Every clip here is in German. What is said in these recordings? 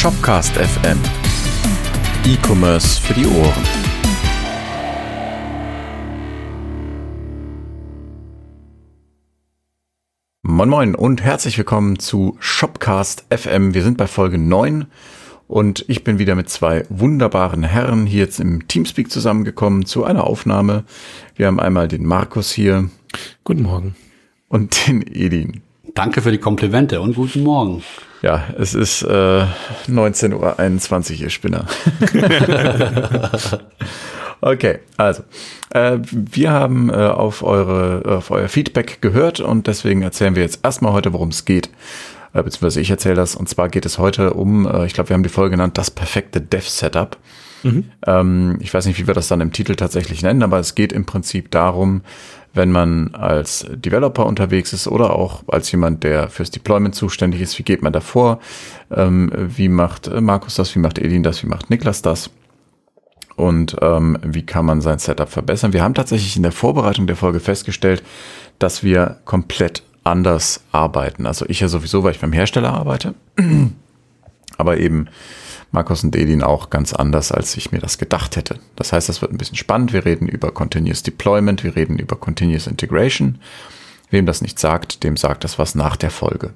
Shopcast FM. E-Commerce für die Ohren. Moin Moin und herzlich willkommen zu Shopcast FM. Wir sind bei Folge 9 und ich bin wieder mit zwei wunderbaren Herren hier jetzt im Teamspeak zusammengekommen zu einer Aufnahme. Wir haben einmal den Markus hier. Guten Morgen. Und den Edin. Danke für die Komplimente und guten Morgen. Ja, es ist äh, 19.21 Uhr, ihr Spinner. okay, also äh, wir haben äh, auf, eure, auf euer Feedback gehört und deswegen erzählen wir jetzt erstmal heute, worum es geht. Äh, beziehungsweise ich erzähle das und zwar geht es heute um, äh, ich glaube, wir haben die Folge genannt, das perfekte Dev-Setup. Mhm. Ähm, ich weiß nicht, wie wir das dann im Titel tatsächlich nennen, aber es geht im Prinzip darum, wenn man als Developer unterwegs ist oder auch als jemand, der fürs Deployment zuständig ist, wie geht man da vor? Ähm, wie macht Markus das? Wie macht Edin das? Wie macht Niklas das? Und ähm, wie kann man sein Setup verbessern? Wir haben tatsächlich in der Vorbereitung der Folge festgestellt, dass wir komplett anders arbeiten. Also ich ja sowieso, weil ich beim Hersteller arbeite, aber eben Markus und Edin auch ganz anders, als ich mir das gedacht hätte. Das heißt, das wird ein bisschen spannend. Wir reden über Continuous Deployment, wir reden über Continuous Integration. Wem das nicht sagt, dem sagt das was nach der Folge.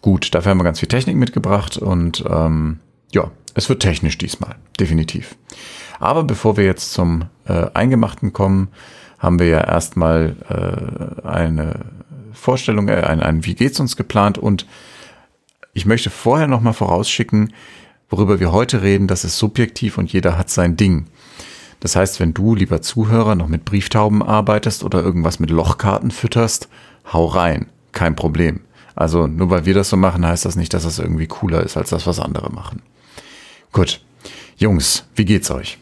Gut, dafür haben wir ganz viel Technik mitgebracht und ähm, ja, es wird technisch diesmal, definitiv. Aber bevor wir jetzt zum äh, Eingemachten kommen, haben wir ja erstmal äh, eine Vorstellung, äh, ein, ein Wie geht's uns geplant und ich möchte vorher nochmal vorausschicken, worüber wir heute reden, das ist subjektiv und jeder hat sein Ding. Das heißt, wenn du, lieber Zuhörer, noch mit Brieftauben arbeitest oder irgendwas mit Lochkarten fütterst, hau rein. Kein Problem. Also nur weil wir das so machen, heißt das nicht, dass das irgendwie cooler ist als das, was andere machen. Gut. Jungs, wie geht's euch?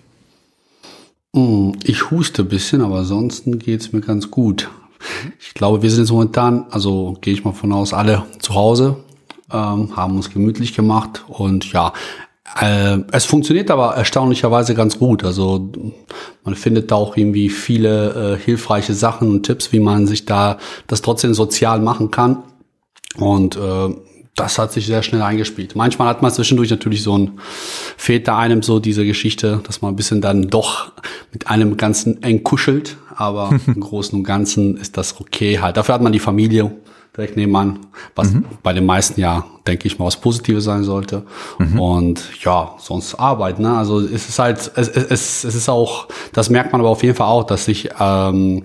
Mm, ich huste ein bisschen, aber ansonsten geht's mir ganz gut. Ich glaube, wir sind jetzt momentan, also gehe ich mal von aus, alle zu Hause ähm, haben uns gemütlich gemacht und ja, äh, es funktioniert aber erstaunlicherweise ganz gut. Also man findet da auch irgendwie viele äh, hilfreiche Sachen und Tipps, wie man sich da das trotzdem sozial machen kann. Und äh, das hat sich sehr schnell eingespielt. Manchmal hat man zwischendurch natürlich so ein, fehlt da einem so diese Geschichte, dass man ein bisschen dann doch mit einem Ganzen eng kuschelt, aber im Großen und Ganzen ist das okay halt. Dafür hat man die Familie direkt nebenan, was mhm. bei den meisten ja, denke ich mal, was Positives sein sollte. Mhm. Und ja, sonst Arbeit, ne? Also es ist halt, es, es, es ist auch, das merkt man aber auf jeden Fall auch, dass sich ähm,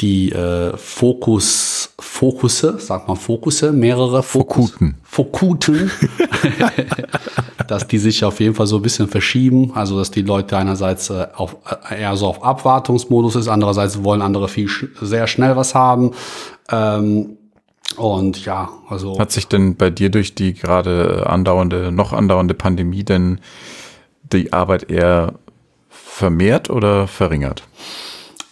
die äh, Fokus, Fokusse, sagt man Fokusse, mehrere Fokus, Fokuten, Fokuten, dass die sich auf jeden Fall so ein bisschen verschieben. Also dass die Leute einerseits äh, auf, äh, eher so auf Abwartungsmodus ist, andererseits wollen andere viel sch sehr schnell was haben. Ähm, und ja, also. Hat sich denn bei dir durch die gerade andauernde, noch andauernde Pandemie denn die Arbeit eher vermehrt oder verringert?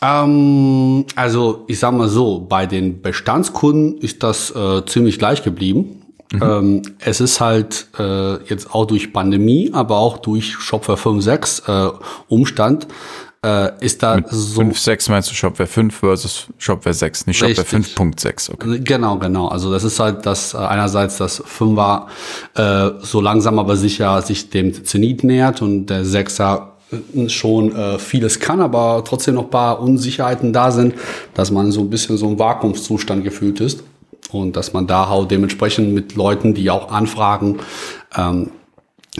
Ähm, also ich sag mal so, bei den Bestandskunden ist das äh, ziemlich gleich geblieben. Mhm. Ähm, es ist halt äh, jetzt auch durch Pandemie, aber auch durch Shopware 5.6 äh, Umstand, äh, ist da Mit so. 5.6 meinst du Shopware 5 versus Shopware 6, nicht Shopware 5.6, okay. Genau, genau. Also das ist halt das äh, einerseits das 5er äh, so langsam aber sicher sich dem Zenit nähert und der 6er äh, schon äh, vieles kann, aber trotzdem noch paar Unsicherheiten da sind, dass man so ein bisschen so im Vakuumszustand gefühlt ist und dass man da auch dementsprechend mit Leuten, die auch anfragen, ähm,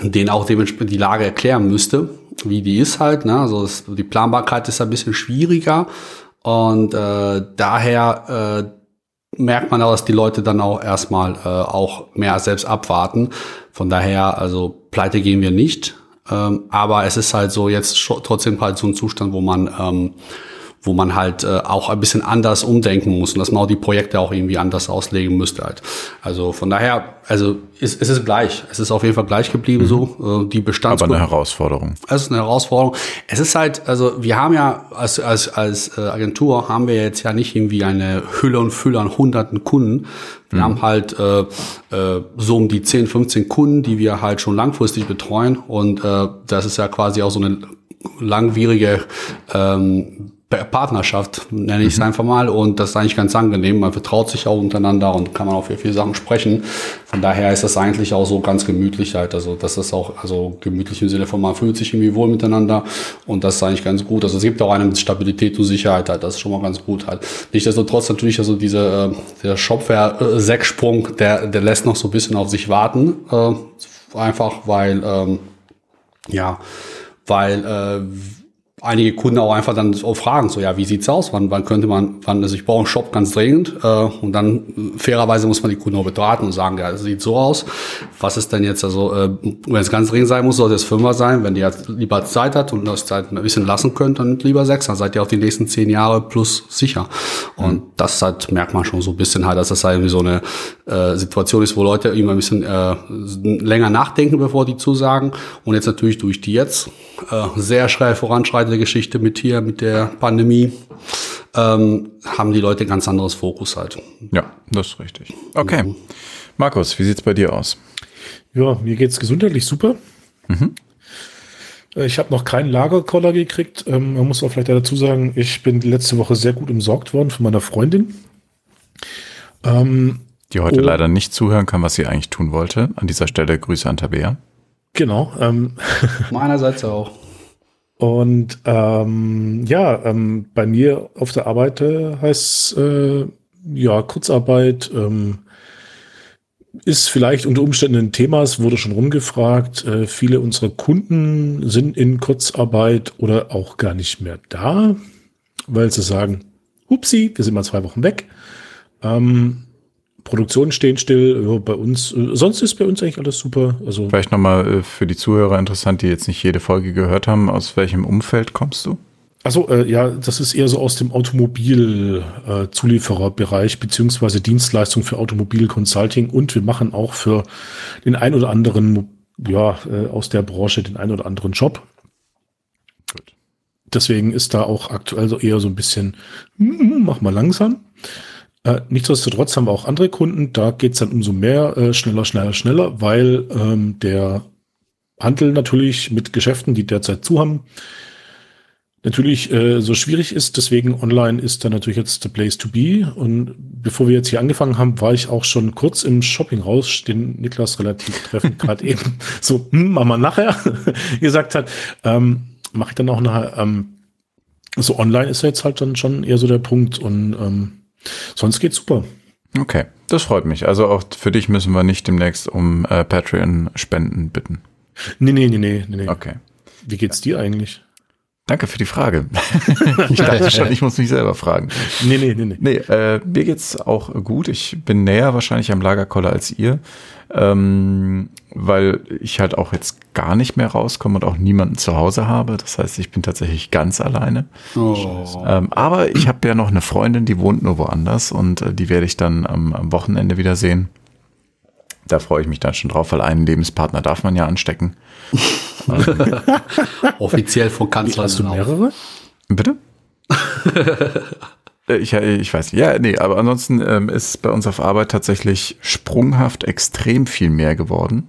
denen auch dementsprechend die Lage erklären müsste wie die ist halt. Ne? Also das, die Planbarkeit ist ein bisschen schwieriger und äh, daher äh, merkt man auch, dass die Leute dann auch erstmal äh, auch mehr selbst abwarten. Von daher, also pleite gehen wir nicht. Ähm, aber es ist halt so jetzt trotzdem halt so ein Zustand, wo man ähm, wo man halt äh, auch ein bisschen anders umdenken muss und dass man auch die Projekte auch irgendwie anders auslegen müsste halt. Also von daher, also ist, ist es gleich. Es ist auf jeden Fall gleich geblieben mhm. so. Äh, die Bestands Aber eine Herausforderung. Es ist eine Herausforderung. Es ist halt, also wir haben ja als, als, als äh, Agentur haben wir jetzt ja nicht irgendwie eine Hülle und Fülle an hunderten Kunden. Wir mhm. haben halt äh, äh, so um die 10, 15 Kunden, die wir halt schon langfristig betreuen. Und äh, das ist ja quasi auch so eine langwierige ähm, Partnerschaft, nenne ich es mhm. einfach mal. Und das ist eigentlich ganz angenehm. Man vertraut sich auch untereinander und kann man auch für viele Sachen sprechen. Von daher ist das eigentlich auch so ganz gemütlich halt. Also das ist auch also gemütlich im Sinne von man fühlt sich irgendwie wohl miteinander und das ist eigentlich ganz gut. Also es gibt auch eine Stabilität und Sicherheit halt. Das ist schon mal ganz gut halt. Nichtsdestotrotz natürlich also diese äh, der Shopware-Sechssprung, der der lässt noch so ein bisschen auf sich warten. Äh, einfach weil ähm, ja weil äh, einige Kunden auch einfach dann auch fragen, so ja, wie sieht's aus? Wann, wann könnte man, wann, also ich brauche einen Shop ganz dringend äh, und dann fairerweise muss man die Kunden auch betraten und sagen, ja, das sieht so aus. Was ist denn jetzt, also äh, wenn es ganz dringend sein muss, sollte es Fünfer sein. Wenn ihr lieber Zeit hat und das Zeit ein bisschen lassen könnt, dann lieber sechs. Dann seid ihr auch die nächsten zehn Jahre plus sicher. Und mhm. das halt merkt man schon so ein bisschen halt, dass das halt irgendwie so eine äh, Situation ist, wo Leute immer ein bisschen äh, länger nachdenken, bevor die zusagen. Und jetzt natürlich durch die jetzt äh, sehr schnell voranschreitende Geschichte mit hier, mit der Pandemie, ähm, haben die Leute ganz anderes Fokus halt. Ja, das ist richtig. Okay. Mhm. Markus, wie sieht's bei dir aus? Ja, mir geht's gesundheitlich super. Mhm. Äh, ich habe noch keinen Lagerkoller gekriegt. Ähm, man muss auch vielleicht dazu sagen, ich bin letzte Woche sehr gut umsorgt worden von meiner Freundin. Ähm, die heute oh, leider nicht zuhören kann, was sie eigentlich tun wollte. An dieser Stelle Grüße an Tabea. Genau. Ähm, Meinerseits auch. Und ähm, ja, ähm, bei mir auf der Arbeit äh, heißt äh, ja Kurzarbeit ähm, ist vielleicht unter Umständen ein Thema. Es wurde schon rumgefragt. Äh, viele unserer Kunden sind in Kurzarbeit oder auch gar nicht mehr da, weil sie sagen, hupsi, wir sind mal zwei Wochen weg. Ähm, Produktionen stehen still, bei uns, äh, sonst ist bei uns eigentlich alles super. Also Vielleicht nochmal äh, für die Zuhörer interessant, die jetzt nicht jede Folge gehört haben, aus welchem Umfeld kommst du? Also äh, ja, das ist eher so aus dem Automobilzuliefererbereich äh, beziehungsweise Dienstleistung für Automobil-Consulting und wir machen auch für den ein oder anderen, ja, äh, aus der Branche den ein oder anderen Job. Gut. Deswegen ist da auch aktuell so eher so ein bisschen, hm, mach mal langsam. Äh, nichtsdestotrotz haben wir auch andere Kunden, da geht's dann umso mehr äh, schneller, schneller, schneller, weil ähm, der Handel natürlich mit Geschäften, die derzeit zu haben, natürlich äh, so schwierig ist. Deswegen online ist da natürlich jetzt the place to be. Und bevor wir jetzt hier angefangen haben, war ich auch schon kurz im Shopping raus, den Niklas relativ treffend gerade eben so, hm, machen wir nachher, gesagt hat. Ähm, Mache ich dann auch nachher. Ähm, so online ist ja jetzt halt dann schon eher so der Punkt. Und ähm, Sonst geht's super. Okay, das freut mich. Also auch für dich müssen wir nicht demnächst um äh, Patreon-Spenden bitten. Nee, nee, nee, nee, nee. Okay. Wie geht's dir eigentlich? Danke für die Frage. ich dachte schon, ich muss mich selber fragen. Nee, nee, nee, nee. Nee, äh, mir geht's auch gut. Ich bin näher wahrscheinlich am Lagerkoller als ihr ähm, weil ich halt auch jetzt gar nicht mehr rauskomme und auch niemanden zu Hause habe. Das heißt, ich bin tatsächlich ganz alleine. Oh. Ähm, aber ich habe ja noch eine Freundin, die wohnt nur woanders und äh, die werde ich dann am, am Wochenende wieder sehen. Da freue ich mich dann schon drauf, weil einen Lebenspartner darf man ja anstecken. Offiziell von Kanzler. Hast du mehrere? Bitte? Äh, ich, äh, ich weiß nicht. Ja, nee, aber ansonsten ähm, ist bei uns auf Arbeit tatsächlich sprunghaft extrem viel mehr geworden.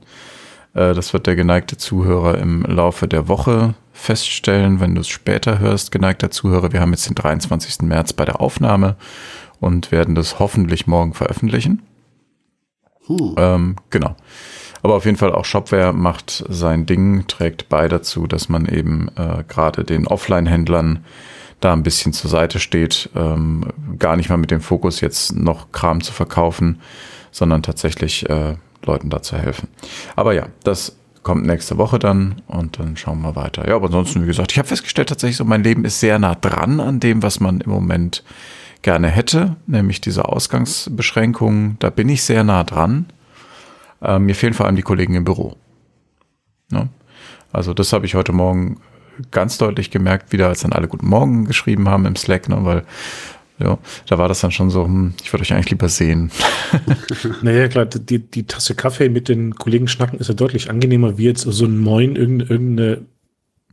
Äh, das wird der geneigte Zuhörer im Laufe der Woche feststellen, wenn du es später hörst, geneigter Zuhörer. Wir haben jetzt den 23. März bei der Aufnahme und werden das hoffentlich morgen veröffentlichen. Hm. Ähm, genau. Aber auf jeden Fall auch Shopware macht sein Ding, trägt bei dazu, dass man eben äh, gerade den Offline-Händlern da ein bisschen zur Seite steht, ähm, gar nicht mal mit dem Fokus jetzt noch Kram zu verkaufen, sondern tatsächlich äh, Leuten da zu helfen. Aber ja, das kommt nächste Woche dann und dann schauen wir weiter. Ja, aber ansonsten, wie gesagt, ich habe festgestellt tatsächlich so, mein Leben ist sehr nah dran an dem, was man im Moment gerne hätte, nämlich diese Ausgangsbeschränkungen. Da bin ich sehr nah dran. Äh, mir fehlen vor allem die Kollegen im Büro. Ne? Also das habe ich heute Morgen ganz deutlich gemerkt, wieder als dann alle Guten Morgen geschrieben haben im Slack, ne, weil ja, da war das dann schon so, hm, ich würde euch eigentlich lieber sehen. naja, klar, die, die Tasse Kaffee mit den Kollegen schnacken ist ja deutlich angenehmer, wie jetzt so ein Moin irgendeine, irgendeine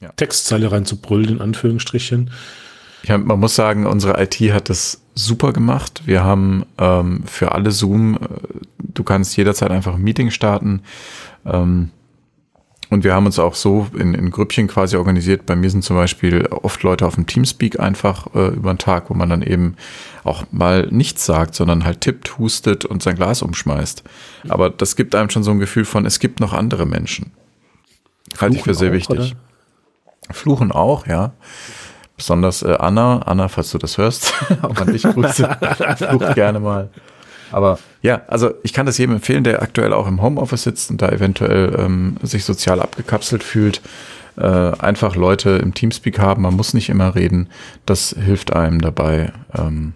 ja. Textzeile reinzubrüllen, in Anführungsstrichen. Ja, man muss sagen, unsere IT hat das super gemacht. Wir haben ähm, für alle Zoom, äh, du kannst jederzeit einfach ein Meeting starten. Ähm, Und wir haben uns auch so in, in Grüppchen quasi organisiert. Bei mir sind zum Beispiel oft Leute auf dem Teamspeak einfach äh, über den Tag, wo man dann eben auch mal nichts sagt, sondern halt tippt, hustet und sein Glas umschmeißt. Aber das gibt einem schon so ein Gefühl von, es gibt noch andere Menschen. Halte ich für sehr auch, wichtig. Oder? Fluchen auch, ja. Besonders äh, Anna, Anna, falls du das hörst, auch an dich Grüße, fluch gerne mal. Aber ja, also ich kann das jedem empfehlen, der aktuell auch im Homeoffice sitzt und da eventuell ähm, sich sozial abgekapselt fühlt. Äh, einfach Leute im Teamspeak haben, man muss nicht immer reden. Das hilft einem dabei. Ähm,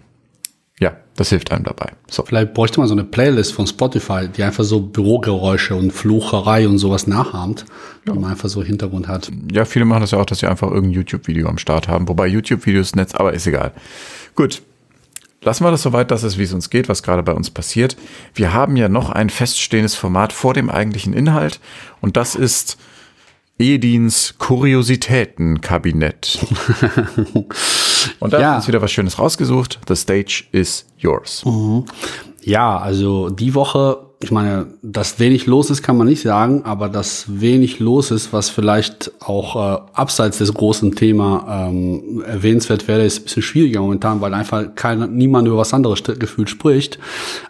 ja, das hilft einem dabei. So. Vielleicht bräuchte man so eine Playlist von Spotify, die einfach so Bürogeräusche und Flucherei und sowas nachahmt, ja. die man einfach so Hintergrund hat. Ja, viele machen das ja auch, dass sie einfach irgendein YouTube-Video am Start haben, wobei YouTube-Videos Netz, aber ist egal. Gut, Lassen wir das soweit, dass es wie es uns geht, was gerade bei uns passiert. Wir haben ja noch ein feststehendes Format vor dem eigentlichen Inhalt und das ist Edins Kuriositätenkabinett. und da ja. haben wir uns wieder was Schönes rausgesucht. The stage is yours. Mhm. Ja, also die Woche ich meine, dass wenig los ist, kann man nicht sagen, aber dass wenig los ist, was vielleicht auch äh, abseits des großen Thema ähm, erwähnenswert wäre, ist ein bisschen schwieriger momentan, weil einfach keiner, niemand über was anderes gefühlt spricht.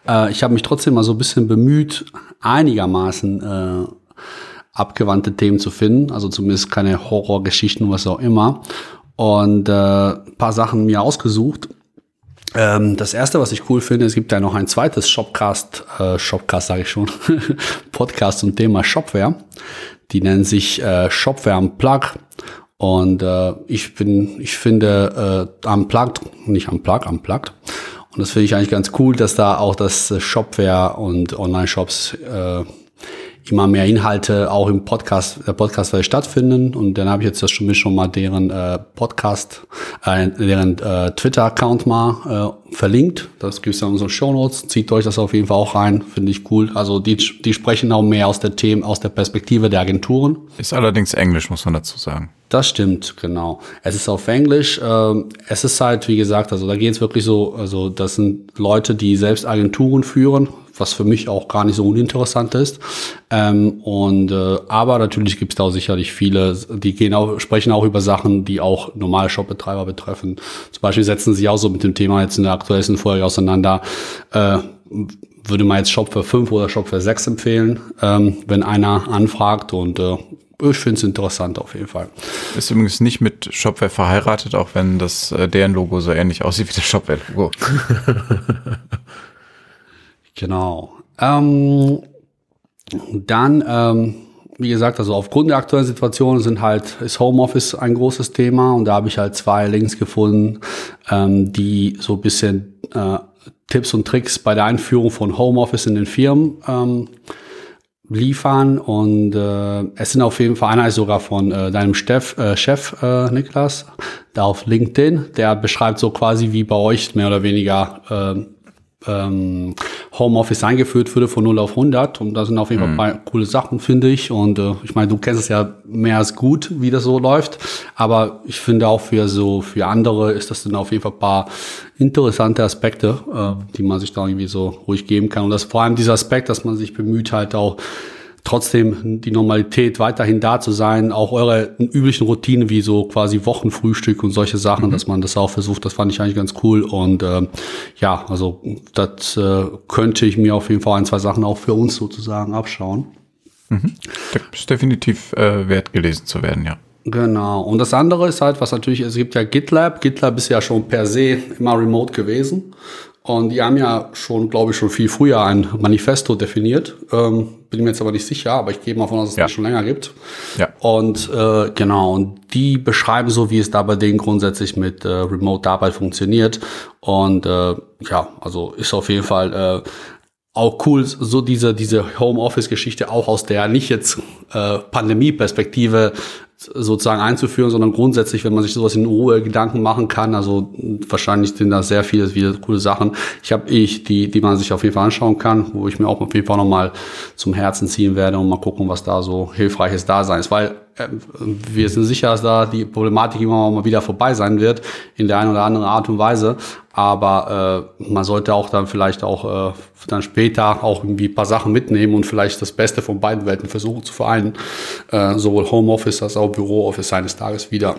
Äh, ich habe mich trotzdem mal so ein bisschen bemüht, einigermaßen äh, abgewandte Themen zu finden, also zumindest keine Horrorgeschichten, was auch immer. Und äh, paar Sachen mir ausgesucht das erste, was ich cool finde, es gibt ja noch ein zweites Shopcast, äh, Shopcast sage ich schon, Podcast zum Thema Shopware. Die nennen sich äh, Shopware Unplugged. Und äh, ich bin, ich finde äh, Unplugged, nicht Unplugged, Unplugged. Und das finde ich eigentlich ganz cool, dass da auch das Shopware und Online-Shops äh, immer mehr Inhalte auch im Podcast, der Podcast stattfinden. Und dann habe ich jetzt das schon, schon mal deren äh, Podcast, äh, deren äh, Twitter-Account mal äh, verlinkt. Das gibt's ja in unseren Show Notes. Zieht euch das auf jeden Fall auch rein. Finde ich cool. Also die, die sprechen auch mehr aus der Themen, aus der Perspektive der Agenturen. Ist allerdings Englisch, muss man dazu sagen. Das stimmt, genau. Es ist auf Englisch. Ähm, es ist halt, wie gesagt, also da geht es wirklich so, also das sind Leute, die selbst Agenturen führen, was für mich auch gar nicht so uninteressant ist. Ähm, und äh, aber natürlich gibt es da auch sicherlich viele, die gehen auch, sprechen auch über Sachen, die auch normale Shopbetreiber betreffen. Zum Beispiel setzen sich auch so mit dem Thema jetzt in der aktuellsten Folge auseinander. Äh, würde man jetzt Shop für 5 oder Shop für 6 empfehlen, ähm, wenn einer anfragt und äh, ich finde es interessant auf jeden Fall. Ist übrigens nicht mit Shopware verheiratet, auch wenn das äh, deren Logo so ähnlich aussieht wie das Shopware-Logo. Genau. Ähm, dann, ähm, wie gesagt, also aufgrund der aktuellen Situation sind halt, ist Homeoffice ein großes Thema und da habe ich halt zwei Links gefunden, ähm, die so ein bisschen äh, Tipps und Tricks bei der Einführung von Homeoffice in den Firmen ähm, liefern und äh, es sind auf jeden Fall einer ist sogar von äh, deinem Steff, äh, Chef äh, Niklas da auf LinkedIn der beschreibt so quasi wie bei euch mehr oder weniger äh, ähm, Homeoffice eingeführt wurde von 0 auf 100 und da sind auf jeden Fall mhm. ein paar coole Sachen, finde ich. Und äh, ich meine, du kennst es ja mehr als gut, wie das so läuft, aber ich finde auch für so, für andere ist das dann auf jeden Fall ein paar interessante Aspekte, äh, die man sich da irgendwie so ruhig geben kann. Und das vor allem dieser Aspekt, dass man sich bemüht halt auch trotzdem die Normalität weiterhin da zu sein, auch eure üblichen Routinen wie so quasi Wochenfrühstück und solche Sachen, mhm. dass man das auch versucht, das fand ich eigentlich ganz cool und äh, ja, also das äh, könnte ich mir auf jeden Fall ein, zwei Sachen auch für uns sozusagen abschauen. Mhm. Das ist definitiv äh, wert gelesen zu werden, ja. Genau. Und das andere ist halt, was natürlich, es gibt ja GitLab. GitLab ist ja schon per se immer remote gewesen. Und die haben ja schon, glaube ich, schon viel früher ein Manifesto definiert. Ähm, bin mir jetzt aber nicht sicher, aber ich gehe mal von aus, dass es ja. das schon länger gibt. Ja. Und äh, genau, und die beschreiben so, wie es da bei denen grundsätzlich mit äh, Remote-Arbeit funktioniert. Und äh, ja, also ist auf jeden Fall äh, auch cool, so diese, diese Homeoffice-Geschichte auch aus der nicht jetzt äh, Pandemie-Perspektive sozusagen einzuführen, sondern grundsätzlich, wenn man sich sowas in Ruhe Gedanken machen kann, also wahrscheinlich sind da sehr viele, viele coole Sachen. Ich habe ich, die, die man sich auf jeden Fall anschauen kann, wo ich mir auch auf jeden Fall nochmal zum Herzen ziehen werde und mal gucken, was da so hilfreiches da sein ist, weil äh, wir sind sicher, dass da die Problematik immer mal wieder vorbei sein wird, in der einen oder anderen Art und Weise. Aber äh, man sollte auch dann vielleicht auch äh, dann später auch irgendwie ein paar Sachen mitnehmen und vielleicht das Beste von beiden Welten versuchen zu vereinen. Äh, sowohl Homeoffice als auch Bürooffice eines Tages wieder.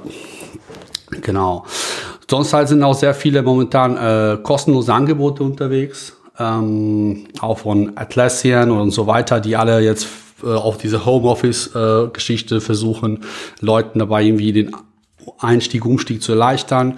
Genau. Sonst halt sind auch sehr viele momentan äh, kostenlose Angebote unterwegs, ähm, auch von Atlassian und so weiter, die alle jetzt äh, auch diese Homeoffice-Geschichte äh, versuchen, Leuten dabei irgendwie den Einstieg, Umstieg zu erleichtern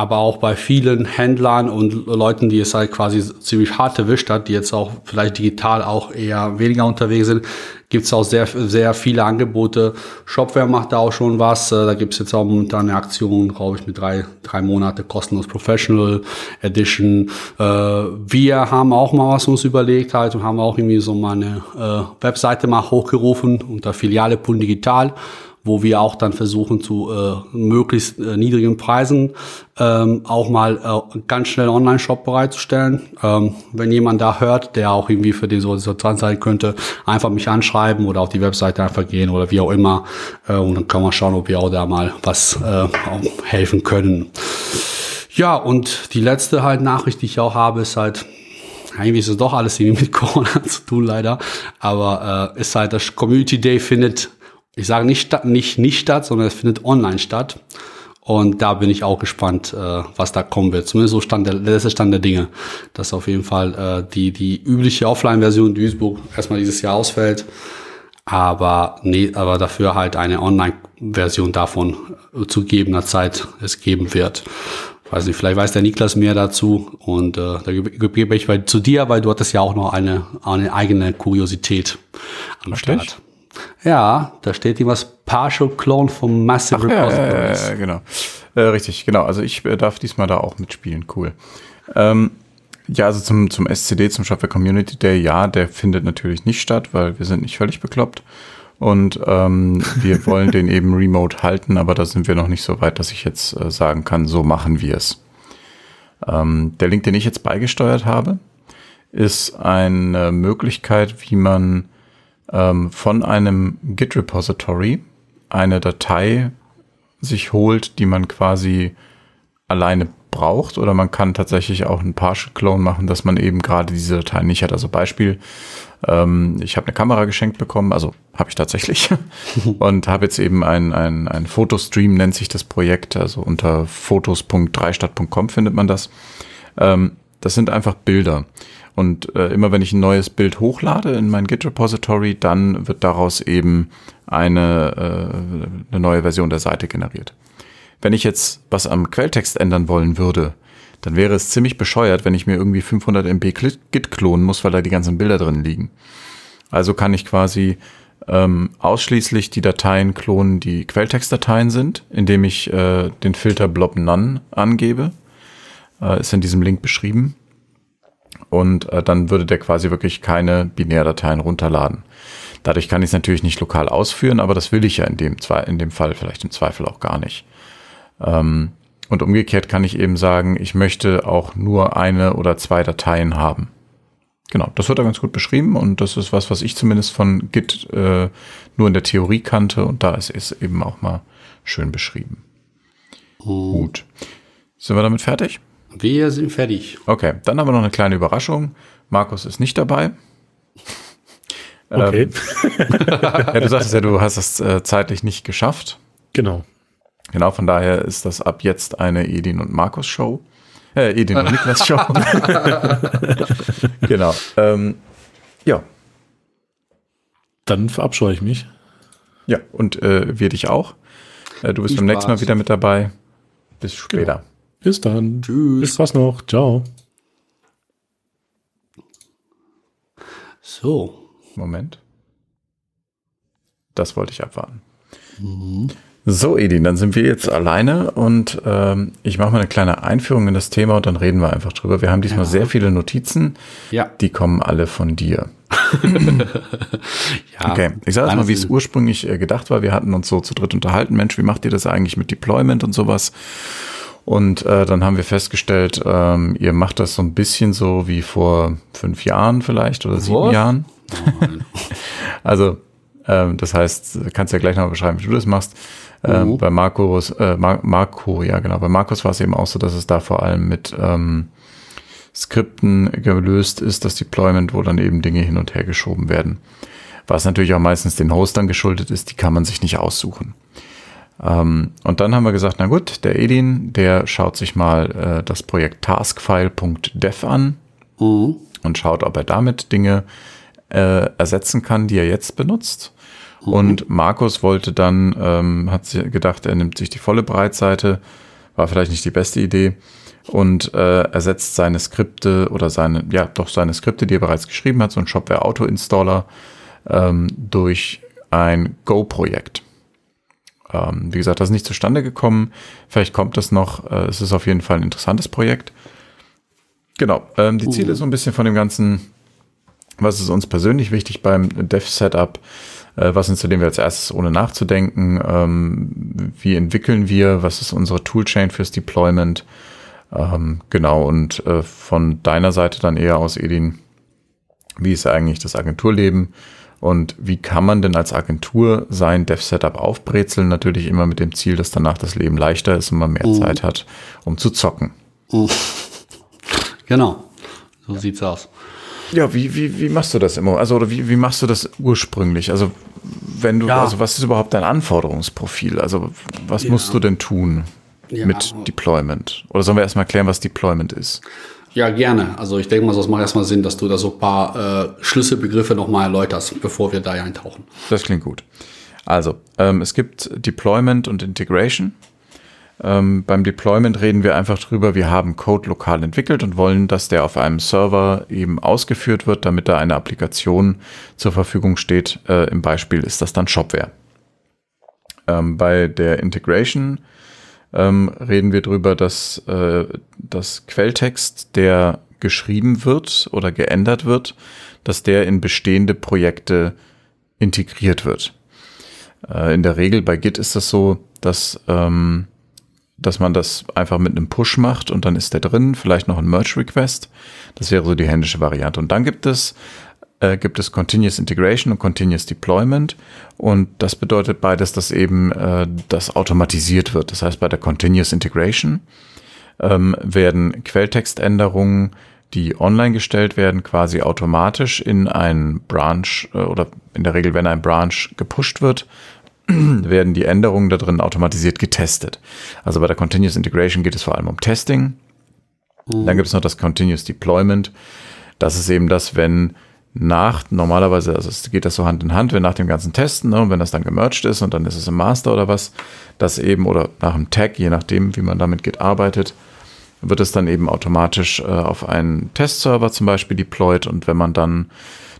aber auch bei vielen Händlern und Leuten, die es halt quasi ziemlich hart erwischt hat, die jetzt auch vielleicht digital auch eher weniger unterwegs sind, gibt es auch sehr, sehr viele Angebote. Shopware macht da auch schon was. Äh, da gibt es jetzt auch momentan eine Aktion, glaube ich, mit drei, drei Monate kostenlos Professional Edition. Äh, wir haben auch mal was uns überlegt halt und haben auch irgendwie so mal eine äh, Webseite mal hochgerufen unter Filiale.digital. Digital wo wir auch dann versuchen zu äh, möglichst äh, niedrigen Preisen ähm, auch mal äh, ganz schnell Online-Shop bereitzustellen. Ähm, wenn jemand da hört, der auch irgendwie für den so interessant sein könnte, einfach mich anschreiben oder auf die Webseite einfach gehen oder wie auch immer. Äh, und dann kann man schauen, ob wir auch da mal was äh, helfen können. Ja, und die letzte halt Nachricht, die ich auch habe, ist halt, eigentlich ist es doch alles irgendwie mit Corona zu tun, leider. Aber äh, ist halt, das Community Day findet ich sage nicht, statt, nicht, nicht statt, sondern es findet online statt. Und da bin ich auch gespannt, äh, was da kommen wird. Zumindest so stand der, der letzte Stand der Dinge, dass auf jeden Fall äh, die, die übliche Offline-Version Duisburg erstmal dieses Jahr ausfällt. Aber, nee, aber dafür halt eine Online-Version davon äh, zu gegebener Zeit es geben wird. Weiß nicht, vielleicht weiß der Niklas mehr dazu und äh, da gebe ich zu dir, weil du hattest ja auch noch eine, eine eigene Kuriosität am Start. Ja, da steht irgendwas Partial Clone vom Massive Repositories. Ja, ja, genau. Äh, richtig, genau. Also ich äh, darf diesmal da auch mitspielen. Cool. Ähm, ja, also zum, zum SCD, zum Shopware Community Day, ja, der findet natürlich nicht statt, weil wir sind nicht völlig bekloppt. Und ähm, wir wollen den eben remote halten, aber da sind wir noch nicht so weit, dass ich jetzt äh, sagen kann, so machen wir es. Ähm, der Link, den ich jetzt beigesteuert habe, ist eine Möglichkeit, wie man ähm, von einem Git-Repository eine Datei sich holt, die man quasi alleine braucht oder man kann tatsächlich auch einen Partial Clone machen, dass man eben gerade diese Datei nicht hat. Also Beispiel, ähm, ich habe eine Kamera geschenkt bekommen, also habe ich tatsächlich und habe jetzt eben ein, ein, ein Fotostream, nennt sich das Projekt, also unter fotos.dreistadt.com findet man das. Ähm, das sind einfach Bilder. Und äh, immer wenn ich ein neues Bild hochlade in mein Git-Repository, dann wird daraus eben eine, äh, eine neue Version der Seite generiert. Wenn ich jetzt was am Quelltext ändern wollen würde, dann wäre es ziemlich bescheuert, wenn ich mir irgendwie 500 MB Git klonen muss, weil da die ganzen Bilder drin liegen. Also kann ich quasi ähm, ausschließlich die Dateien klonen, die Quelltextdateien sind, indem ich äh, den Filter blob none angebe. Äh, ist in diesem Link beschrieben und äh, dann würde der quasi wirklich keine Binärdateien runterladen. Dadurch kann ich es natürlich nicht lokal ausführen, aber das will ich ja in dem, in dem Fall vielleicht im Zweifel auch gar nicht. Ähm, und umgekehrt kann ich eben sagen, ich möchte auch nur eine oder zwei Dateien haben. Genau, das wird da ganz gut beschrieben und das ist was, was ich zumindest von Git äh, nur in der Theorie kannte und da ist es eben auch mal schön beschrieben. Oh. Gut. Sind wir damit fertig? Wir sind fertig. Okay, dann haben wir noch eine kleine Überraschung. Markus ist nicht dabei. Okay. Ähm, ja, du sagtest ja, du hast es äh, zeitlich nicht geschafft. Genau. Genau, von daher ist das ab jetzt eine Edin und Markus Show. Äh, Edin und Niklas Show. genau. Ähm, ja. Dann verabscheue ich mich. Ja, und äh, wir dich auch. Äh, du bist ich beim nächsten Mal wieder mit dabei. Bis später. Genau. Bis dann. Tschüss. Bis Spaß noch. Ciao. So. Moment. Das wollte ich abwarten. Mhm. So, Edin, dann sind wir jetzt alleine und ähm, ich mache mal eine kleine Einführung in das Thema und dann reden wir einfach drüber. Wir haben diesmal ja. sehr viele Notizen. Ja. Die kommen alle von dir. ja, okay, ich sage mal, wie es ursprünglich äh, gedacht war. Wir hatten uns so zu dritt unterhalten. Mensch, wie macht ihr das eigentlich mit Deployment und sowas? Und äh, dann haben wir festgestellt, ähm, ihr macht das so ein bisschen so wie vor fünf Jahren vielleicht oder sieben Was? Jahren. also Ähm, das heißt, kannst ja gleich noch beschreiben, wie du das machst. Ähm, bei Markus, äh, Mar Marco, ja genau, bei Markus war es eben auch so, dass es da vor allem mit ähm, Skripten gelöst ist, das Deployment, wo dann eben Dinge hin und her geschoben werden. Was natürlich auch meistens den Hostern geschuldet ist, die kann man sich nicht aussuchen. Ähm, und dann haben wir gesagt, na gut, der Edin, der schaut sich mal äh, das Projekt taskfile.dev an Mhm. und schaut, ob er damit Dinge äh, ersetzen kann, die er jetzt benutzt. Und Markus wollte dann, ähm, hat sich gedacht, er nimmt sich die volle Breitseite, war vielleicht nicht die beste Idee, und äh, ersetzt seine Skripte oder seine, ja, doch seine Skripte, die er bereits geschrieben hat, so ein Shopware Auto Installer, ähm, durch ein Go-Projekt. Ähm, wie gesagt, das ist nicht zustande gekommen. Vielleicht kommt das noch. Äh, es ist auf jeden Fall ein interessantes Projekt. Genau. Ähm, die Ziele so ein bisschen von dem Ganzen. Was ist uns persönlich wichtig beim Dev-Setup? Äh, was installieren wir als erstes, ohne nachzudenken? Ähm, wie entwickeln wir? Was ist unsere Toolchain fürs Deployment? Ähm, genau. Und äh, von deiner Seite dann eher aus, Edin, wie ist eigentlich das Agenturleben? Und wie kann man denn als Agentur sein Dev-Setup aufbrezeln? Natürlich immer mit dem Ziel, dass danach das Leben leichter ist und man mehr Zeit hat, um zu zocken. Genau. So sieht's aus. Ja, wie, wie, wie machst du das immer? Also, oder wie, wie machst du das ursprünglich? Also, wenn du, Ja. also, was ist überhaupt dein Anforderungsprofil? Also, was Ja. musst du denn tun Ja. mit Deployment? Oder sollen wir erstmal klären, was Deployment ist? Ja, gerne. Also ich denke mal, es macht erstmal Sinn, dass du da so ein paar äh, Schlüsselbegriffe nochmal erläuterst, bevor wir da eintauchen. Das klingt gut. Also, ähm, es gibt Deployment und Integration. Ähm, beim Deployment reden wir einfach drüber, wir haben Code lokal entwickelt und wollen, dass der auf einem Server eben ausgeführt wird, damit da eine Applikation zur Verfügung steht. Äh, Im Beispiel ist das dann Shopware. Ähm, bei der Integration ähm, reden wir drüber, dass äh, das Quelltext, der geschrieben wird oder geändert wird, dass der in bestehende Projekte integriert wird. Äh, in der Regel bei Git ist das so, dass, ähm, dass man das einfach mit einem Push macht und dann ist der drin, vielleicht noch ein Merge Request. Das wäre so die händische Variante. Und dann gibt es äh, gibt es Continuous Integration und Continuous Deployment. Und das bedeutet beides, dass eben äh, das automatisiert wird. Das heißt, bei der Continuous Integration ähm, werden Quelltextänderungen, die online gestellt werden, quasi automatisch in einen Branch äh, oder in der Regel, wenn ein Branch gepusht wird, werden die Änderungen da drin automatisiert getestet. Also bei der Continuous Integration geht es vor allem um Testing. Dann gibt es noch das Continuous Deployment. Das ist eben das, wenn nach, normalerweise, also es geht das so Hand in Hand, wenn nach dem ganzen Testen, ne, und wenn das dann gemerged ist und dann ist es im Master oder was, das eben, oder nach dem Tag, je nachdem, wie man damit Git arbeitet, wird es dann eben automatisch äh, auf einen Testserver zum Beispiel deployed und wenn man dann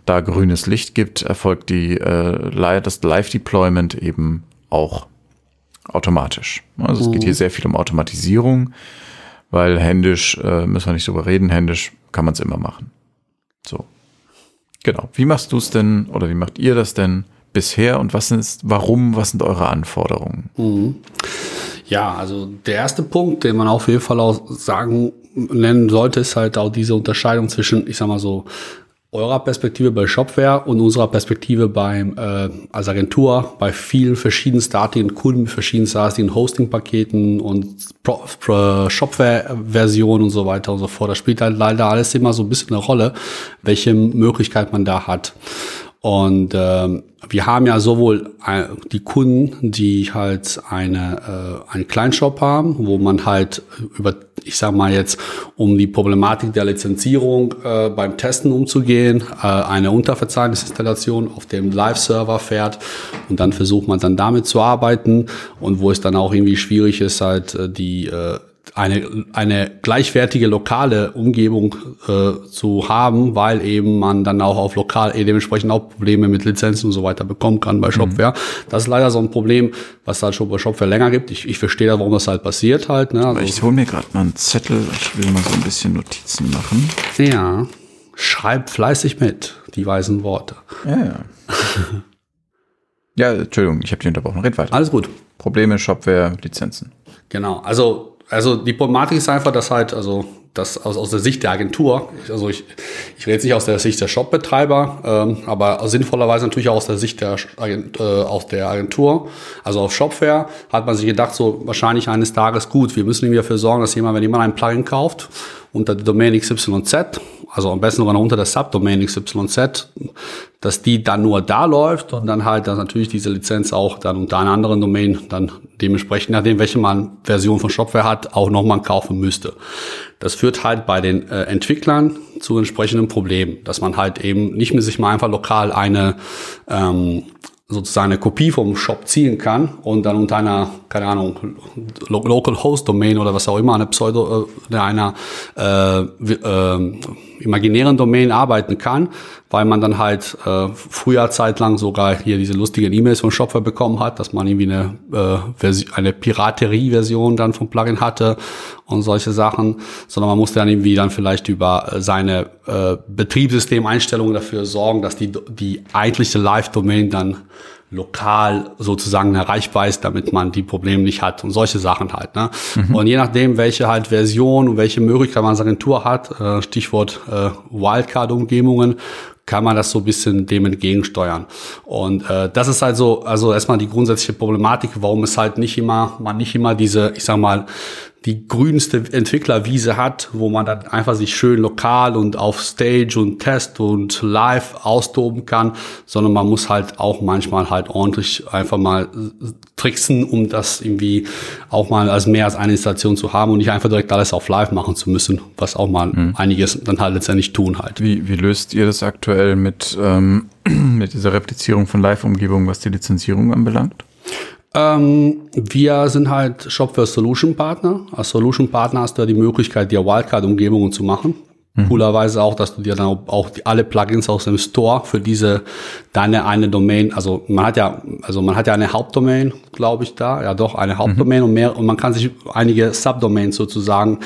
da grünes Licht gibt, erfolgt die, äh, das Live-Deployment eben auch automatisch. Also es geht hier sehr viel um Automatisierung, weil händisch äh, müssen wir nicht drüber reden, händisch kann man es immer machen. So. Genau. Wie machst du es denn oder wie macht ihr das denn bisher und was ist, warum, was sind eure Anforderungen? Ja, also der erste Punkt, den man auf jeden Fall auch sagen, nennen sollte, ist halt auch diese Unterscheidung zwischen, ich sag mal so, eurer Perspektive bei Shopware und unserer Perspektive beim äh, als Agentur bei vielen verschiedenartigen Kunden, verschiedenartigen Hosting-Paketen und Pro- Pro- Shopware-Versionen und so weiter und so fort. Das spielt halt leider alles immer so ein bisschen eine Rolle, welche Möglichkeit man da hat. Und ähm, wir haben ja sowohl äh, die Kunden, die halt eine äh, einen Kleinshop haben, wo man halt über, ich sag mal jetzt, um die Problematik der Lizenzierung äh, beim Testen umzugehen, äh, eine Unterverzeichnisinstallation auf dem Live-Server fährt. Und dann versucht man dann damit zu arbeiten. Und wo es dann auch irgendwie schwierig ist, halt äh, die äh, eine, eine gleichwertige lokale Umgebung äh, zu haben, weil eben man dann auch auf lokal eh dementsprechend auch Probleme mit Lizenzen und so weiter bekommen kann bei Shopware. Das ist leider so ein Problem, was halt schon bei Shopware länger gibt. Ich, ich verstehe da, warum das halt passiert halt. Ne? Also, Ich hole mir gerade mal einen Zettel, ich will mal so ein bisschen Notizen machen. ja, schreib fleißig mit, die weisen Worte. Ja, ja. ja, Entschuldigung, ich habe dich unterbrochen. Red weiter. Alles gut. Probleme, Shopware, Lizenzen. Genau, also, also die Problematik ist einfach, dass halt, also das aus, aus der Sicht der Agentur, also ich, ich rede nicht aus der Sicht der Shopbetreiber, ähm, aber sinnvollerweise natürlich auch aus der Sicht der, äh, aus der Agentur, also auf Shopware, hat man sich gedacht, so wahrscheinlich eines Tages gut, wir müssen irgendwie dafür sorgen, dass jemand, wenn jemand ein Plugin kauft, unter der Domain XYZ, also am besten sogar noch unter der Subdomain XYZ, dass die dann nur da läuft und dann halt dass natürlich diese Lizenz auch dann unter einer anderen Domain dann dementsprechend, nachdem welche man Version von Shopware hat, auch nochmal kaufen müsste. Das führt halt bei den äh, Entwicklern zu entsprechenden Problemen, dass man halt eben nicht mehr sich mal einfach lokal eine ähm, sozusagen eine Kopie vom Shop ziehen kann und dann unter einer, keine Ahnung, Local Host Domain oder was auch immer, eine Pseudo, äh, einer äh, äh, imaginären Domain arbeiten kann, weil man dann halt äh, früher zeitlang sogar hier diese lustigen E-Mails von Shopware bekommen hat, dass man irgendwie eine, äh, eine Piraterie-Version dann vom Plugin hatte und solche Sachen, sondern man musste dann irgendwie dann vielleicht über seine äh, Betriebssystemeinstellungen dafür sorgen, dass die, die eigentliche Live-Domain dann lokal sozusagen erreichbar ist, damit man die Probleme nicht hat und solche Sachen halt. Ne? Mhm. Und je nachdem, welche halt Version und welche Möglichkeit man als Agentur hat, äh, Stichwort äh, Wildcard-Umgebungen, kann man das so ein bisschen dem entgegensteuern. Und äh, das ist halt so, also erstmal die grundsätzliche Problematik, warum es halt nicht immer, man nicht immer diese, ich sag mal, die grünste Entwicklerwiese hat, wo man dann einfach sich schön lokal und auf Stage und Test und live austoben kann, sondern man muss halt auch manchmal halt ordentlich einfach mal tricksen, um das irgendwie auch mal als mehr als eine Installation zu haben und nicht einfach direkt alles auf live machen zu müssen, was auch mal mhm. einiges dann halt letztendlich tun halt. Wie, wie löst ihr das aktuell mit, ähm, mit dieser Replizierung von Live-Umgebungen, was die Lizenzierung anbelangt? Ähm, wir sind halt Shopware Solution Partner. Als Solution Partner hast du ja die Möglichkeit, dir Wildcard-Umgebungen zu machen. Mhm. Coolerweise auch, dass du dir dann auch die, alle Plugins aus dem Store für diese deine eine Domain, also man hat ja, also man hat ja eine Hauptdomain, glaube ich, da, ja doch eine Hauptdomain mhm. und mehr und man kann sich einige Subdomains sozusagen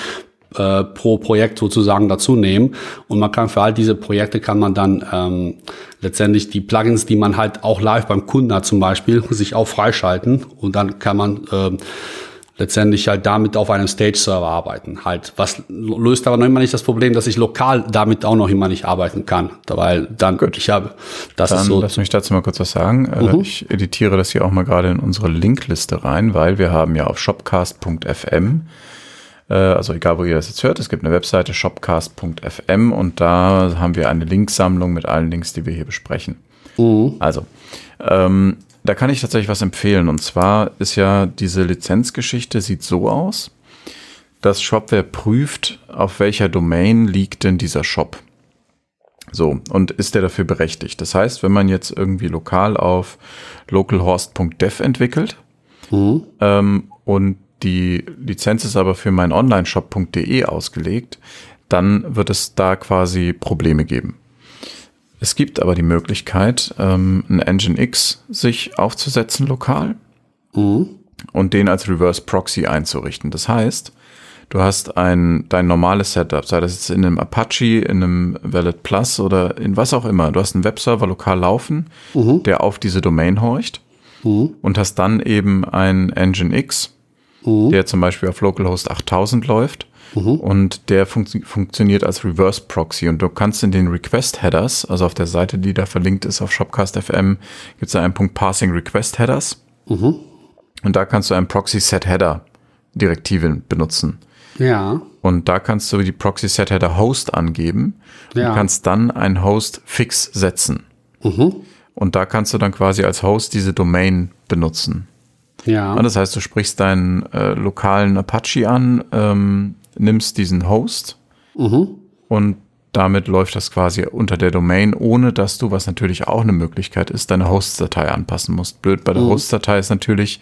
äh, pro Projekt sozusagen dazu nehmen. Und man kann für all diese Projekte kann man dann ähm, letztendlich die Plugins, die man halt auch live beim Kunden hat zum Beispiel, sich auch freischalten und dann kann man ähm, letztendlich halt damit auf einem Stage-Server arbeiten. Halt, was löst aber noch immer nicht das Problem, dass ich lokal damit auch noch immer nicht arbeiten kann. Weil dann, Gut. ich habe, das dann ist so. Lass mich dazu mal kurz was sagen. Äh, mhm. Ich editiere das hier auch mal gerade in unsere Linkliste rein, weil wir haben ja auf shopcast.fm also egal, wo ihr das jetzt hört, es gibt eine Webseite shopcast.fm und da haben wir eine Linksammlung mit allen Links, die wir hier besprechen. Mhm. Also, ähm, da kann ich tatsächlich was empfehlen. Und zwar ist ja diese Lizenzgeschichte sieht so aus, dass Shopware prüft, auf welcher Domain liegt denn dieser Shop. So, und ist der dafür berechtigt? Das heißt, wenn man jetzt irgendwie lokal auf localhost.dev entwickelt mhm. ähm, und die Lizenz ist aber für mein Onlineshop.de ausgelegt, dann wird es da quasi Probleme geben. Es gibt aber die Möglichkeit, ähm, ein Engine X sich aufzusetzen lokal mhm. und den als Reverse Proxy einzurichten. Das heißt, du hast ein dein normales Setup, sei das jetzt in einem Apache, in einem Valid Plus oder in was auch immer. Du hast einen Webserver lokal laufen, mhm. der auf diese Domain horcht mhm. und hast dann eben ein Engine X, mhm. der zum Beispiel auf Localhost 8000 läuft. Mhm. Und der fun funktioniert als Reverse Proxy. Und du kannst in den Request Headers, also auf der Seite, die da verlinkt ist auf Shopcast FM, gibt es da einen Punkt Passing Request Headers. Mhm. Und da kannst du einen Proxy Set Header Direktive benutzen. Ja. Und da kannst du die Proxy Set Header Host angeben. Ja. Und kannst dann einen Host fix setzen. Mhm. Und da kannst du dann quasi als Host diese Domain benutzen. Ja. Das heißt, du sprichst deinen äh, lokalen Apache an, ähm, nimmst diesen Host mhm. und damit läuft das quasi unter der Domain, ohne dass du, was natürlich auch eine Möglichkeit ist, deine Host-Datei anpassen musst. Blöd bei der mhm. Host-Datei ist natürlich,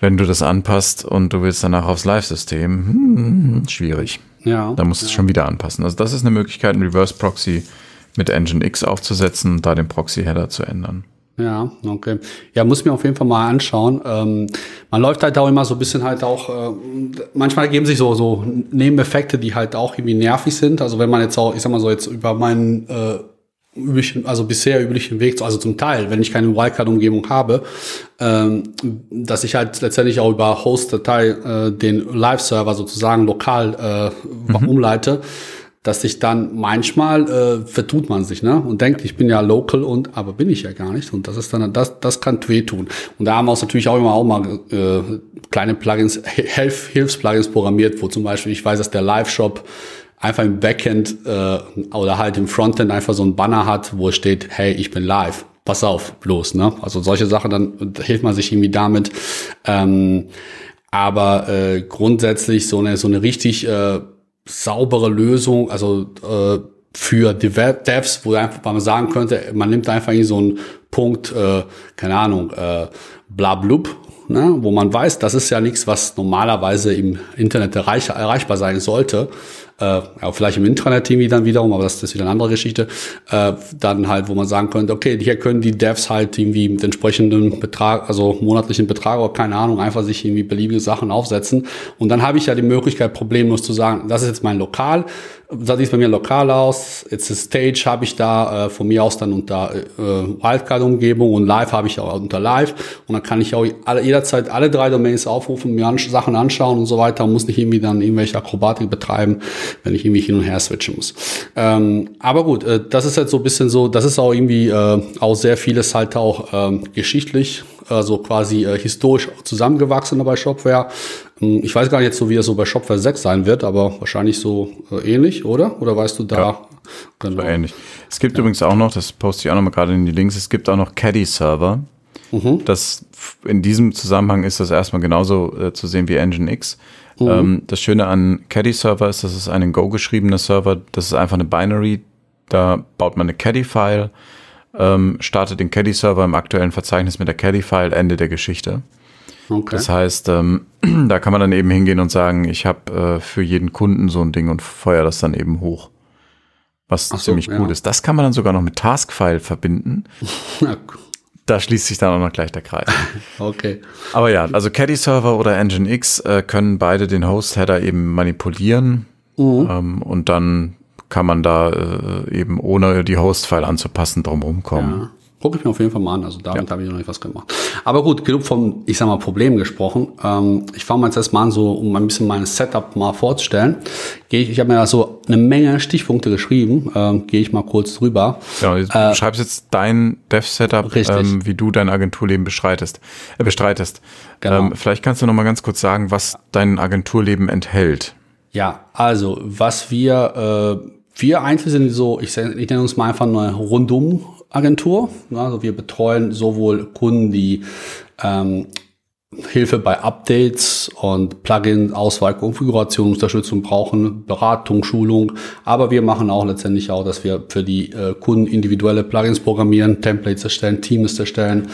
wenn du das anpasst und du willst danach aufs Live-System, hm, schwierig. Ja. Da musst du ja. es schon wieder anpassen. Also das ist eine Möglichkeit, einen Reverse-Proxy mit Engine X aufzusetzen und da den Proxy-Header zu ändern. Ja, okay. Ja, muss mir auf jeden Fall mal anschauen. Ähm, man läuft halt auch immer so ein bisschen halt auch, äh, manchmal ergeben sich so, so Nebeneffekte, die halt auch irgendwie nervig sind. Also wenn man jetzt auch, ich sag mal so, jetzt über meinen äh, üblichen, also bisher üblichen Weg, also zum Teil, wenn ich keine Wildcard-Umgebung habe, ähm, dass ich halt letztendlich auch über Host-Datei äh, den Live-Server sozusagen lokal äh, mhm. umleite, dass sich dann manchmal äh, vertut man sich, ne? Und denkt, ich bin ja local und aber bin ich ja gar nicht. Und das ist dann, das, das kann wehtun. Und da haben wir uns natürlich auch immer auch mal äh, kleine Plugins, Hilf, Hilfs-Plugins programmiert, wo zum Beispiel, ich weiß, dass der Live-Shop einfach im Backend äh, oder halt im Frontend einfach so ein Banner hat, wo steht, hey, ich bin live. Pass auf, bloß, ne? Also solche Sachen, dann hilft man sich irgendwie damit. Ähm, aber äh, grundsätzlich so eine so eine richtig äh, saubere Lösung, also äh, für Devs, wo man sagen könnte, man nimmt einfach so einen Punkt, äh, keine Ahnung, äh, blablub, ne, wo man weiß, das ist ja nichts, was normalerweise im Internet erreich, erreichbar sein sollte äh, auch vielleicht im Intranet-Team dann wiederum, aber das, das ist wieder eine andere Geschichte, äh, dann halt, wo man sagen könnte, okay, hier können die Devs halt irgendwie mit entsprechenden Betrag, also monatlichen Betrag oder keine Ahnung, einfach sich irgendwie beliebige Sachen aufsetzen. Und dann habe ich ja die Möglichkeit, problemlos zu sagen, das ist jetzt mein Lokal, das sieht bei mir lokal aus. Jetzt ist Stage habe ich da äh, von mir aus dann unter äh, Wildcard-Umgebung und Live habe ich auch unter Live. Und dann kann ich auch alle, jederzeit alle drei Domains aufrufen, mir an, Sachen anschauen und so weiter und muss nicht irgendwie dann irgendwelche Akrobatik betreiben, wenn ich irgendwie hin und her switchen muss. Ähm, aber gut, äh, das ist halt so ein bisschen so, das ist auch irgendwie äh, auch sehr vieles halt auch ähm, geschichtlich also quasi äh, historisch zusammengewachsen bei Shopware. Hm, ich weiß gar nicht jetzt so, wie das so bei Shopware 6 sein wird, aber wahrscheinlich so äh, ähnlich, oder? Oder weißt du da? Ja, genau. ähnlich. Es gibt ja. übrigens auch noch, das poste ich auch noch mal gerade in die Links, es gibt auch noch Caddy-Server. Mhm. Das in diesem Zusammenhang ist das erstmal genauso äh, zu sehen wie Nginx. Mhm. Ähm, das Schöne an Caddy-Server ist, dass es ein Go geschriebener Server, das ist einfach eine Binary, da baut man eine Caddy-File ähm, startet den Caddy-Server im aktuellen Verzeichnis mit der Caddy-File, Ende der Geschichte. Okay. Das heißt, ähm, da kann man dann eben hingehen und sagen, ich habe äh, für jeden Kunden so ein Ding und feuer das dann eben hoch. Was so, ziemlich cool ja. ist. Das kann man dann sogar noch mit Taskfile verbinden. da schließt sich dann auch noch gleich der Kreis. okay. Aber ja, also Caddy-Server oder Nginx äh, können beide den Host-Header eben manipulieren mhm. ähm, und dann kann man da äh, eben ohne die Host-File anzupassen drumherum kommen. Ja. Gucke ich mir auf jeden Fall mal an. Also damit ja. habe ich noch nicht was gemacht. Aber gut, genug vom, ich sag mal, Problem gesprochen. Ähm, ich fange mal jetzt erstmal an, so um ein bisschen mein Setup mal vorzustellen. Gehe ich, ich habe mir da so eine Menge Stichpunkte geschrieben. Ähm, Gehe ich mal kurz drüber. Ja, du äh, schreibst jetzt dein Dev-Setup, ähm, wie du dein Agenturleben bestreitest. Äh, bestreitest. Genau. Ähm, vielleicht kannst du noch mal ganz kurz sagen, was dein Agenturleben enthält. Ja, also was wir äh, wir eigentlich sind so, ich, ich nenne uns mal einfach eine Rundum-Agentur. Also wir betreuen sowohl Kunden, die ähm, Hilfe bei Updates und Plugin, Auswahl, Konfiguration, Unterstützung brauchen, Beratung, Schulung. Aber wir machen auch letztendlich auch, dass wir für die äh, Kunden individuelle Plugins programmieren, Templates erstellen, Teams erstellen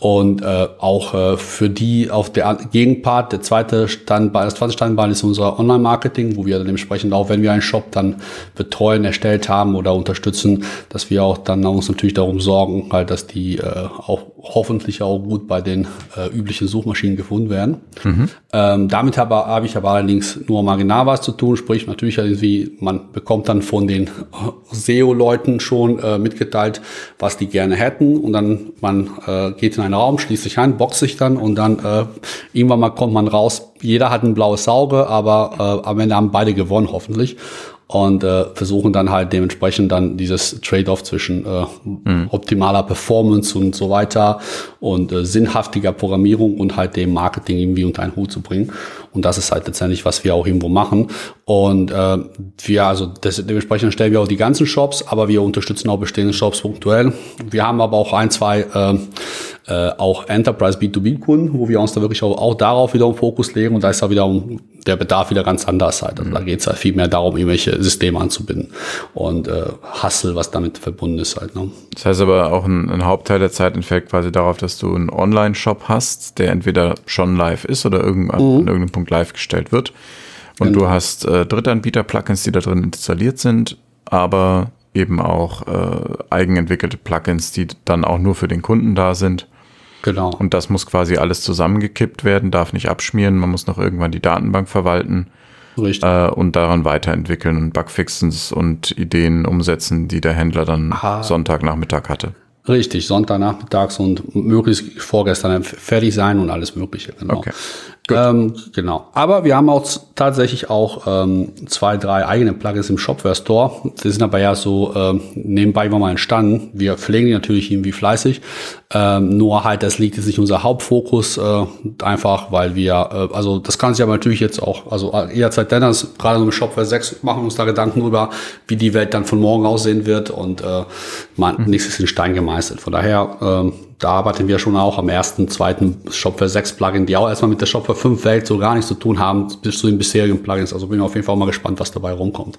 und äh, auch äh, für die auf der Gegenpart, der zweite Standbein, das zweite Standbein ist unser Online-Marketing, wo wir dann entsprechend auch, wenn wir einen Shop dann betreuen, erstellt haben oder unterstützen, dass wir auch dann uns natürlich darum sorgen, halt, dass die äh, auch hoffentlich auch gut bei den äh, üblichen Suchmaschinen gefunden werden. Mhm. Ähm, damit habe, habe ich aber allerdings nur marginal was zu tun, sprich natürlich irgendwie, man bekommt dann von den SEO-Leuten schon äh, mitgeteilt, was die gerne hätten und dann man äh, geht in einen Raum, schließt sich ein, boxt sich dann und dann äh, irgendwann mal kommt man raus, jeder hat ein blaues Auge, aber äh, am Ende haben beide gewonnen hoffentlich und äh, versuchen dann halt dementsprechend dann dieses Trade-off zwischen äh, mhm. optimaler Performance und so weiter und äh, sinnhaftiger Programmierung und halt dem Marketing irgendwie unter einen Hut zu bringen. Und das ist halt letztendlich, was wir auch irgendwo machen. Und äh, wir, also das, dementsprechend stellen wir auch die ganzen Shops, aber wir unterstützen auch bestehende Shops punktuell. Wir haben aber auch ein, zwei äh, äh, auch Enterprise B2B-Kunden, wo wir uns da wirklich auch, auch darauf wieder um Fokus legen und da ist da wieder um, der Bedarf wieder ganz anders halt. Also mhm. da geht es halt viel mehr darum, irgendwelche Systeme anzubinden und äh, Hustle, was damit verbunden ist halt. Ne? Das heißt aber auch ein, ein Hauptteil der Zeit entfällt quasi darauf, dass du einen Online-Shop hast, der entweder schon live ist oder irgendwann mhm. an irgendeinem Punkt live gestellt wird. Und genau. du hast äh, Drittanbieter-Plugins, die da drin installiert sind, aber eben auch äh, eigenentwickelte Plugins, die dann auch nur für den Kunden da sind. Genau. Und das muss quasi alles zusammengekippt werden, darf nicht abschmieren, man muss noch irgendwann die Datenbank verwalten. äh, und daran weiterentwickeln und Bugfixes und Ideen umsetzen, die der Händler dann Aha. Sonntagnachmittag hatte. Richtig, Sonntagnachmittags und möglichst vorgestern fertig sein und alles Mögliche. Genau. Okay. Ähm, genau. Aber wir haben auch tatsächlich auch ähm, zwei, drei eigene Plugins im Shopware Store. Die sind aber ja so ähm, nebenbei immer mal entstanden. Wir pflegen die natürlich irgendwie fleißig. Ähm, nur halt, das liegt jetzt nicht unser Hauptfokus, äh, einfach weil wir, äh, also das kann sich aber natürlich jetzt auch, also jederzeit denn, gerade so im Shopware 6 machen wir uns da Gedanken drüber, wie die Welt dann von morgen aussehen wird und äh, man, mhm. nichts ist in Stein gemeißelt. Von daher ähm, da arbeiten wir schon auch am ersten, zweiten Shopware 6 Plugin, die auch erstmal mit der Shopware 5 Welt so gar nichts zu tun haben, bis zu den bisherigen Plugins. Also bin ich auf jeden Fall mal gespannt, was dabei rumkommt.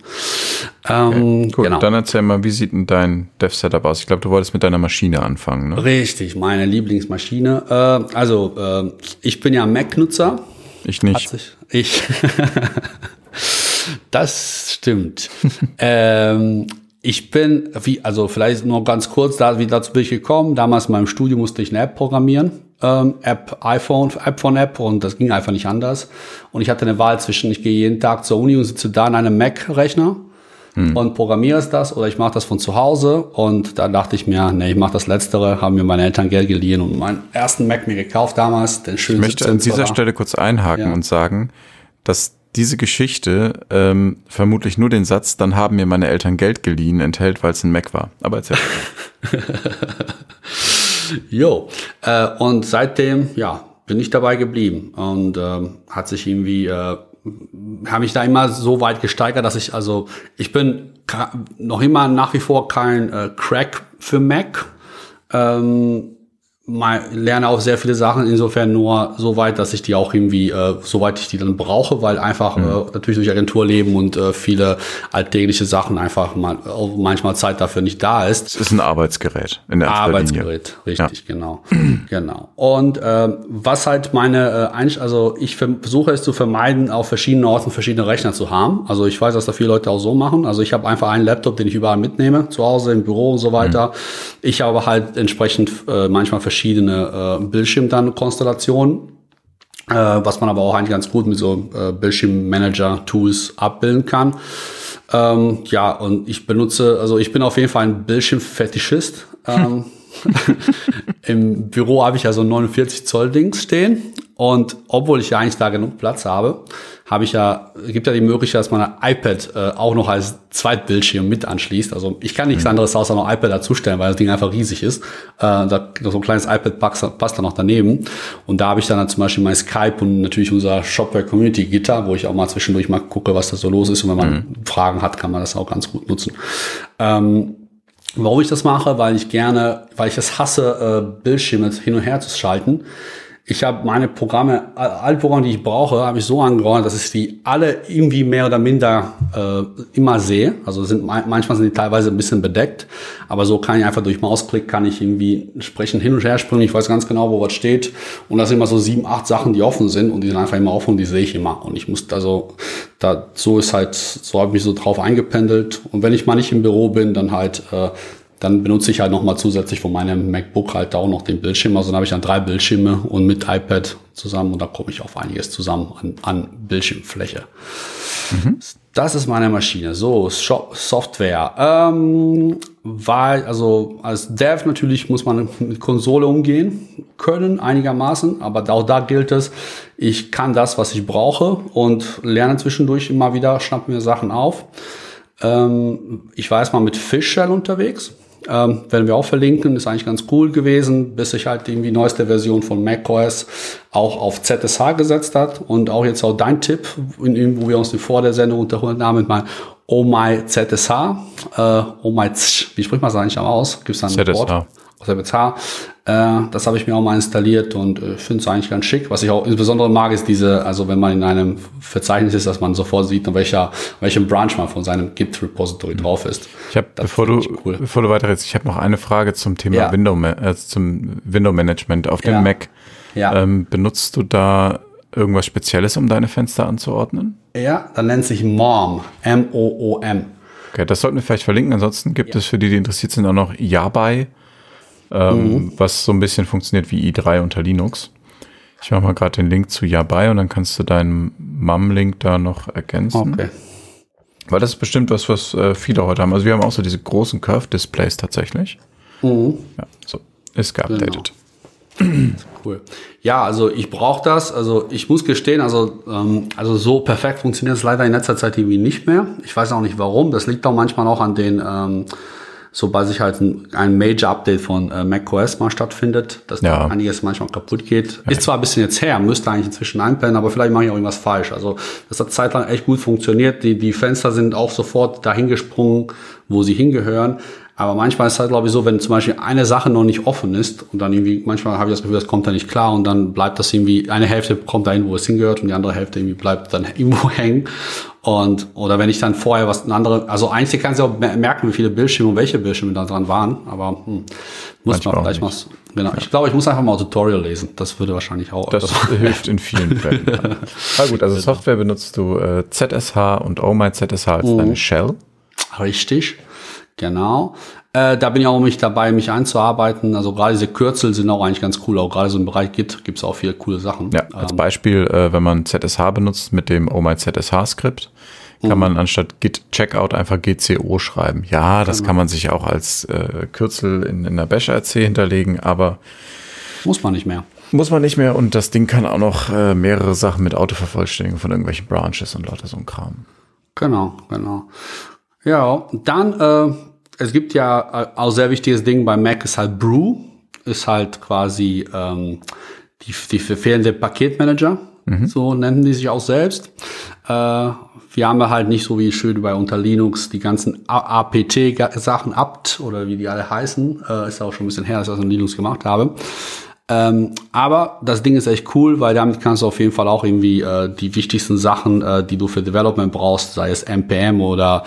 Ähm, okay, gut, genau. dann erzähl mal, wie sieht denn dein Dev-Setup aus? Ich glaube, du wolltest mit deiner Maschine anfangen, ne? Richtig, meine Lieblingsmaschine. Äh, also, äh, ich bin ja Mac-Nutzer. Ich nicht. ich. das stimmt. ähm, ich bin, wie, also vielleicht nur ganz kurz, da, wie dazu bin ich gekommen. Damals in meinem Studio musste ich eine App programmieren. Ähm, App, iPhone, App von App und das ging einfach nicht anders. Und ich hatte eine Wahl zwischen, ich gehe jeden Tag zur Uni und sitze da an einem Mac-Rechner hm. und programmiere das oder ich mache das von zu Hause. Und da dachte ich mir, nee, ich mache das Letztere, haben mir meine Eltern Geld geliehen und meinen ersten Mac mir gekauft damals, den schönen Ich möchte an dieser Stelle kurz einhaken ja. und sagen, dass diese Geschichte ähm, vermutlich nur den Satz, dann haben mir meine Eltern Geld geliehen, enthält, weil es ein Mac war. Aber erzähl. jo, äh, und seitdem, ja, bin ich dabei geblieben und ähm, hat sich irgendwie, äh, habe ich da immer so weit gesteigert, dass ich, also ich bin noch immer nach wie vor kein äh, Crack für Mac. Ähm, lerne auch sehr viele Sachen insofern nur so weit, dass ich die auch irgendwie, äh, soweit ich die dann brauche, weil einfach mhm. äh, natürlich durch Agentur leben und äh, viele alltägliche Sachen einfach mal, manchmal Zeit dafür nicht da ist. Es ist ein Arbeitsgerät in der Arbeitsgerät, Linie. richtig, ja. genau. genau. Und äh, was halt meine, äh, also ich versuche es zu vermeiden, auf verschiedenen Orten verschiedene Rechner zu haben. Also ich weiß, dass da viele Leute auch so machen. Also ich habe einfach einen Laptop, den ich überall mitnehme, zu Hause, im Büro und so weiter. Mhm. Ich habe halt entsprechend äh, manchmal verschiedene verschiedene äh, Bildschirm dann Konstellationen, äh, was man aber auch eigentlich ganz gut mit so äh, Bildschirmmanager-Tools abbilden kann. Ähm, ja, und ich benutze, also ich bin auf jeden Fall ein Bildschirmfetischist. Ähm, Im Büro habe ich ja so 49 Zoll Dings stehen und obwohl ich ja eigentlich da genug Platz habe, habe ich ja, gibt ja die Möglichkeit, dass man ein iPad äh, auch noch als Zweitbildschirm mit anschließt. Also ich kann nichts mhm. anderes außer noch iPad dazustellen, weil das Ding einfach riesig ist. Äh, da so ein kleines iPad passt, passt da noch daneben. Und da habe ich dann halt zum Beispiel mein Skype und natürlich unser Shopware Community Gitter, wo ich auch mal zwischendurch mal gucke, was da so los ist. Und wenn man mhm. Fragen hat, kann man das auch ganz gut nutzen. Ähm, Warum ich das mache? Weil ich gerne, weil ich es hasse, äh, Bildschirme hin und her zu schalten ich habe meine Programme, alle Programme, die ich brauche, habe ich so angeordnet, dass ich die alle irgendwie mehr oder minder äh, immer sehe. Also sind manchmal sind die teilweise ein bisschen bedeckt, aber so kann ich einfach durch Mausklick kann ich irgendwie entsprechend hin und her springen. Ich weiß ganz genau, wo was steht. Und das sind immer so sieben, acht Sachen, die offen sind und die sind einfach immer offen und die sehe ich immer. Und ich muss also da so ist halt, so habe ich mich so drauf eingependelt. Und wenn ich mal nicht im Büro bin, dann halt äh, dann benutze ich halt nochmal zusätzlich von meinem MacBook halt auch noch den Bildschirm. Also dann habe ich dann drei Bildschirme und mit iPad zusammen und da komme ich auf einiges zusammen an, an Bildschirmfläche. Mhm. Das ist meine Maschine. So, Software. Ähm, weil, also als Dev natürlich muss man mit Konsole umgehen können, einigermaßen, aber auch da gilt es, ich kann das, was ich brauche und lerne zwischendurch immer wieder, schnappen mir Sachen auf. Ähm, ich war erstmal mit Fishshell unterwegs ähm, werden wir auch verlinken, ist eigentlich ganz cool gewesen, bis sich halt irgendwie neueste Version von macOS auch auf ZSH gesetzt hat. Und auch jetzt auch dein Tipp, in, wo wir uns vor der Sendung unterholt haben, mit meinem Oh My ZSH, äh, Oh My wie spricht man das eigentlich aus? Gibt es da ein ZSH. Wort? ZSH. Äh, das habe ich mir auch mal installiert und äh, finde es eigentlich ganz schick. Was ich auch insbesondere mag, ist diese, also wenn man in einem Verzeichnis ist, dass man sofort sieht, in welcher, welchem Branch man von seinem Git-Repository mhm. drauf ist. Ich habe, bevor du, cool. bevor du weiter ich habe noch eine Frage zum Thema ja. Window, äh, zum Window Management auf dem ja. Mac. Ja. Ähm, benutzt du da irgendwas Spezielles, um deine Fenster anzuordnen? Ja, dann nennt sich MOM, M-O-O-M. Okay, das sollten wir vielleicht verlinken. Ansonsten gibt ja. es für die, die interessiert sind, auch noch Yabai ähm, mhm. was so ein bisschen funktioniert wie i3 unter Linux. Ich mache mal gerade den Link zu Yabai und dann kannst du deinen Mumlink da noch ergänzen. Okay. Weil das ist bestimmt was, was äh, viele heute haben. Also wir haben auch so diese großen Curve-Displays tatsächlich. Mhm. Ja, so, ist geupdatet. Genau. Cool. Ja, also ich brauche das. Also ich muss gestehen, also, ähm, also so perfekt funktioniert es leider in letzter Zeit irgendwie nicht mehr. Ich weiß auch nicht warum. Das liegt auch manchmal auch an den ähm, sobald sich halt ein, ein Major-Update von äh, macOS mal stattfindet, dass ja. da einiges manchmal kaputt geht. Ist zwar ein bisschen jetzt her, müsste eigentlich inzwischen einpennen, aber vielleicht mache ich auch irgendwas falsch. Also das hat zeitlang echt gut funktioniert. Die, die Fenster sind auch sofort dahin gesprungen, wo sie hingehören. Aber manchmal ist es halt, glaube ich, so, wenn zum Beispiel eine Sache noch nicht offen ist und dann irgendwie, manchmal habe ich das Gefühl, das kommt da nicht klar und dann bleibt das irgendwie, eine Hälfte kommt dahin, wo es hingehört und die andere Hälfte irgendwie bleibt dann irgendwo hängen. Und, oder wenn ich dann vorher was, ein andere, also eigentlich kannst du auch merken, wie viele Bildschirme und welche Bildschirme da dran waren, aber hm, muss manchmal man vielleicht mal, genau. Ja. Ich glaube, ich muss einfach mal ein Tutorial lesen. Das würde wahrscheinlich auch. Das hilft in vielen Fällen. Na gut, also genau. Software benutzt du äh, ZSH und Oh My ZSH als mhm. deine Shell. Richtig. Genau. Äh, da bin ich auch mich dabei, mich einzuarbeiten. Also gerade diese Kürzel sind auch eigentlich ganz cool. Auch gerade so im Bereich Git gibt es auch viele coole Sachen. Ja, als ähm, Beispiel, äh, wenn man ZSH benutzt mit dem Oh My ZSH Skript, kann mhm. man anstatt Git Checkout einfach GCO schreiben. Ja, das genau. kann man sich auch als äh, Kürzel in, in der Bash RC hinterlegen, aber muss man nicht mehr. Muss man nicht mehr und das Ding kann auch noch äh, mehrere Sachen mit Autovervollständigung von irgendwelchen Branches und lauter so ein Kram. Genau, genau. Ja, dann, äh, es gibt ja äh, auch sehr wichtiges Ding bei Mac ist halt Brew, ist halt quasi ähm, die, die fehlende Paketmanager, mhm. so nennen die sich auch selbst. Äh, wir haben halt nicht so wie schön bei unter Linux die ganzen APT-Sachen apt oder wie die alle heißen. Äh, ist auch schon ein bisschen her, dass ich das in Linux gemacht habe. Ähm, aber das Ding ist echt cool, weil damit kannst du auf jeden Fall auch irgendwie äh, die wichtigsten Sachen, äh, die du für Development brauchst, sei es NPM oder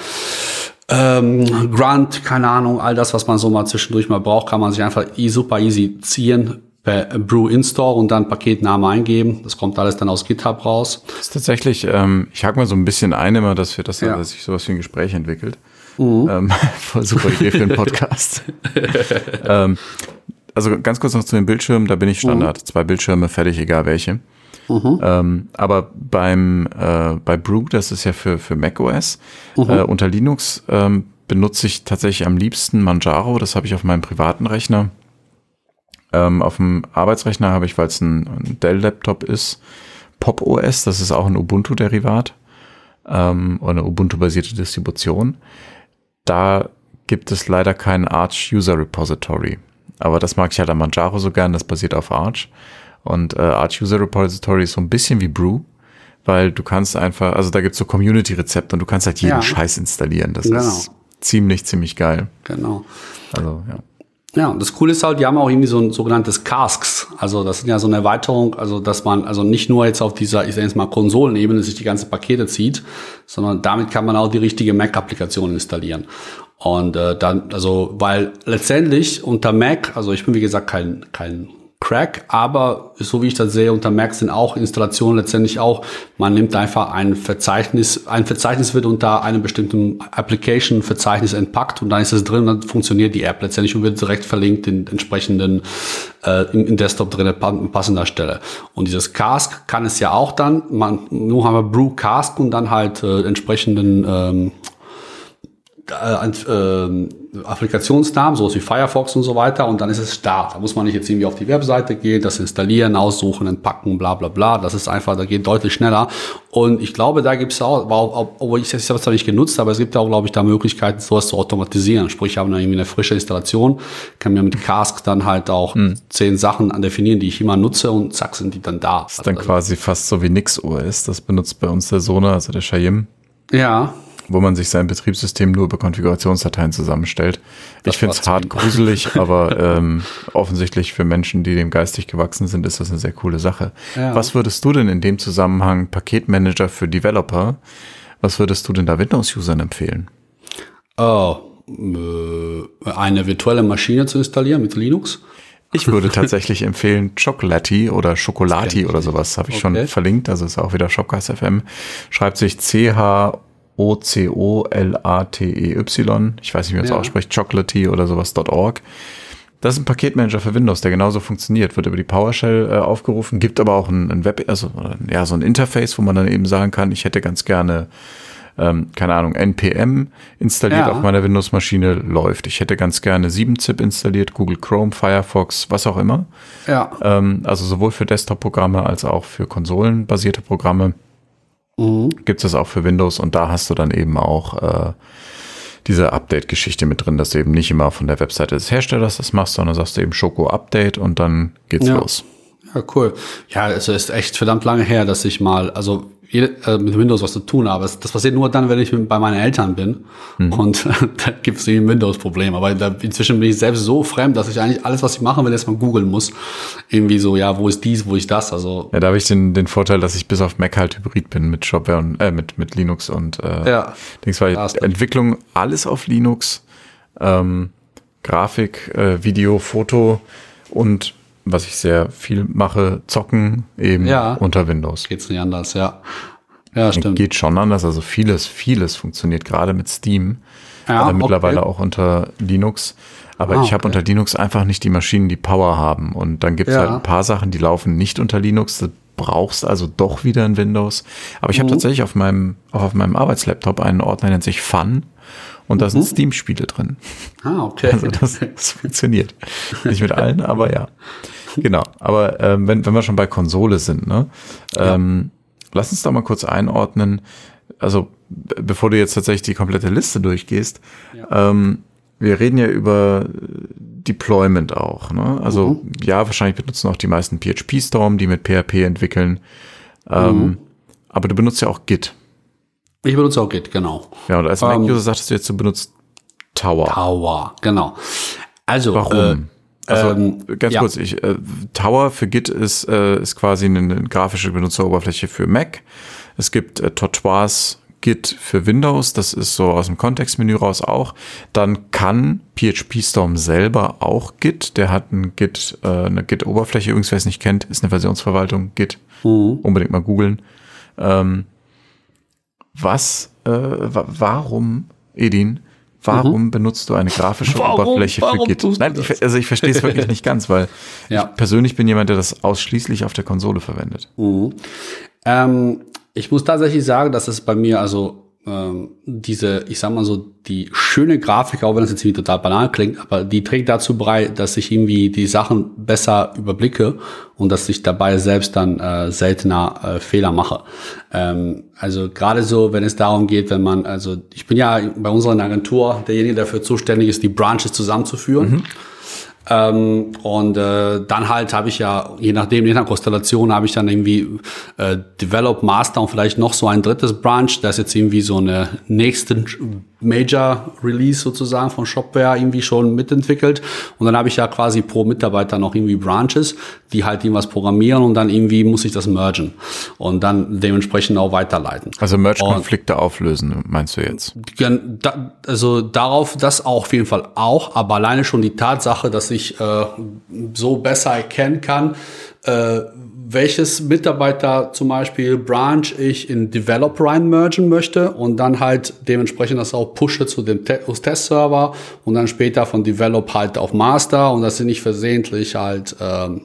ähm, Grunt, keine Ahnung, all das, was man so mal zwischendurch mal braucht, kann man sich einfach super easy ziehen per Brew Install und dann Paketname eingeben. Das kommt alles dann aus GitHub raus. Das ist tatsächlich, ähm, ich hake mal so ein bisschen ein immer, dass wir das, ja. dass sich sowas wie ein Gespräch entwickelt. Mhm. Ähm, super Idee für einen Podcast. ähm, also ganz kurz noch zu den Bildschirmen, da bin ich Standard. Mhm. Zwei Bildschirme, fertig, egal welche. Mhm. Ähm, aber beim äh, bei Brew, das ist ja für, für macOS, mhm. äh, unter Linux ähm, benutze ich tatsächlich am liebsten Manjaro, das habe ich auf meinem privaten Rechner. Ähm, auf dem Arbeitsrechner habe ich, weil es ein, ein Dell-Laptop ist, Pop OS, das ist auch ein Ubuntu-Derivat ähm, oder eine Ubuntu-basierte Distribution. Da gibt es leider kein Arch User Repository. Aber das mag ich halt an Manjaro so gern, das basiert auf Arch. Und äh, Arch User Repository ist so ein bisschen wie Brew, weil du kannst einfach, also da gibt's so Community-Rezepte und du kannst halt jeden ja. Scheiß installieren. Das genau. ist ziemlich, ziemlich geil. Genau. Also, ja. Ja, und das Coole ist halt, die haben auch irgendwie so ein sogenanntes Casks. Also das ist ja so eine Erweiterung, also dass man also nicht nur jetzt auf dieser, ich sage jetzt mal Konsolenebene sich die ganze Pakete zieht, sondern damit kann man auch die richtige Mac-Applikation installieren. Und äh, dann, also, weil letztendlich unter Mac, also ich bin wie gesagt kein, kein Crack, aber so wie ich das sehe, unter Mac sind auch Installationen letztendlich auch, man nimmt einfach ein Verzeichnis, ein Verzeichnis wird unter einem bestimmten Application-Verzeichnis entpackt und dann ist es drin, dann funktioniert die App letztendlich und wird direkt verlinkt in entsprechenden, äh, im, im Desktop drin, passender Stelle. Und dieses Cask kann es ja auch dann, man, nur haben wir Brew Cask und dann halt äh, entsprechenden ähm, äh, äh, Applikationsnamen, so wie Firefox und so weiter, und dann ist es da. Da muss man nicht jetzt irgendwie auf die Webseite gehen, das installieren, aussuchen, entpacken, bla bla bla. Das ist einfach, da geht deutlich schneller. Und ich glaube, da gibt es auch, obwohl ich es zwar nicht genutzt, aber es gibt auch, glaube ich, da Möglichkeiten, sowas zu automatisieren. Sprich, ich habe irgendwie eine frische Installation, kann mir mit Cask dann halt auch hm. zehn Sachen definieren, die ich immer nutze und zack, sind die dann da. Das ist dann also, quasi fast so wie Nix OS. Das benutzt bei uns der Sohne, also der Shayim. Ja wo man sich sein Betriebssystem nur über Konfigurationsdateien zusammenstellt. Das ich finde es hart gruselig, aber ähm, offensichtlich für Menschen, die dem geistig gewachsen sind, ist das eine sehr coole Sache. Ja. Was würdest du denn in dem Zusammenhang Paketmanager für Developer, was würdest du denn da Windows-Usern empfehlen? Oh, äh, eine virtuelle Maschine zu installieren mit Linux. Ich würde tatsächlich empfehlen Chocolati oder Chocolati oder sowas. Habe ich okay. schon verlinkt. Also ist auch wieder Shopcast FM. Schreibt sich C-H O-C-O-L-A-T-E-Y. Ich weiß nicht, wie man es ja. ausspricht. Chocolatey oder sowas.org. Das ist ein Paketmanager für Windows, der genauso funktioniert, wird über die PowerShell äh, aufgerufen, gibt aber auch ein, ein Web, also ja, so ein Interface, wo man dann eben sagen kann, ich hätte ganz gerne, ähm, keine Ahnung, NPM installiert Ja. auf meiner Windows-Maschine, läuft. Ich hätte ganz gerne 7-Zip installiert, Google Chrome, Firefox, was auch immer. Ja. Ähm, also sowohl für Desktop-Programme als auch für konsolenbasierte Programme Mhm. gibt es das auch für Windows und da hast du dann eben auch äh, diese Update-Geschichte mit drin, dass du eben nicht immer von der Webseite des Herstellers das machst, sondern sagst du eben Schoko Update und dann geht's Ja. los. Ja, cool. Ja, es ist echt verdammt lange her, dass ich mal, also jede, äh, mit Windows was zu tun habe. Es- Das passiert nur dann, wenn ich mit- bei meinen Eltern bin und da gibt es ein Windows-Problem. Aber da, inzwischen bin ich selbst so fremd, dass ich eigentlich alles, was ich machen will, erstmal googeln muss. Irgendwie so, ja, wo ist dies, wo ist das? Also, Ja, da habe ich den, den Vorteil, dass ich bis auf Mac halt Hybrid bin mit Shopware und äh, mit, mit Linux und äh, Ja. Dings, weil Entwicklung alles auf Linux, ähm, Grafik, äh, Video, Foto und was ich sehr viel mache, zocken eben Ja. unter Windows. geht's nicht anders, ja. Ja, stimmt. Geht schon anders, also vieles, vieles funktioniert gerade mit Steam. Ja, äh, mittlerweile okay. auch unter Linux. Aber Ah, ich habe okay. unter Linux einfach nicht die Maschinen, die Power haben. Und dann gibt es Ja. halt ein paar Sachen, die laufen nicht unter Linux. Du brauchst also doch wieder ein Windows. Aber ich habe Mhm. tatsächlich auf meinem, auch auf meinem Arbeitslaptop einen Ordner, der nennt sich Fun. Und da Mhm. sind Steam-Spiele drin. Ah, okay. Also das, das funktioniert. Nicht mit allen, aber ja. Genau. Aber ähm, wenn, wenn wir schon bei Konsole sind, ne? Ähm, lass uns da mal kurz einordnen. Also, bevor du jetzt tatsächlich die komplette Liste durchgehst, ähm, wir reden ja über äh, Deployment auch. Ne? Also ja, wahrscheinlich benutzen auch die meisten PHP Storm, die mit PHP entwickeln. Ähm, Aber du benutzt ja auch Git. Ich benutze auch Git, genau. Ja, und als Ähm, Mac-User sagtest du jetzt, du benutzt Tower. Power, genau. Also, Warum? Äh, also ähm, ganz ja. kurz, ich, äh, Tower für Git ist, äh, ist quasi eine, eine grafische Benutzeroberfläche für Mac. Es gibt äh, Tortoise Git für Windows, das ist so aus dem Kontextmenü raus auch. Dann kann PHP Storm selber auch Git. Der hat ein Git, äh, eine Git-Oberfläche. Übrigens, wer es nicht kennt, ist eine Versionsverwaltung Git. Mhm. Unbedingt mal googeln. Ähm, was, äh, wa warum, Edin, warum benutzt du eine grafische Mhm. Warum? Oberfläche für Warum Git? tust du Nein, ich, also ich verstehe es wirklich nicht ganz, weil Ja. ich persönlich bin jemand, der das ausschließlich auf der Konsole verwendet. Ähm, ich muss tatsächlich sagen, dass es bei mir also ähm, diese, ich sag mal so, die schöne Grafik, auch wenn das jetzt irgendwie total banal klingt, aber die trägt dazu bei, dass ich irgendwie die Sachen besser überblicke und dass ich dabei selbst dann äh, seltener äh, Fehler mache. Ähm, also gerade so, wenn es darum geht, wenn man, also ich bin ja bei unserer Agentur derjenige, der dafür zuständig ist, die Branches zusammenzuführen. Ähm, und äh, dann halt habe ich ja, je nachdem, je nach Konstellation, habe ich dann irgendwie äh, Develop, Master und vielleicht noch so ein drittes Branch, das jetzt irgendwie so eine nächste Major Release sozusagen von Shopware irgendwie schon mitentwickelt. Und dann habe ich ja quasi pro Mitarbeiter noch irgendwie Branches, die halt irgendwas programmieren und dann irgendwie muss ich das mergen und dann dementsprechend auch weiterleiten. Also Merge-Konflikte auflösen, meinst du jetzt? Da, also darauf das auch auf jeden Fall auch, aber alleine schon die Tatsache, dass ich äh, so besser erkennen kann, äh, welches Mitarbeiter zum Beispiel Branch ich in Develop rein mergen möchte und dann halt dementsprechend das auch pushe zu dem Testserver und dann später von Develop halt auf Master und dass sie nicht versehentlich halt ähm,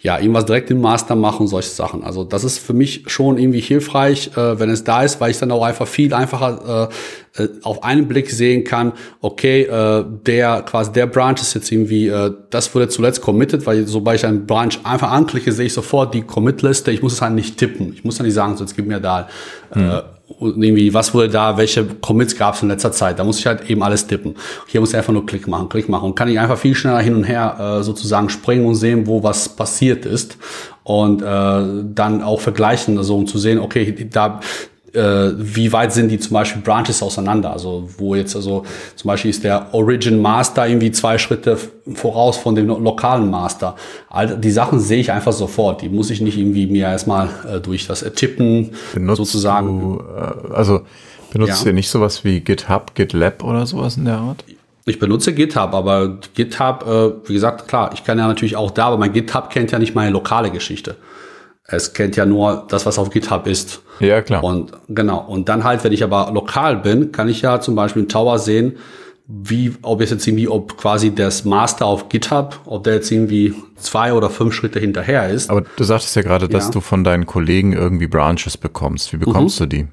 ja, irgendwas direkt im Master machen, solche Sachen. Also das ist für mich schon irgendwie hilfreich, äh, wenn es da ist, weil ich dann auch einfach viel einfacher äh, äh, auf einen Blick sehen kann, okay, äh, der quasi der Branch ist jetzt irgendwie, äh, das wurde zuletzt committed, weil sobald ich einen Branch einfach anklicke, sehe ich sofort die Commit-Liste. Ich muss es halt nicht tippen. Ich muss ja nicht sagen, so jetzt gib mir da äh, und irgendwie, was wurde da, welche Commits gab es in letzter Zeit. Da muss ich halt eben alles tippen. Hier muss ich einfach nur Klick machen, Klick machen. Und kann ich einfach viel schneller hin und her äh, sozusagen springen und sehen, wo was passiert ist. Und äh, dann auch vergleichen, also um zu sehen, okay, da äh, wie weit sind die zum Beispiel Branches auseinander? Also wo jetzt also zum Beispiel ist der Origin Master irgendwie zwei Schritte voraus von dem lo- lokalen Master. All die Sachen sehe ich einfach sofort. Die muss ich nicht irgendwie mir erstmal äh, durch das Tippen Benutzt sozusagen. Du, äh, also benutzt Ja. ihr nicht sowas wie GitHub, GitLab oder sowas in der Art? Ich benutze GitHub, aber GitHub, äh, wie gesagt, klar, ich kann ja natürlich auch da, aber mein GitHub kennt ja nicht meine lokale Geschichte. Es kennt ja nur das, was auf GitHub ist. Ja, klar. Und genau. Und dann halt, wenn ich aber lokal bin, kann ich ja zum Beispiel in Tower sehen, wie, ob jetzt irgendwie, ob quasi das Master auf GitHub, ob der jetzt irgendwie zwei oder fünf Schritte hinterher ist. Aber du sagtest ja gerade, dass du von deinen Kollegen irgendwie Branches bekommst. Wie bekommst mhm. du die?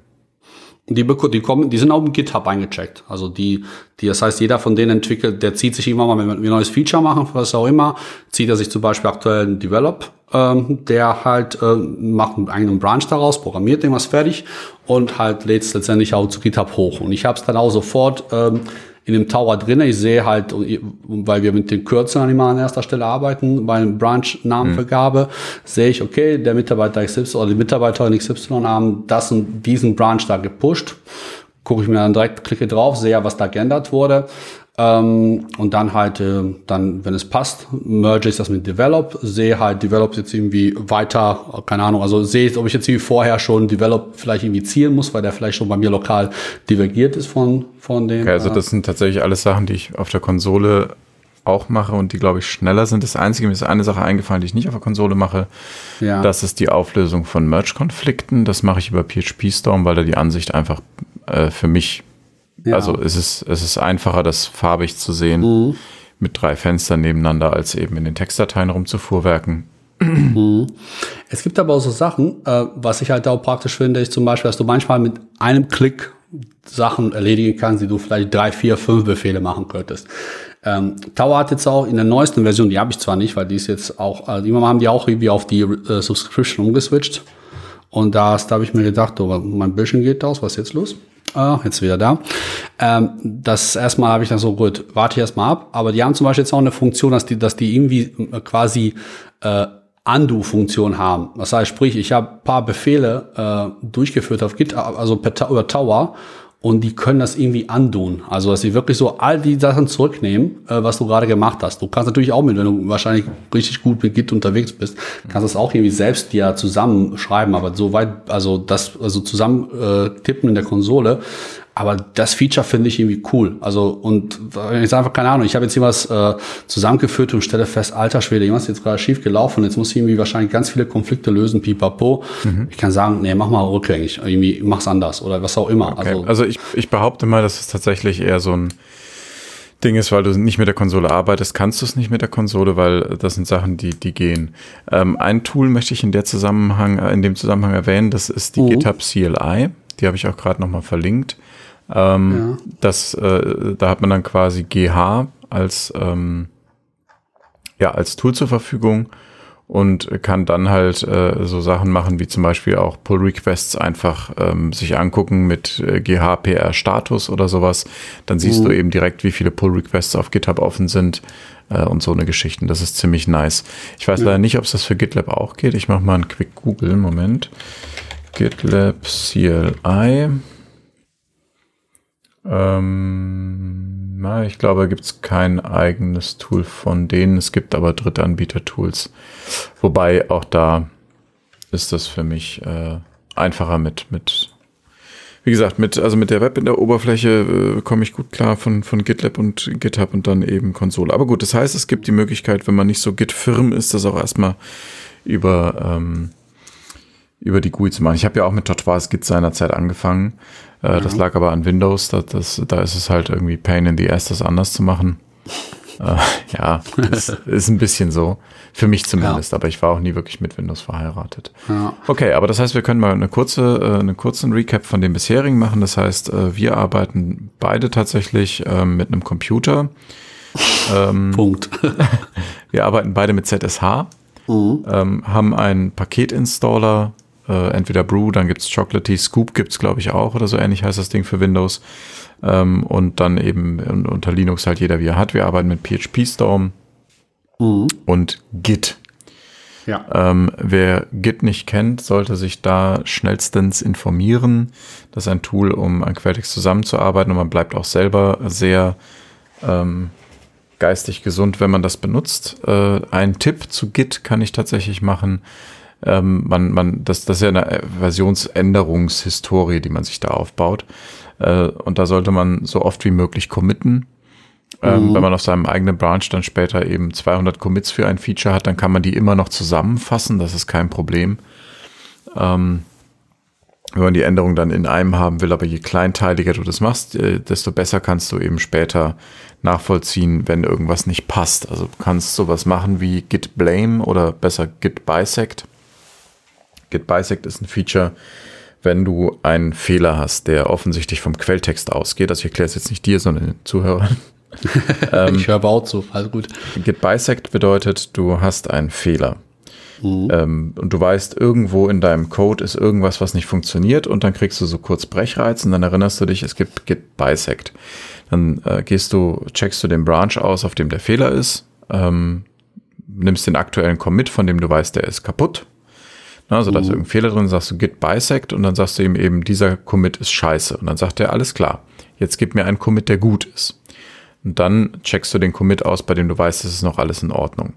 Die, die kommen, die sind auch im GitHub eingecheckt. Also die, die, das heißt, jeder von denen entwickelt, der zieht sich immer mal, wenn wir ein neues Feature machen, was auch immer, zieht er sich zum Beispiel aktuell einen Develop, ähm, der halt äh, macht einen eigenen Branch daraus, programmiert irgendwas fertig und halt lädt es letztendlich auch zu GitHub hoch. Und ich habe es dann auch sofort ähm, in dem Tower drin. Ich sehe halt, weil wir mit den Kürzeln immer an erster Stelle arbeiten, bei einem Branch-Namenvergabe, mhm. sehe ich, okay, der Mitarbeiter XY oder die Mitarbeiterin XY haben das und diesen Branch da gepusht. Gucke ich mir dann direkt, klicke drauf, sehe, was da geändert wurde. Ähm, und dann halt, äh, dann, wenn es passt, merge ich das mit Develop, sehe halt Develop jetzt irgendwie weiter, keine Ahnung, also sehe ich, ob ich jetzt wie vorher schon Develop vielleicht irgendwie zielen muss, weil der vielleicht schon bei mir lokal divergiert ist von, von dem. Okay, also das sind tatsächlich alles Sachen, die ich auf der Konsole auch mache und die, glaube ich, schneller sind. Das Einzige, mir ist eine Sache eingefallen, die ich nicht auf der Konsole mache. Ja. Das ist die Auflösung von Merge-Konflikten. Das mache ich über PHP Storm, weil da die Ansicht einfach äh, für mich ja. Also es ist, es ist einfacher, das farbig zu sehen mhm. mit drei Fenstern nebeneinander, als eben in den Textdateien rumzufuhrwerken. Mhm. Es gibt aber auch so Sachen, äh, was ich halt auch praktisch finde, ist zum Beispiel, dass du manchmal mit einem Klick Sachen erledigen kannst, die du vielleicht drei, vier, fünf Befehle machen könntest. Ähm, Tower hat jetzt auch in der neuesten Version, die habe ich zwar nicht, weil die ist jetzt auch, also immer haben die auch irgendwie auf die äh, Subscription umgeswitcht. Und da, da habe ich mir gedacht, oh, mein Bildschirm geht aus, was ist jetzt los? Ah, jetzt wieder da. Ähm, das erstmal habe ich dann so, gut, warte ich erstmal ab. Aber die haben zum Beispiel jetzt auch eine Funktion, dass die, dass die irgendwie äh, quasi äh, Undo-Funktion haben. Das heißt, sprich, ich habe paar Befehle äh, durchgeführt auf GitHub, also per, über Tower und die können das irgendwie andun. Also, dass sie wirklich so all die Sachen zurücknehmen, äh, was du gerade gemacht hast. Du kannst natürlich auch mit, wenn du wahrscheinlich richtig gut mit Git unterwegs bist, kannst das auch irgendwie selbst dir zusammenschreiben, aber so weit, also das, also zusammen äh, tippen in der Konsole, aber das Feature finde ich irgendwie cool. Also, und ich sage einfach, keine Ahnung, ich habe jetzt hier was äh, zusammengeführt und stelle fest, alter Schwede, irgendwas ist jetzt gerade schief gelaufen und jetzt muss ich irgendwie wahrscheinlich ganz viele Konflikte lösen, pipapo. Mhm. Ich kann sagen, nee, mach mal rückgängig, irgendwie mach's anders oder was auch immer. Okay. Also, also ich, ich behaupte mal, dass es tatsächlich eher so ein Ding ist, weil du nicht mit der Konsole arbeitest, kannst du es nicht mit der Konsole, weil das sind Sachen, die, die gehen. Ähm, ein Tool möchte ich in der Zusammenhang, in dem Zusammenhang erwähnen, das ist die uh. GitHub CLI. Die habe ich auch gerade nochmal verlinkt. Ähm, ja. das, äh, da hat man dann quasi GH als, ähm, ja, als Tool zur Verfügung und kann dann halt äh, so Sachen machen, wie zum Beispiel auch Pull Requests einfach ähm, sich angucken mit äh, GHPR Status oder sowas. Dann siehst mhm. du eben direkt, wie viele Pull Requests auf GitHub offen sind äh, und so eine Geschichten. Das ist ziemlich nice. Ich weiß ja. leider nicht, ob es das für GitLab auch geht. Ich mache mal einen Quick Google. Moment. GitLab CLI. Ähm, na, ich glaube, da gibt es kein eigenes Tool von denen. Es gibt aber Drittanbieter-Tools. Wobei auch da ist das für mich äh, einfacher mit, mit, wie gesagt, mit, also mit der Web in der Oberfläche äh, komme ich gut klar von, von GitLab und GitHub und dann eben Konsole. Aber gut, das heißt, es gibt die Möglichkeit, wenn man nicht so Git-firm ist, das auch erstmal über, ähm, über die GUI zu machen. Ich habe ja auch mit Tortoise Git seinerzeit angefangen. Äh, das lag aber an Windows. Das, das, da ist es halt irgendwie Pain in the Ass, das anders zu machen. äh, ja, das ist ein bisschen so. Für mich zumindest, ja. aber ich war auch nie wirklich mit Windows verheiratet. Ja. Okay, aber das heißt, wir können mal eine kurze, äh, einen kurzen Recap von dem bisherigen machen. Das heißt, äh, wir arbeiten beide tatsächlich ähm, mit einem Computer. Ähm, Punkt. wir arbeiten beide mit ZSH, mhm. ähm, haben einen Paketinstaller äh, entweder Brew, dann gibt's Chocolatey, Scoop gibt's glaube ich auch oder so ähnlich heißt das Ding für Windows. Ähm, und dann eben unter Linux halt jeder wie er hat. Wir arbeiten mit PHP Storm mhm. und Git. Ja. Ähm, wer Git nicht kennt, sollte sich da schnellstens informieren. Das ist ein Tool, um an Quelltext zusammenzuarbeiten und man bleibt auch selber sehr ähm, geistig gesund, wenn man das benutzt. Äh, ein Tipp zu Git kann ich tatsächlich machen. Ähm, man, man, das, das ist ja eine Versionsänderungshistorie, die man sich da aufbaut. Äh, und da sollte man so oft wie möglich committen. Ähm, mhm. Wenn man auf seinem eigenen Branch dann später eben 200 Commits für ein Feature hat, dann kann man die immer noch zusammenfassen. Das ist kein Problem. Ähm, wenn man die Änderung dann in einem haben will, aber je kleinteiliger du das machst, äh, desto besser kannst du eben später nachvollziehen, wenn irgendwas nicht passt. Also du kannst sowas machen wie git blame oder besser git bisect. Git bisect ist ein Feature, wenn du einen Fehler hast, der offensichtlich vom Quelltext ausgeht. Also ich erkläre es jetzt nicht dir, sondern den Zuhörern. ähm, ich höre auch zu, alles gut. Git bisect bedeutet, du hast einen Fehler. Mhm. Ähm, und du weißt, irgendwo in deinem Code ist irgendwas, was nicht funktioniert und dann kriegst du so kurz Brechreiz und dann erinnerst du dich, es gibt Git bisect. Dann äh, gehst du, checkst du den Branch aus, auf dem der Fehler ist, ähm, nimmst den aktuellen Commit, von dem du weißt, der ist kaputt. Also da ist mhm. irgendein Fehler drin, sagst du Git bisect und dann sagst du ihm eben, dieser Commit ist scheiße. Und dann sagt er, alles klar, jetzt gib mir einen Commit, der gut ist. Und dann checkst du den Commit aus, bei dem du weißt, es ist noch alles in Ordnung.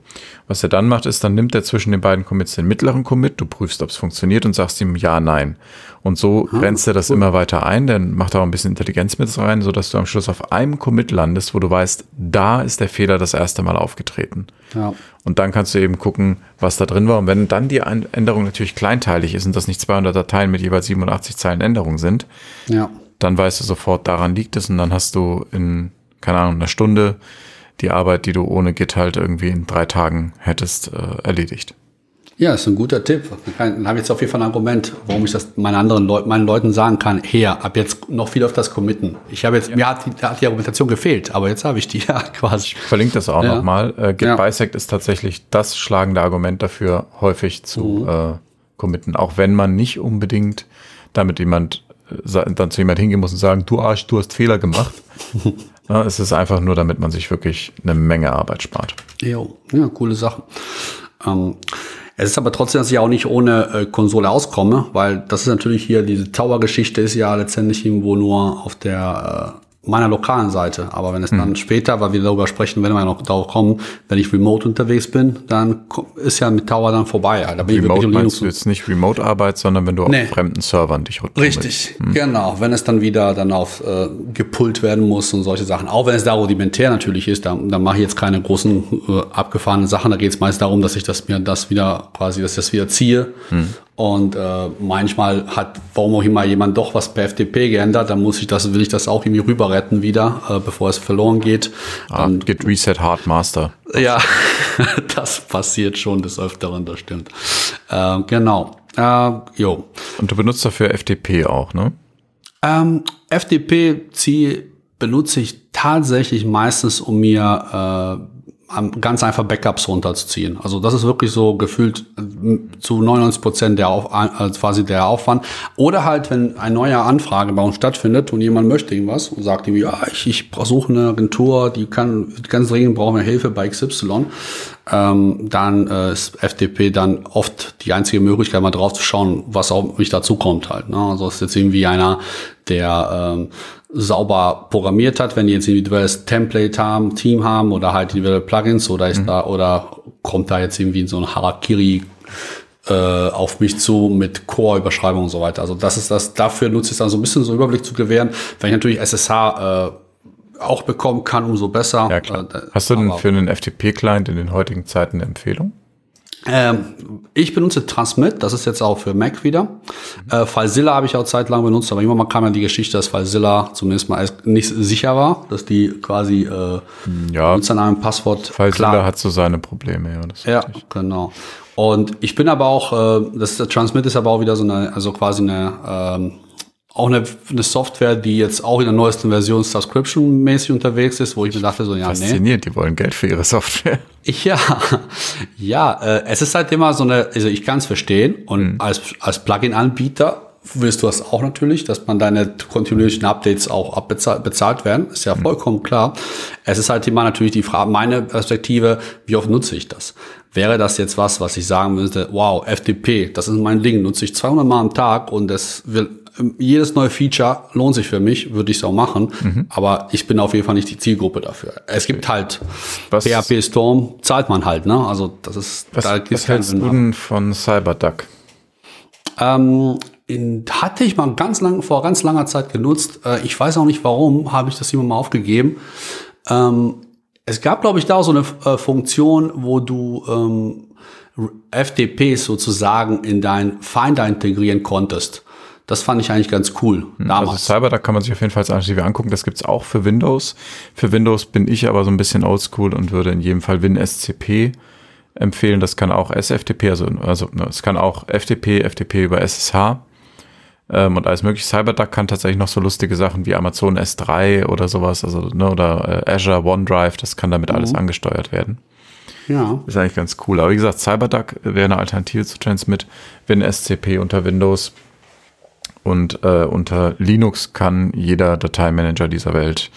Was er dann macht, ist, dann nimmt er zwischen den beiden Commits den mittleren Commit, du prüfst, ob es funktioniert und sagst ihm ja, nein. Und so ah, grenzt er das cool. immer weiter ein, dann macht er auch ein bisschen Intelligenz mit rein, sodass du am Schluss auf einem Commit landest, wo du weißt, da ist der Fehler das erste Mal aufgetreten. Ja. Und dann kannst du eben gucken, was da drin war. Und wenn dann die Änderung natürlich kleinteilig ist und das nicht 200 Dateien mit jeweils 87 Zeilen Änderungen sind, ja. dann weißt du sofort, daran liegt es und dann hast du in keine Ahnung, eine Stunde die Arbeit, die du ohne Git halt irgendwie in drei Tagen hättest, äh, erledigt. Ja, ist ein guter Tipp. Dann habe ich jetzt auf jeden Fall ein Argument, warum ich das meinen anderen Leuten, meinen Leuten sagen kann, her, ab jetzt noch viel auf das committen. Ich habe jetzt, ja. mir hat die, hat die, Argumentation gefehlt, aber jetzt habe ich die ja quasi. Ich verlinke das auch ja. nochmal. Äh, Git ja. bisect ist tatsächlich das schlagende Argument dafür, häufig zu mhm. äh, committen, auch wenn man nicht unbedingt damit jemand äh, dann zu jemand hingehen muss und sagen, du Arsch, du hast Fehler gemacht. Ja, es ist einfach nur, damit man sich wirklich eine Menge Arbeit spart. Jo, ja, coole Sache. Ähm, es ist aber trotzdem, dass ich auch nicht ohne äh, Konsole auskomme, weil das ist natürlich hier, diese Tower-Geschichte ist ja letztendlich irgendwo nur auf der äh, meiner lokalen Seite. Aber wenn es dann hm. später, weil wir darüber sprechen, wenn wir noch darauf kommen, wenn ich remote unterwegs bin, dann ist ja mit Tower dann vorbei. Da bin remote ich meinst du jetzt nicht Remote-Arbeit, sondern wenn du nee. auf fremden Servern dich Richtig, hm. genau. Wenn es dann wieder dann auf äh, gepullt werden muss und solche Sachen. Auch wenn es da rudimentär natürlich ist, da, da mache ich jetzt keine großen äh, abgefahrenen Sachen. Da geht es meist darum, dass ich das mir das wieder quasi, dass ich das wieder ziehe hm. Und äh, manchmal hat, warum auch immer, jemand doch was per FTP geändert, dann muss ich das, will ich das auch irgendwie rüber retten wieder, äh, bevor es verloren geht. Ah, dann, Git Reset Hard Master. Ja, das passiert schon des Öfteren, das stimmt. Äh, genau. Äh, jo. Und du benutzt dafür FTP auch, ne? Ähm, FTP zieh, benutze ich tatsächlich meistens, um mir äh, ganz einfach Backups runterzuziehen. Also das ist wirklich so gefühlt äh, zu 99 Prozent der Auf, äh, quasi der Aufwand. Oder halt, wenn eine neue Anfrage bei uns stattfindet und jemand möchte irgendwas und sagt ihm, ja, ich, ich suche eine Agentur, die kann ganz dringend brauchen wir Hilfe bei XY, ähm, dann äh, ist FTP dann oft die einzige Möglichkeit, mal drauf zu schauen, was auch mich dazu kommt halt. Ne? Also ist jetzt irgendwie einer, der ähm, sauber programmiert hat, wenn die jetzt individuelles Template haben, Team haben oder halt individuelle Plugins oder ist mhm. da oder kommt da jetzt irgendwie so ein Harakiri äh, auf mich zu mit Core-Überschreibung und so weiter. Also das ist das, dafür nutze ich es dann so ein bisschen so Überblick zu gewähren. Wenn ich natürlich SSH äh, auch bekommen kann, umso besser. Ja, klar. Äh, Hast du denn für einen FTP-Client in den heutigen Zeiten eine Empfehlung? Ähm, ich benutze Transmit, das ist jetzt auch für Mac wieder. Mhm. Äh, FileZilla habe ich auch zeitlang benutzt, aber irgendwann mal kam ja die Geschichte, dass FileZilla zumindest mal nicht sicher war, dass die quasi äh, ja, Benutzernamen, Passwort FileZilla klar. hat so seine Probleme, ja. ja, genau. Und ich bin aber auch, äh, das Transmit ist aber auch wieder so eine, also quasi eine ähm, auch eine, eine Software, die jetzt auch in der neuesten Version Subscription-mäßig unterwegs ist, wo ich mir dachte, so, ja, Fasziniert, nee. die wollen Geld für ihre Software. Ja, ja, äh, es ist halt immer so eine, also ich kann es verstehen und mhm. als, als Plugin-Anbieter willst du das auch natürlich, dass man deine kontinuierlichen Updates auch abbezahlt bezahlt werden, ist ja mhm. vollkommen klar. Es ist halt immer natürlich die Frage, meine Perspektive, wie oft nutze ich das? Wäre das jetzt was, was ich sagen müsste, wow, FTP, das ist mein Ding, nutze ich 200 Mal am Tag und das will jedes neue Feature lohnt sich für mich, würde ich es auch machen. Mhm. Aber ich bin auf jeden Fall nicht die Zielgruppe dafür. Es gibt halt was, PHP Storm, zahlt man halt, ne? Also das ist was, da was hältst du denn von CyberDuck? Ähm, in, hatte ich mal ganz lang, vor ganz langer Zeit genutzt. Äh, ich weiß auch nicht warum, habe ich das immer mal aufgegeben. Ähm, es gab, glaube ich, da so eine äh, Funktion, wo du ähm, FTPs sozusagen in dein Finder integrieren konntest. Das fand ich eigentlich ganz cool hm, damals. Also CyberDuck kann man sich auf jeden Fall als Alternative angucken. Das gibt's auch für Windows. Für Windows bin ich aber so ein bisschen oldschool und würde in jedem Fall WinSCP empfehlen. Das kann auch SFTP, also, also ne, es kann auch FTP, FTP über SSH ähm, und alles mögliche. CyberDuck kann tatsächlich noch so lustige Sachen wie Amazon S3 oder sowas, also ne, oder äh, Azure OneDrive, das kann damit mhm. alles angesteuert werden. Ja. Ist eigentlich ganz cool. Aber wie gesagt, CyberDuck wäre eine Alternative zu Transmit, WinSCP unter Windows und äh, unter Linux kann jeder Dateimanager dieser Welt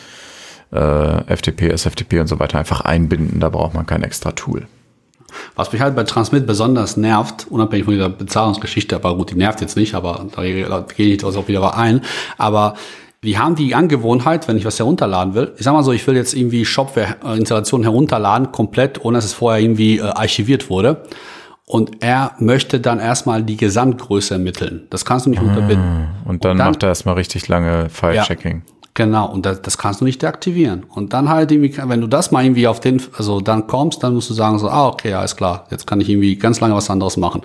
äh, FTP, SFTP und so weiter einfach einbinden. Da braucht man kein extra Tool. Was mich halt bei Transmit besonders nervt, unabhängig von dieser Bezahlungsgeschichte, aber gut, die nervt jetzt nicht, aber da gehe ich auch wieder ein. Aber die haben die Angewohnheit, wenn ich was herunterladen will, ich sag mal so, ich will jetzt irgendwie Shopware-Installation herunterladen, komplett, ohne dass es vorher irgendwie äh, archiviert wurde und er möchte dann erstmal die Gesamtgröße ermitteln. Das kannst du nicht unterbinden. Und dann, und dann macht er erstmal richtig lange File-Checking. Ja, Genau, und das, das kannst du nicht deaktivieren. Und dann halt irgendwie, wenn du das mal irgendwie auf den, also dann kommst, dann musst du sagen so, ah, okay, alles klar, jetzt kann ich irgendwie ganz lange was anderes machen.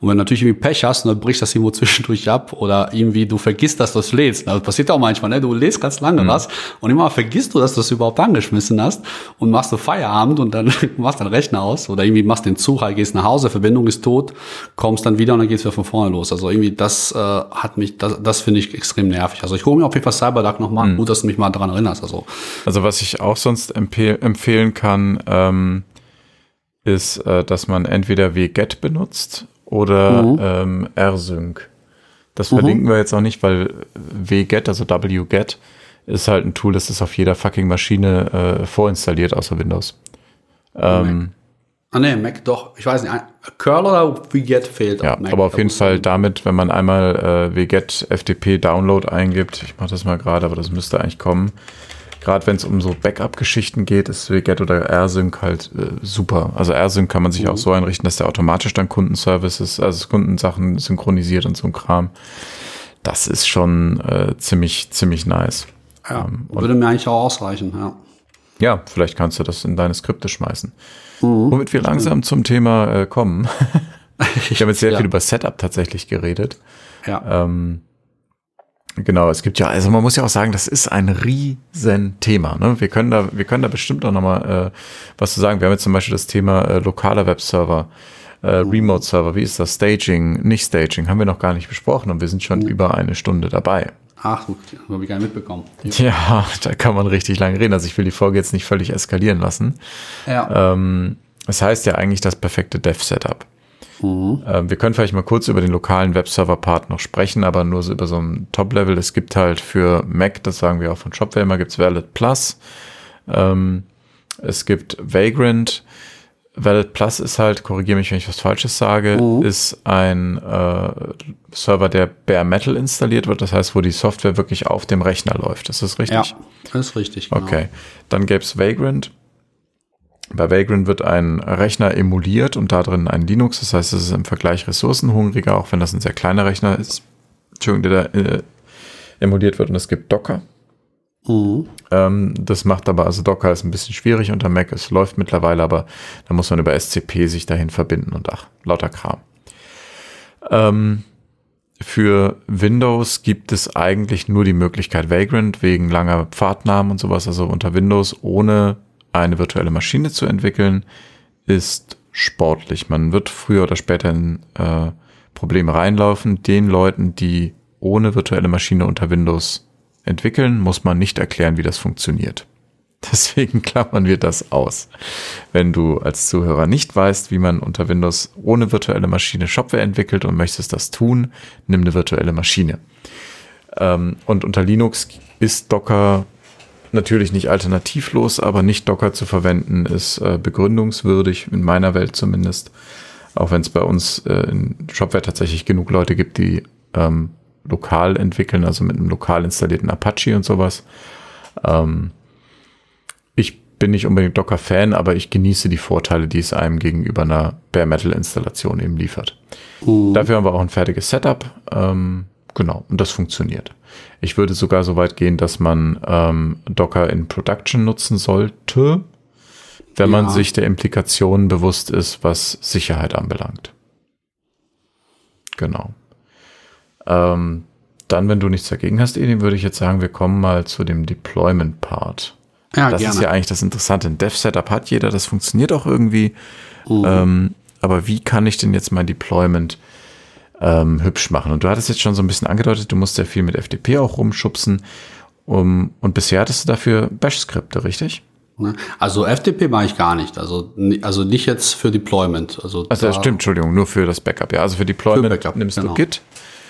Und wenn du natürlich irgendwie Pech hast, dann brichst das irgendwo zwischendurch ab oder irgendwie du vergisst, dass du es lädst. Das passiert auch manchmal, ne? Du lädst ganz lange mhm. was und immer vergisst du, dass du es überhaupt angeschmissen hast und machst du Feierabend und dann machst deinen Rechner aus oder irgendwie machst den Zug, halt, gehst nach Hause, Verbindung ist tot, kommst dann wieder und dann geht's wieder von vorne los. Also irgendwie das äh, hat mich, das, das finde ich extrem nervig. Also ich hole mir auf jeden Fall Cyberduck nochmal Mhm. Gut, dass du mich mal daran erinnerst. Also, also was ich auch sonst empfehl empfehlen kann, ähm, ist, äh, dass man entweder wget benutzt oder mhm. ähm, rsync. Das mhm. verlinken wir jetzt auch nicht, weil wget, also wget, ist halt ein Tool, das ist auf jeder fucking Maschine äh, vorinstalliert, außer Windows. Ähm, Ah ne, Mac doch. Ich weiß nicht. Curl oder wget fehlt. Ja, Mac, aber auf jeden Fall damit, wenn man einmal äh, wget FTP Download eingibt, ich mache das mal gerade, aber das müsste eigentlich kommen. Gerade wenn es um so Backup-Geschichten geht, ist wget oder rsync halt äh, super. Also rsync kann man sich mhm. auch so einrichten, dass der automatisch dann Kundenservices, also Kundensachen synchronisiert und so ein Kram. Das ist schon äh, ziemlich, ziemlich nice. Ja, ähm, würde mir eigentlich auch ausreichen, ja. Ja, vielleicht kannst du das in deine Skripte schmeißen. Mhm. Womit wir langsam zum Thema äh, kommen. ich habe jetzt sehr ja. viel über Setup tatsächlich geredet. Ja. Ähm, genau, es gibt ja, also man muss ja auch sagen, das ist ein riesen Thema. Ne? Wir können da, wir können da bestimmt auch nochmal äh, was zu sagen. Wir haben jetzt zum Beispiel das Thema äh, lokaler Webserver. Äh, mhm. Remote Server, wie ist das? Staging, nicht Staging, haben wir noch gar nicht besprochen und wir sind schon mhm. über eine Stunde dabei. Ach, habe ich gar nicht mitbekommen. Ja, da kann man richtig lange reden. Also ich will die Folge jetzt nicht völlig eskalieren lassen. Ja. Ähm, das heißt ja eigentlich das perfekte Dev-Setup. Mhm. Ähm, wir können vielleicht mal kurz über den lokalen Webserver-Part noch sprechen, aber nur so über so ein Top-Level. Es gibt halt für Mac, das sagen wir auch von Shopware immer, gibt es Valid Plus. Ähm, es gibt Vagrant. Valid Plus ist halt, korrigiere mich, wenn ich was Falsches sage, mhm. ist ein äh, Server, der Bare Metal installiert wird. Das heißt, wo die Software wirklich auf dem Rechner läuft. Ist das richtig? Ja, das ist richtig. Genau. Okay. Dann gäbe es Vagrant. Bei Vagrant wird ein Rechner emuliert und da drin ein Linux. Das heißt, es ist im Vergleich ressourcenhungriger, auch wenn das ein sehr kleiner Rechner ist. Entschuldigung, der da äh, emuliert wird. Und es gibt Docker. Mhm. Ähm, das macht aber, also Docker ist ein bisschen schwierig unter Mac. Es läuft mittlerweile, aber da muss man über SCP sich dahin verbinden und ach, lauter Kram. Ähm, für Windows gibt es eigentlich nur die Möglichkeit Vagrant wegen langer Pfadnamen und sowas. Also unter Windows ohne eine virtuelle Maschine zu entwickeln, ist sportlich. Man wird früher oder später in äh, Probleme reinlaufen. Den Leuten, die ohne virtuelle Maschine unter Windows entwickeln, muss man nicht erklären, wie das funktioniert. Deswegen klammern wir das aus. Wenn du als Zuhörer nicht weißt, wie man unter Windows ohne virtuelle Maschine Shopware entwickelt und möchtest das tun, nimm eine virtuelle Maschine. Ähm, und unter Linux ist Docker natürlich nicht alternativlos, aber nicht Docker zu verwenden ist äh, begründungswürdig, in meiner Welt zumindest. Auch wenn es bei uns äh, in Shopware tatsächlich genug Leute gibt, die ähm, lokal entwickeln, also mit einem lokal installierten Apache und sowas. Ähm, ich bin nicht unbedingt Docker-Fan, aber ich genieße die Vorteile, die es einem gegenüber einer Bare Metal-Installation eben liefert. Mhm. Dafür haben wir auch ein fertiges Setup. Ähm, genau, und das funktioniert. Ich würde sogar so weit gehen, dass man ähm, Docker in Production nutzen sollte, wenn ja. man sich der Implikationen bewusst ist, was Sicherheit anbelangt. Genau. Ähm, dann, wenn du nichts dagegen hast, Edin, würde ich jetzt sagen, wir kommen mal zu dem Deployment-Part. Ja, das gerne. ist ja eigentlich das Interessante. Ein Dev-Setup hat jeder, das funktioniert auch irgendwie. Mhm. Ähm, aber wie kann ich denn jetzt mein Deployment ähm, hübsch machen? Und du hattest jetzt schon so ein bisschen angedeutet, du musst ja viel mit FTP auch rumschubsen. Um, und bisher hattest du dafür Bash-Skripte, richtig? Ne? Also FTP mache ich gar nicht. Also, also nicht jetzt für Deployment. Also, also das stimmt, Entschuldigung, nur für das Backup. Ja, also für Deployment für Backup, nimmst genau. du Git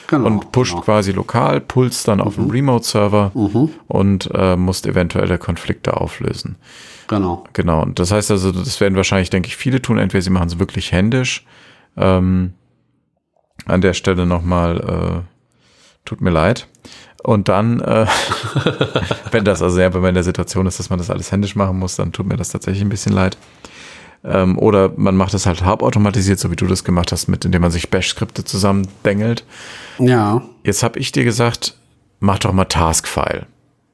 genau, und pusht genau. quasi lokal, pulst dann auf mhm. dem Remote-Server mhm. und äh, musst eventuelle Konflikte auflösen. Genau. Genau. Und das heißt also, das werden wahrscheinlich, denke ich, viele tun. Entweder sie machen es wirklich händisch. Ähm, an der Stelle nochmal, äh, tut mir leid. Und dann, äh, wenn das also ja, wenn man in der Situation ist, dass man das alles händisch machen muss, dann tut mir das tatsächlich ein bisschen leid. Ähm, oder man macht das halt halbautomatisiert, so wie du das gemacht hast, mit indem man sich Bash-Skripte zusammendengelt. Ja. Jetzt habe ich dir gesagt, mach doch mal Taskfile.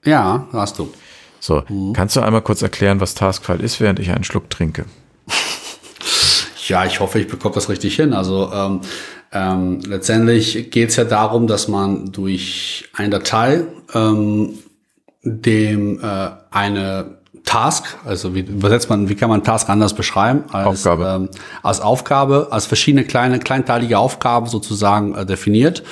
Ja, hast du. So, mhm. kannst du einmal kurz erklären, was Taskfile ist, während ich einen Schluck trinke? ja, ich hoffe, ich bekomme das richtig hin. Also ähm, ähm, letztendlich geht es ja darum, dass man durch eine Datei ähm, dem äh, eine Task, also wie übersetzt man, wie kann man Task anders beschreiben? Als Aufgabe. Ähm, als Aufgabe, als verschiedene kleine, kleinteilige Aufgaben sozusagen äh, definiert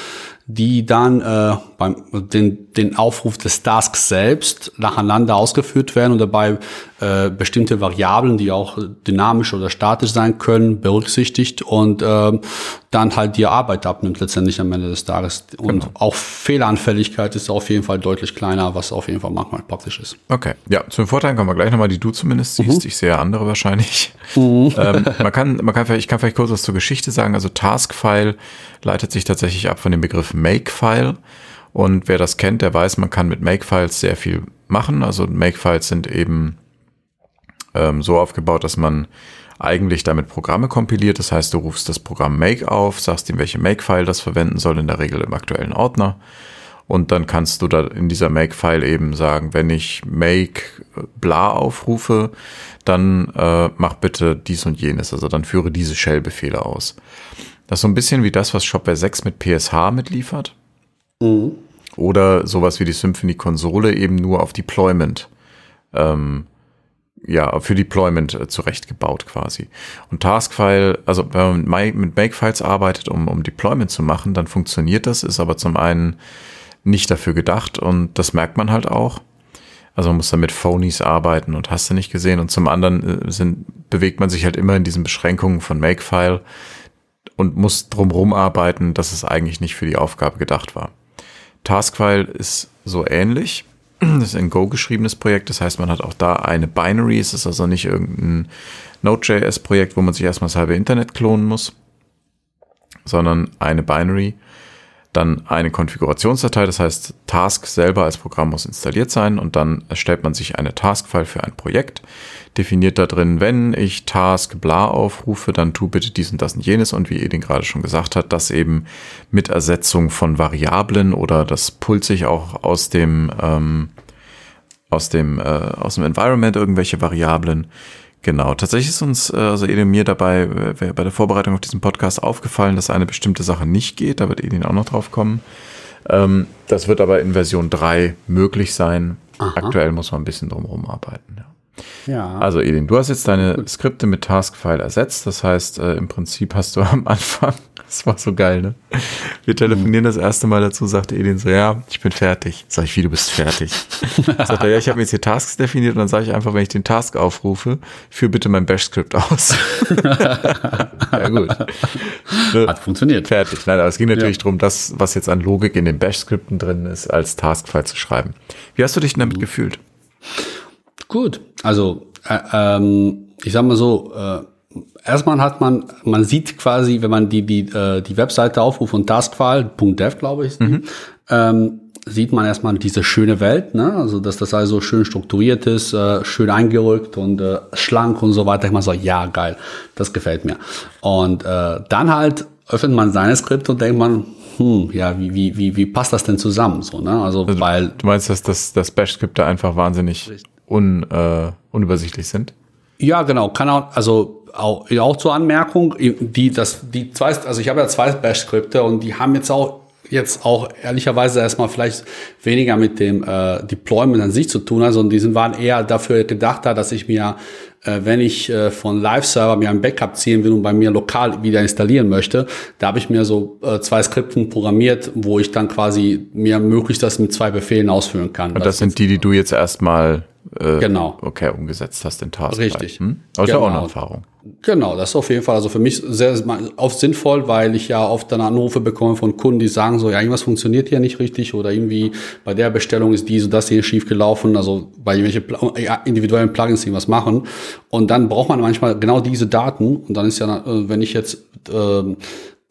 die dann äh, beim den, den Aufruf des Tasks selbst nacheinander ausgeführt werden und dabei äh, bestimmte Variablen, die auch dynamisch oder statisch sein können, berücksichtigt und äh, dann halt die Arbeit abnimmt letztendlich am Ende des Tages. Und genau. auch Fehleranfälligkeit ist auf jeden Fall deutlich kleiner, was auf jeden Fall manchmal praktisch ist. Okay, ja, zu den Vorteilen kommen wir gleich nochmal, die du zumindest siehst. Mhm. Ich sehe andere wahrscheinlich. Mhm. Ähm, man kann, man kann vielleicht, ich kann vielleicht kurz was zur Geschichte sagen. Also Taskfile leitet sich tatsächlich ab von dem Begriff Makefile. Und wer das kennt, der weiß, man kann mit Makefiles sehr viel machen. Also Makefiles sind eben ähm, so aufgebaut, dass man eigentlich damit Programme kompiliert. Das heißt, du rufst das Programm Make auf, sagst ihm, welche Makefile das verwenden soll, in der Regel im aktuellen Ordner. Und dann kannst du da in dieser Makefile eben sagen, wenn ich Make bla aufrufe, dann äh, mach bitte dies und jenes. Also dann führe diese Shell-Befehle aus. Das ist so ein bisschen wie das, was Shopware 6 mit PSH mitliefert. Mhm. Oder sowas wie die Symphony-Konsole eben nur auf Deployment ähm, ja, für Deployment äh, zurechtgebaut quasi. Und Taskfile, also wenn man mit Makefiles arbeitet, um, um Deployment zu machen, dann funktioniert das, ist aber zum einen nicht dafür gedacht und das merkt man halt auch. Also man muss da mit Phonies arbeiten und hast du nicht gesehen. Und zum anderen äh, sind, bewegt man sich halt immer in diesen Beschränkungen von Makefile und muss drumherum arbeiten, dass es eigentlich nicht für die Aufgabe gedacht war. Taskfile ist so ähnlich das ist ein Go geschriebenes Projekt, das heißt, man hat auch da eine Binary. Es ist also nicht irgendein Node.js-Projekt, wo man sich erstmal das halbe Internet klonen muss, sondern eine Binary. Dann eine Konfigurationsdatei, das heißt, Task selber als Programm muss installiert sein und dann erstellt man sich eine Task-File für ein Projekt, definiert da drin, wenn ich Task bla aufrufe, dann tu bitte dies und das und jenes und wie Edin gerade schon gesagt hat, das eben mit Ersetzung von Variablen oder das pullt sich auch aus dem, ähm, aus dem, äh, aus dem Environment irgendwelche Variablen Genau, tatsächlich ist uns, äh, also Edin mir dabei äh, bei der Vorbereitung auf diesen Podcast aufgefallen, dass eine bestimmte Sache nicht geht. Da wird Edin auch noch drauf kommen. Ähm, das wird aber in Version 3 möglich sein. Aha. Aktuell muss man ein bisschen drumherum arbeiten. Ja. Ja. Also Edin, du hast jetzt deine Skripte mit Taskfile ersetzt. Das heißt, äh, im Prinzip hast du am Anfang, das war so geil, ne? Wir telefonieren das erste Mal dazu, sagte Edin so, ja, ich bin fertig. Sag ich, wie, du bist fertig? sagt er, ja, ich habe mir jetzt hier Tasks definiert und dann sage ich einfach, wenn ich den Task aufrufe, führ bitte mein Bash-Skript aus. ja gut. Ne? Hat funktioniert. Fertig. Nein, aber es ging natürlich ja. darum, das, was jetzt an Logik in den Bash-Skripten drin ist, als Taskfile zu schreiben. Wie hast du dich denn damit mhm. gefühlt? Gut, also äh, ähm, ich sag mal so, äh, erstmal hat man, man sieht quasi, wenn man die, die, äh, die Webseite aufruft von Taskfile.dev, glaube ich, mhm. ähm, sieht man erstmal diese schöne Welt, ne? also dass das also schön strukturiert ist, äh, schön eingerückt und äh, schlank und so weiter. Ich mal so, ja, geil, das gefällt mir. Und äh, dann halt öffnet man seine Skript und denkt man, hm, ja, wie, wie, wie, wie passt das denn zusammen? So, ne? Also, also weil. Du meinst, dass das, das Bash-Skripte einfach wahnsinnig un, äh, unübersichtlich sind? Ja, genau. Kann auch, also auch, auch zur Anmerkung, die, das, die zwei, also ich habe ja zwei Bash-Skripte und die haben jetzt auch jetzt auch ehrlicherweise erstmal vielleicht weniger mit dem äh, Deployment an sich zu tun hat, sondern die waren eher dafür gedacht, dass ich mir, äh, wenn ich äh, von Live-Server mir ein Backup ziehen will und bei mir lokal wieder installieren möchte, da habe ich mir so äh, zwei Skripten programmiert, wo ich dann quasi mir möglichst das mit zwei Befehlen ausführen kann. Und das, das sind die, die du jetzt erstmal äh, genau. okay umgesetzt hast, den Task. Richtig. Hm? Aber genau. auch eine Erfahrung. Genau, das ist auf jeden Fall also für mich sehr oft sinnvoll, weil ich ja oft dann Anrufe bekomme von Kunden, die sagen so, ja, irgendwas funktioniert hier nicht richtig oder irgendwie bei der Bestellung ist dies und das hier schief gelaufen, also bei irgendwelche individuellen Plugins irgendwas machen und dann braucht man manchmal genau diese Daten und dann ist ja, äh, wenn ich jetzt äh,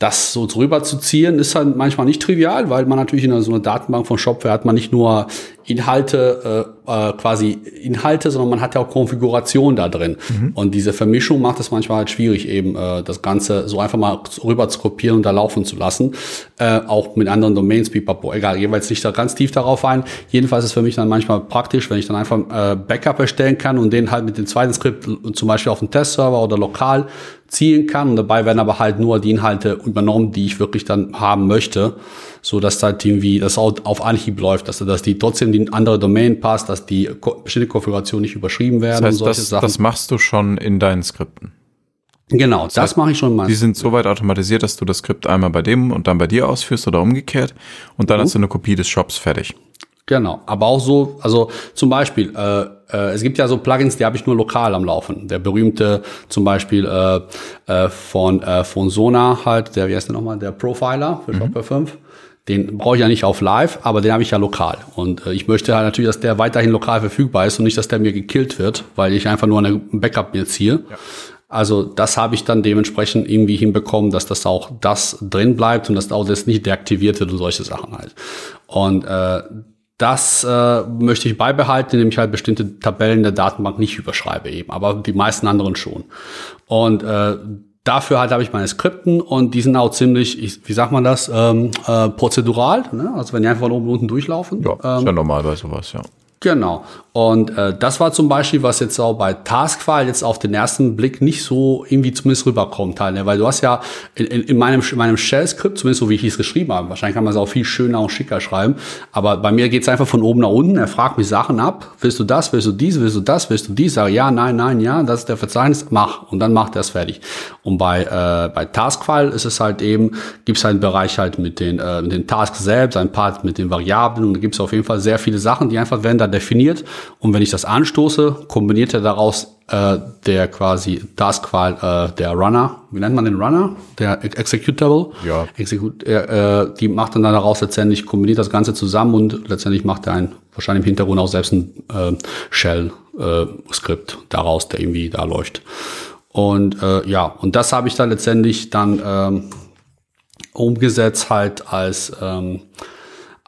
das so drüber zu ziehen, ist halt manchmal nicht trivial, weil man natürlich in so einer Datenbank von Shopware hat man nicht nur Inhalte, äh, äh, quasi Inhalte, sondern man hat ja auch Konfiguration da drin. Mhm. Und diese Vermischung macht es manchmal halt schwierig, eben äh, das Ganze so einfach mal rüber zu kopieren und da laufen zu lassen. Äh, auch mit anderen Domains, pipapo. Egal, jeweils nicht da ganz tief darauf ein. Jedenfalls ist es für mich dann manchmal praktisch, wenn ich dann einfach äh, Backup erstellen kann und den halt mit dem zweiten Skript zum Beispiel auf dem Testserver oder lokal ziehen kann. Und dabei werden aber halt nur die Inhalte übernommen, die ich wirklich dann haben möchte, so dass halt irgendwie das auch auf Anhieb läuft, dass, dass die trotzdem die andere Domain passt, dass die bestimmte Konfigurationen nicht überschrieben werden das heißt, und solche das, Sachen. Das machst du schon in deinen Skripten. Genau, das, das mache ich schon mal. Die sind so weit automatisiert, dass du das Skript einmal bei dem und dann bei dir ausführst oder umgekehrt und dann mhm. hast du eine Kopie des Shops fertig. Genau, aber auch so, also zum Beispiel, äh, äh, es gibt ja so Plugins, die habe ich nur lokal am Laufen. Der berühmte zum Beispiel äh, äh, von, äh, von Sona halt, der, wie heißt der nochmal, der Profiler für mhm. Shopware 5. Den brauche ich ja nicht auf live, aber den habe ich ja lokal. Und äh, ich möchte halt natürlich, dass der weiterhin lokal verfügbar ist und nicht, dass der mir gekillt wird, weil ich einfach nur eine Backup mir ziehe. Ja. Also das habe ich dann dementsprechend irgendwie hinbekommen, dass das auch das drin bleibt und dass auch das nicht deaktiviert wird und solche Sachen halt. Und äh, das äh, möchte ich beibehalten, indem ich halt bestimmte Tabellen der Datenbank nicht überschreibe eben, aber die meisten anderen schon. Und äh, dafür halt habe ich meine Skripten und die sind auch ziemlich, ich, wie sagt man das, ähm, äh, prozedural. Ne? Also wenn die einfach von oben und unten durchlaufen. Ja, ähm, ist ja normal bei sowas, ja. Genau. Und äh, das war zum Beispiel, was jetzt auch bei Taskfile jetzt auf den ersten Blick nicht so irgendwie zumindest rüberkommt halt, ne? weil du hast ja in, in, in meinem, in meinem Shell-Skript, zumindest so wie ich es geschrieben habe, wahrscheinlich kann man es auch viel schöner und schicker schreiben, aber bei mir geht's einfach von oben nach unten, er fragt mich Sachen ab, willst du das, willst du dies, willst du das, willst du dies, sage ja, nein, nein, ja, das ist der Verzeichnis, mach und dann macht er es fertig. Und bei, äh, bei Taskfile ist es halt eben, gibt's halt einen Bereich halt mit den, äh, mit den Tasks selbst, ein Part mit den Variablen und da gibt's auf jeden Fall sehr viele Sachen, die einfach werden da definiert und wenn ich das anstoße, kombiniert er daraus äh, der quasi Taskfile, äh, der Runner, wie nennt man den Runner? Der Executable. Ja. Execute, äh, die macht dann daraus letztendlich, kombiniert das Ganze zusammen und letztendlich macht er ein, wahrscheinlich im Hintergrund auch selbst ein äh, Shell-Skript äh, daraus, der irgendwie da läuft. Und äh, ja, und das habe ich dann letztendlich dann ähm, umgesetzt halt als ähm,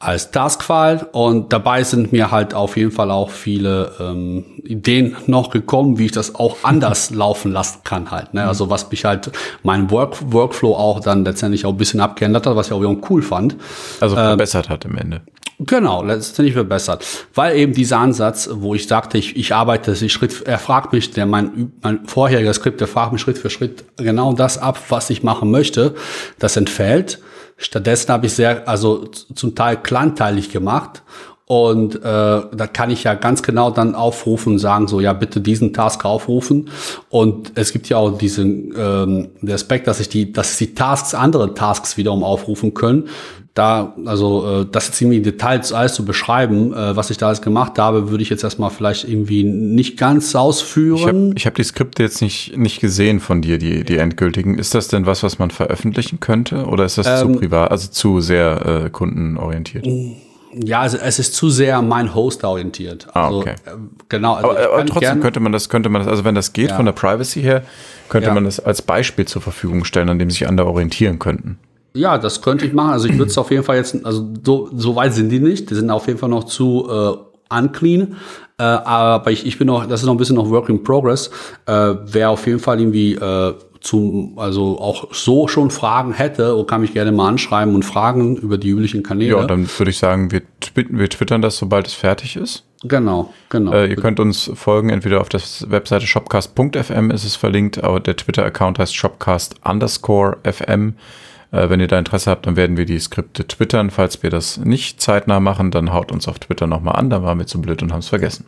als Taskfile und dabei sind mir halt auf jeden Fall auch viele ähm, Ideen noch gekommen, wie ich das auch anders laufen lassen kann halt. Ne? Also was mich halt mein Work Workflow auch dann letztendlich auch ein bisschen abgeändert hat, was ich auch wieder cool fand. Also ähm, verbessert ähm, hat im Ende. Genau, letztendlich verbessert. Weil eben dieser Ansatz, wo ich sagte, ich, ich arbeite ich Schritt, er fragt mich, der mein, mein vorheriger Skript, der fragt mich Schritt für Schritt genau das ab, was ich machen möchte, das entfällt. Stattdessen habe ich sehr, also zum Teil kleinteilig gemacht und äh, da kann ich ja ganz genau dann aufrufen und sagen, so, ja, bitte diesen Task aufrufen. Und es gibt ja auch diesen ähm, der Aspekt, dass ich die, dass die Tasks andere Tasks wiederum aufrufen können da, also äh, das jetzt irgendwie in Details alles zu beschreiben, äh, was ich da alles gemacht habe, würde ich jetzt erstmal vielleicht irgendwie nicht ganz ausführen. Ich habe hab die Skripte jetzt nicht, nicht gesehen von dir, die, die endgültigen. Ist das denn was, was man veröffentlichen könnte oder ist das ähm, zu privat, also zu sehr äh, kundenorientiert? Ja, also es ist zu sehr mein Host orientiert. Ah, also, okay. Äh, genau. Also aber, aber trotzdem könnte man das, könnte man das, also wenn das geht ja. von der Privacy her, könnte ja. man das als Beispiel zur Verfügung stellen, an dem sich andere orientieren könnten. Ja, das könnte ich machen. Also ich würde es auf jeden Fall jetzt, also so, so weit sind die nicht. Die sind auf jeden Fall noch zu äh, unclean. Äh, aber ich, ich bin noch, das ist noch ein bisschen noch Work in Progress. Äh, Wer auf jeden Fall irgendwie äh, zum, also auch so schon Fragen hätte, kann mich gerne mal anschreiben und fragen über die üblichen Kanäle. Ja, dann würde ich sagen, wir, wir twittern das, sobald es fertig ist. Genau, genau. Äh, ihr könnt uns folgen, entweder auf der Webseite shopcast.fm ist es verlinkt, aber der Twitter-Account heißt shopcast underscore fm. Äh, wenn ihr da Interesse habt, dann werden wir die Skripte twittern. Falls wir das nicht zeitnah machen, dann haut uns auf Twitter nochmal an, dann waren wir zu blöd und haben es vergessen.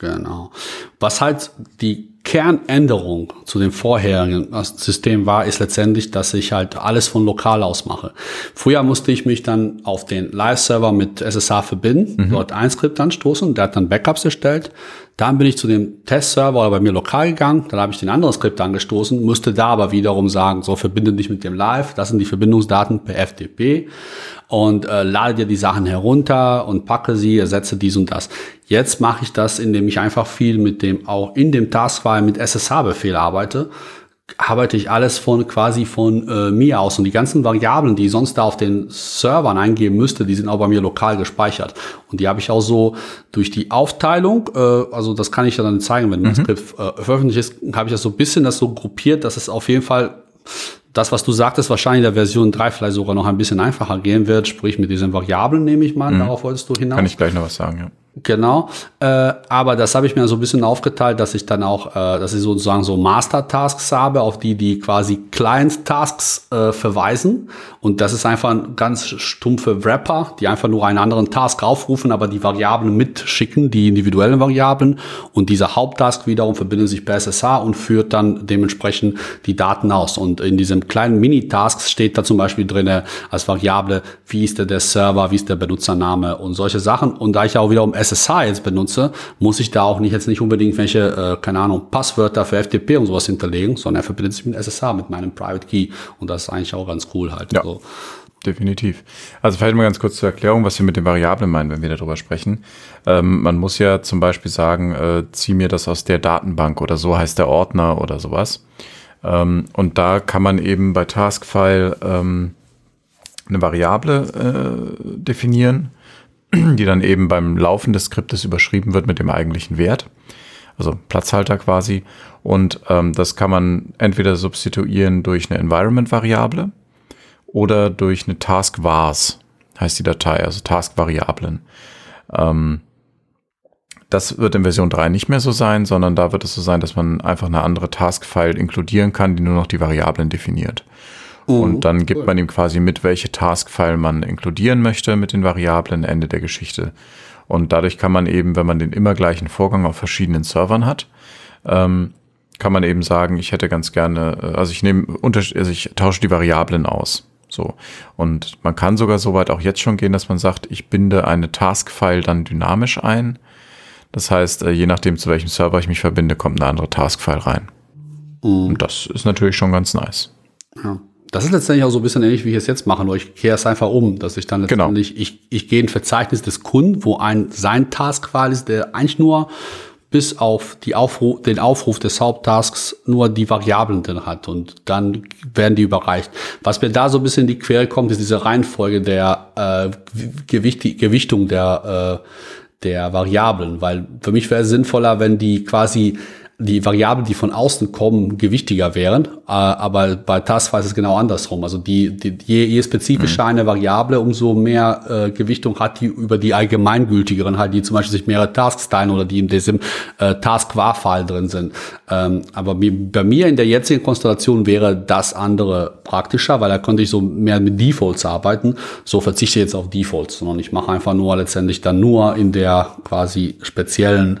Genau. Was halt die Kernänderung zu dem vorherigen System war, ist letztendlich, dass ich halt alles von lokal aus mache. Früher musste ich mich dann auf den Live-Server mit SSH verbinden, mhm. dort ein Skript anstoßen, der hat dann Backups erstellt. Dann bin ich zu dem Testserver bei mir lokal gegangen, dann habe ich den anderen Skript angestoßen, musste da aber wiederum sagen, so verbinde dich mit dem Live, das sind die Verbindungsdaten per FTP und äh, lade dir die Sachen herunter und packe sie, ersetze dies und das. Jetzt mache ich das, indem ich einfach viel mit dem, auch in dem Taskfile mit SSH-Befehl arbeite arbeite ich alles von quasi von äh, mir aus und die ganzen Variablen, die ich sonst da auf den Servern eingeben müsste, die sind auch bei mir lokal gespeichert und die habe ich auch so durch die Aufteilung, äh, also das kann ich dann zeigen, wenn mhm. das Skript äh, veröffentlicht ist, habe ich das so ein bisschen das so gruppiert, dass es auf jeden Fall das, was du sagtest, wahrscheinlich in der Version 3 vielleicht sogar noch ein bisschen einfacher gehen wird, sprich mit diesen Variablen nehme ich mal, mhm. darauf wolltest du hinaus. Kann ich gleich noch was sagen, ja. Genau, äh, aber das habe ich mir so ein bisschen aufgeteilt, dass ich dann auch, äh, dass ich sozusagen so Master-Tasks habe, auf die die quasi Client-Tasks äh, verweisen. Und das ist einfach ein ganz stumpfe Wrapper, die einfach nur einen anderen Task aufrufen, aber die Variablen mitschicken, die individuellen Variablen. Und dieser Haupttask wiederum verbindet sich per SSH und führt dann dementsprechend die Daten aus. Und in diesem kleinen Mini-Tasks steht da zum Beispiel drinne als Variable, wie ist der, der Server, wie ist der Benutzername und solche Sachen. Und da ich auch wiederum SSH jetzt benutze, muss ich da auch nicht jetzt nicht unbedingt welche, äh, keine Ahnung, Passwörter für FTP und sowas hinterlegen, sondern er verbindet sich mit SSH, mit meinem Private Key. Und das ist eigentlich auch ganz cool halt. Ja. So. Definitiv. Also vielleicht mal ganz kurz zur Erklärung, was wir mit den Variablen meinen, wenn wir darüber sprechen. Ähm, man muss ja zum Beispiel sagen, äh, zieh mir das aus der Datenbank oder so heißt der Ordner oder sowas. Ähm, und da kann man eben bei Taskfile ähm, eine Variable äh, definieren die dann eben beim Laufen des Skriptes überschrieben wird mit dem eigentlichen Wert, also Platzhalter quasi. Und ähm, das kann man entweder substituieren durch eine Environment-Variable oder durch eine Task-Vars, heißt die Datei, also Task-Variablen. Ähm, das wird in Version 3 nicht mehr so sein, sondern da wird es so sein, dass man einfach eine andere Task-File inkludieren kann, die nur noch die Variablen definiert. Und dann gibt cool. man ihm quasi mit, welche Task-File man inkludieren möchte mit den Variablen Ende der Geschichte. Und dadurch kann man eben, wenn man den immer gleichen Vorgang auf verschiedenen Servern hat, ähm, kann man eben sagen, ich hätte ganz gerne, äh, also ich nehme, also ich tausche die Variablen aus. So. Und man kann sogar so weit auch jetzt schon gehen, dass man sagt, ich binde eine Task-File dann dynamisch ein. Das heißt, äh, je nachdem, zu welchem Server ich mich verbinde, kommt eine andere Task-File rein. Mhm. Und das ist natürlich schon ganz nice. Ja. Das ist letztendlich auch so ein bisschen ähnlich, wie ich es jetzt mache, nur ich kehre es einfach um, dass ich dann genau. letztendlich, genau. ich, ich gehe in ein Verzeichnis des Kunden, wo ein sein Task quasi ist, der eigentlich nur bis auf die Aufruf, den Aufruf des Haupttasks nur die Variablen drin hat und dann werden die überreicht. Was mir da so ein bisschen in die Quere kommt, ist diese Reihenfolge der äh, Gewicht, Gewichtung der, äh, der Variablen, weil für mich wäre es sinnvoller, wenn die quasi die Variablen, die von außen kommen, gewichtiger wären. Äh, aber bei Taskfile ist es genau andersrum. Also die, die je, je spezifischer mhm. eine Variable, umso mehr äh, Gewichtung hat die über die allgemeingültigeren, halt, die zum Beispiel sich mehrere Tasks teilen oder die in diesem äh, Task-Var-File drin sind. Ähm, aber bei mir in der jetzigen Konstellation wäre das andere praktischer, weil da könnte ich so mehr mit Defaults arbeiten. So verzichte ich jetzt auf Defaults, sondern ich mache einfach nur letztendlich dann nur in der quasi speziellen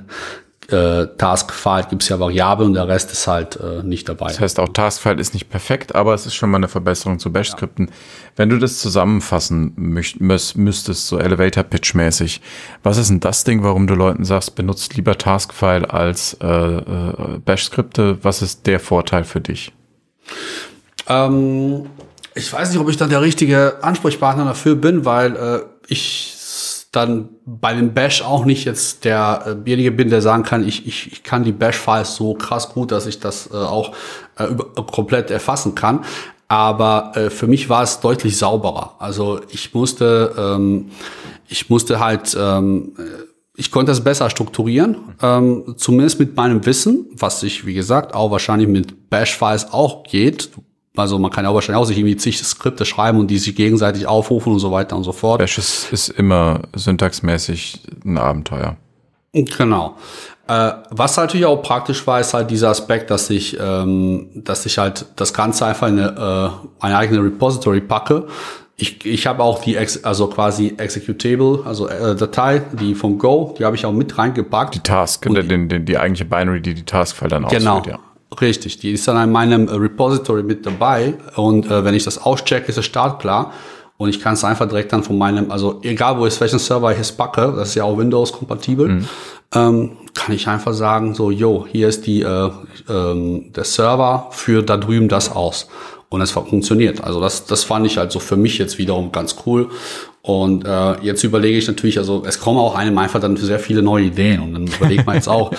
äh, Taskfile gibt es ja Variablen und der Rest ist halt äh, nicht dabei. Das heißt, auch Taskfile ist nicht perfekt, aber es ist schon mal eine Verbesserung zu Bash-Skripten. Ja. Wenn du das zusammenfassen müsstest, so Elevator-Pitch-mäßig, was ist denn das Ding, warum du Leuten sagst, benutzt lieber Taskfile als äh, äh, Bash-Skripte? Was ist der Vorteil für dich? Ähm, ich weiß nicht, ob ich dann der richtige Ansprechpartner dafür bin, weil äh, ich dann bei dem Bash auch nicht jetzt derjenige bin, der sagen kann, ich, ich, ich kann die Bash-Files so krass gut, dass ich das äh, auch äh, über, komplett erfassen kann. Aber äh, für mich war es deutlich sauberer. Also ich musste, ähm, ich musste halt, ähm, ich konnte es besser strukturieren, ähm, zumindest mit meinem Wissen, was sich, wie gesagt, auch wahrscheinlich mit Bash-Files auch geht. Also man kann ja auch wahrscheinlich auch sich irgendwie zig Skripte schreiben und die sich gegenseitig aufrufen und so weiter und so fort. Bash ist, ist immer syntaxmäßig ein Abenteuer. Genau. Äh, was natürlich auch praktisch war, ist halt dieser Aspekt, dass ich, ähm, dass ich halt das Ganze einfach in eine, äh, eine eigene Repository packe. Ich, ich habe auch die, Ex also quasi Executable, also äh, Datei, die von Go, die habe ich auch mit reingepackt. Die Task, die, den, den, die eigentliche Binary, die die Task-File dann genau. ausführt, ja. Richtig, die ist dann in meinem Repository mit dabei und äh, wenn ich das auschecke, ist es startklar und ich kann es einfach direkt dann von meinem, also egal wo ich welchen Server ich es packe, das ist ja auch Windows-kompatibel, mhm. ähm, kann ich einfach sagen, so, yo, hier ist die, äh, ähm, der Server für da drüben das aus. Und es funktioniert. Also das, das fand ich halt so für mich jetzt wiederum ganz cool. Und äh, jetzt überlege ich natürlich, also es kommen auch einem einfach dann sehr viele neue Ideen. Und dann überlegt man jetzt auch,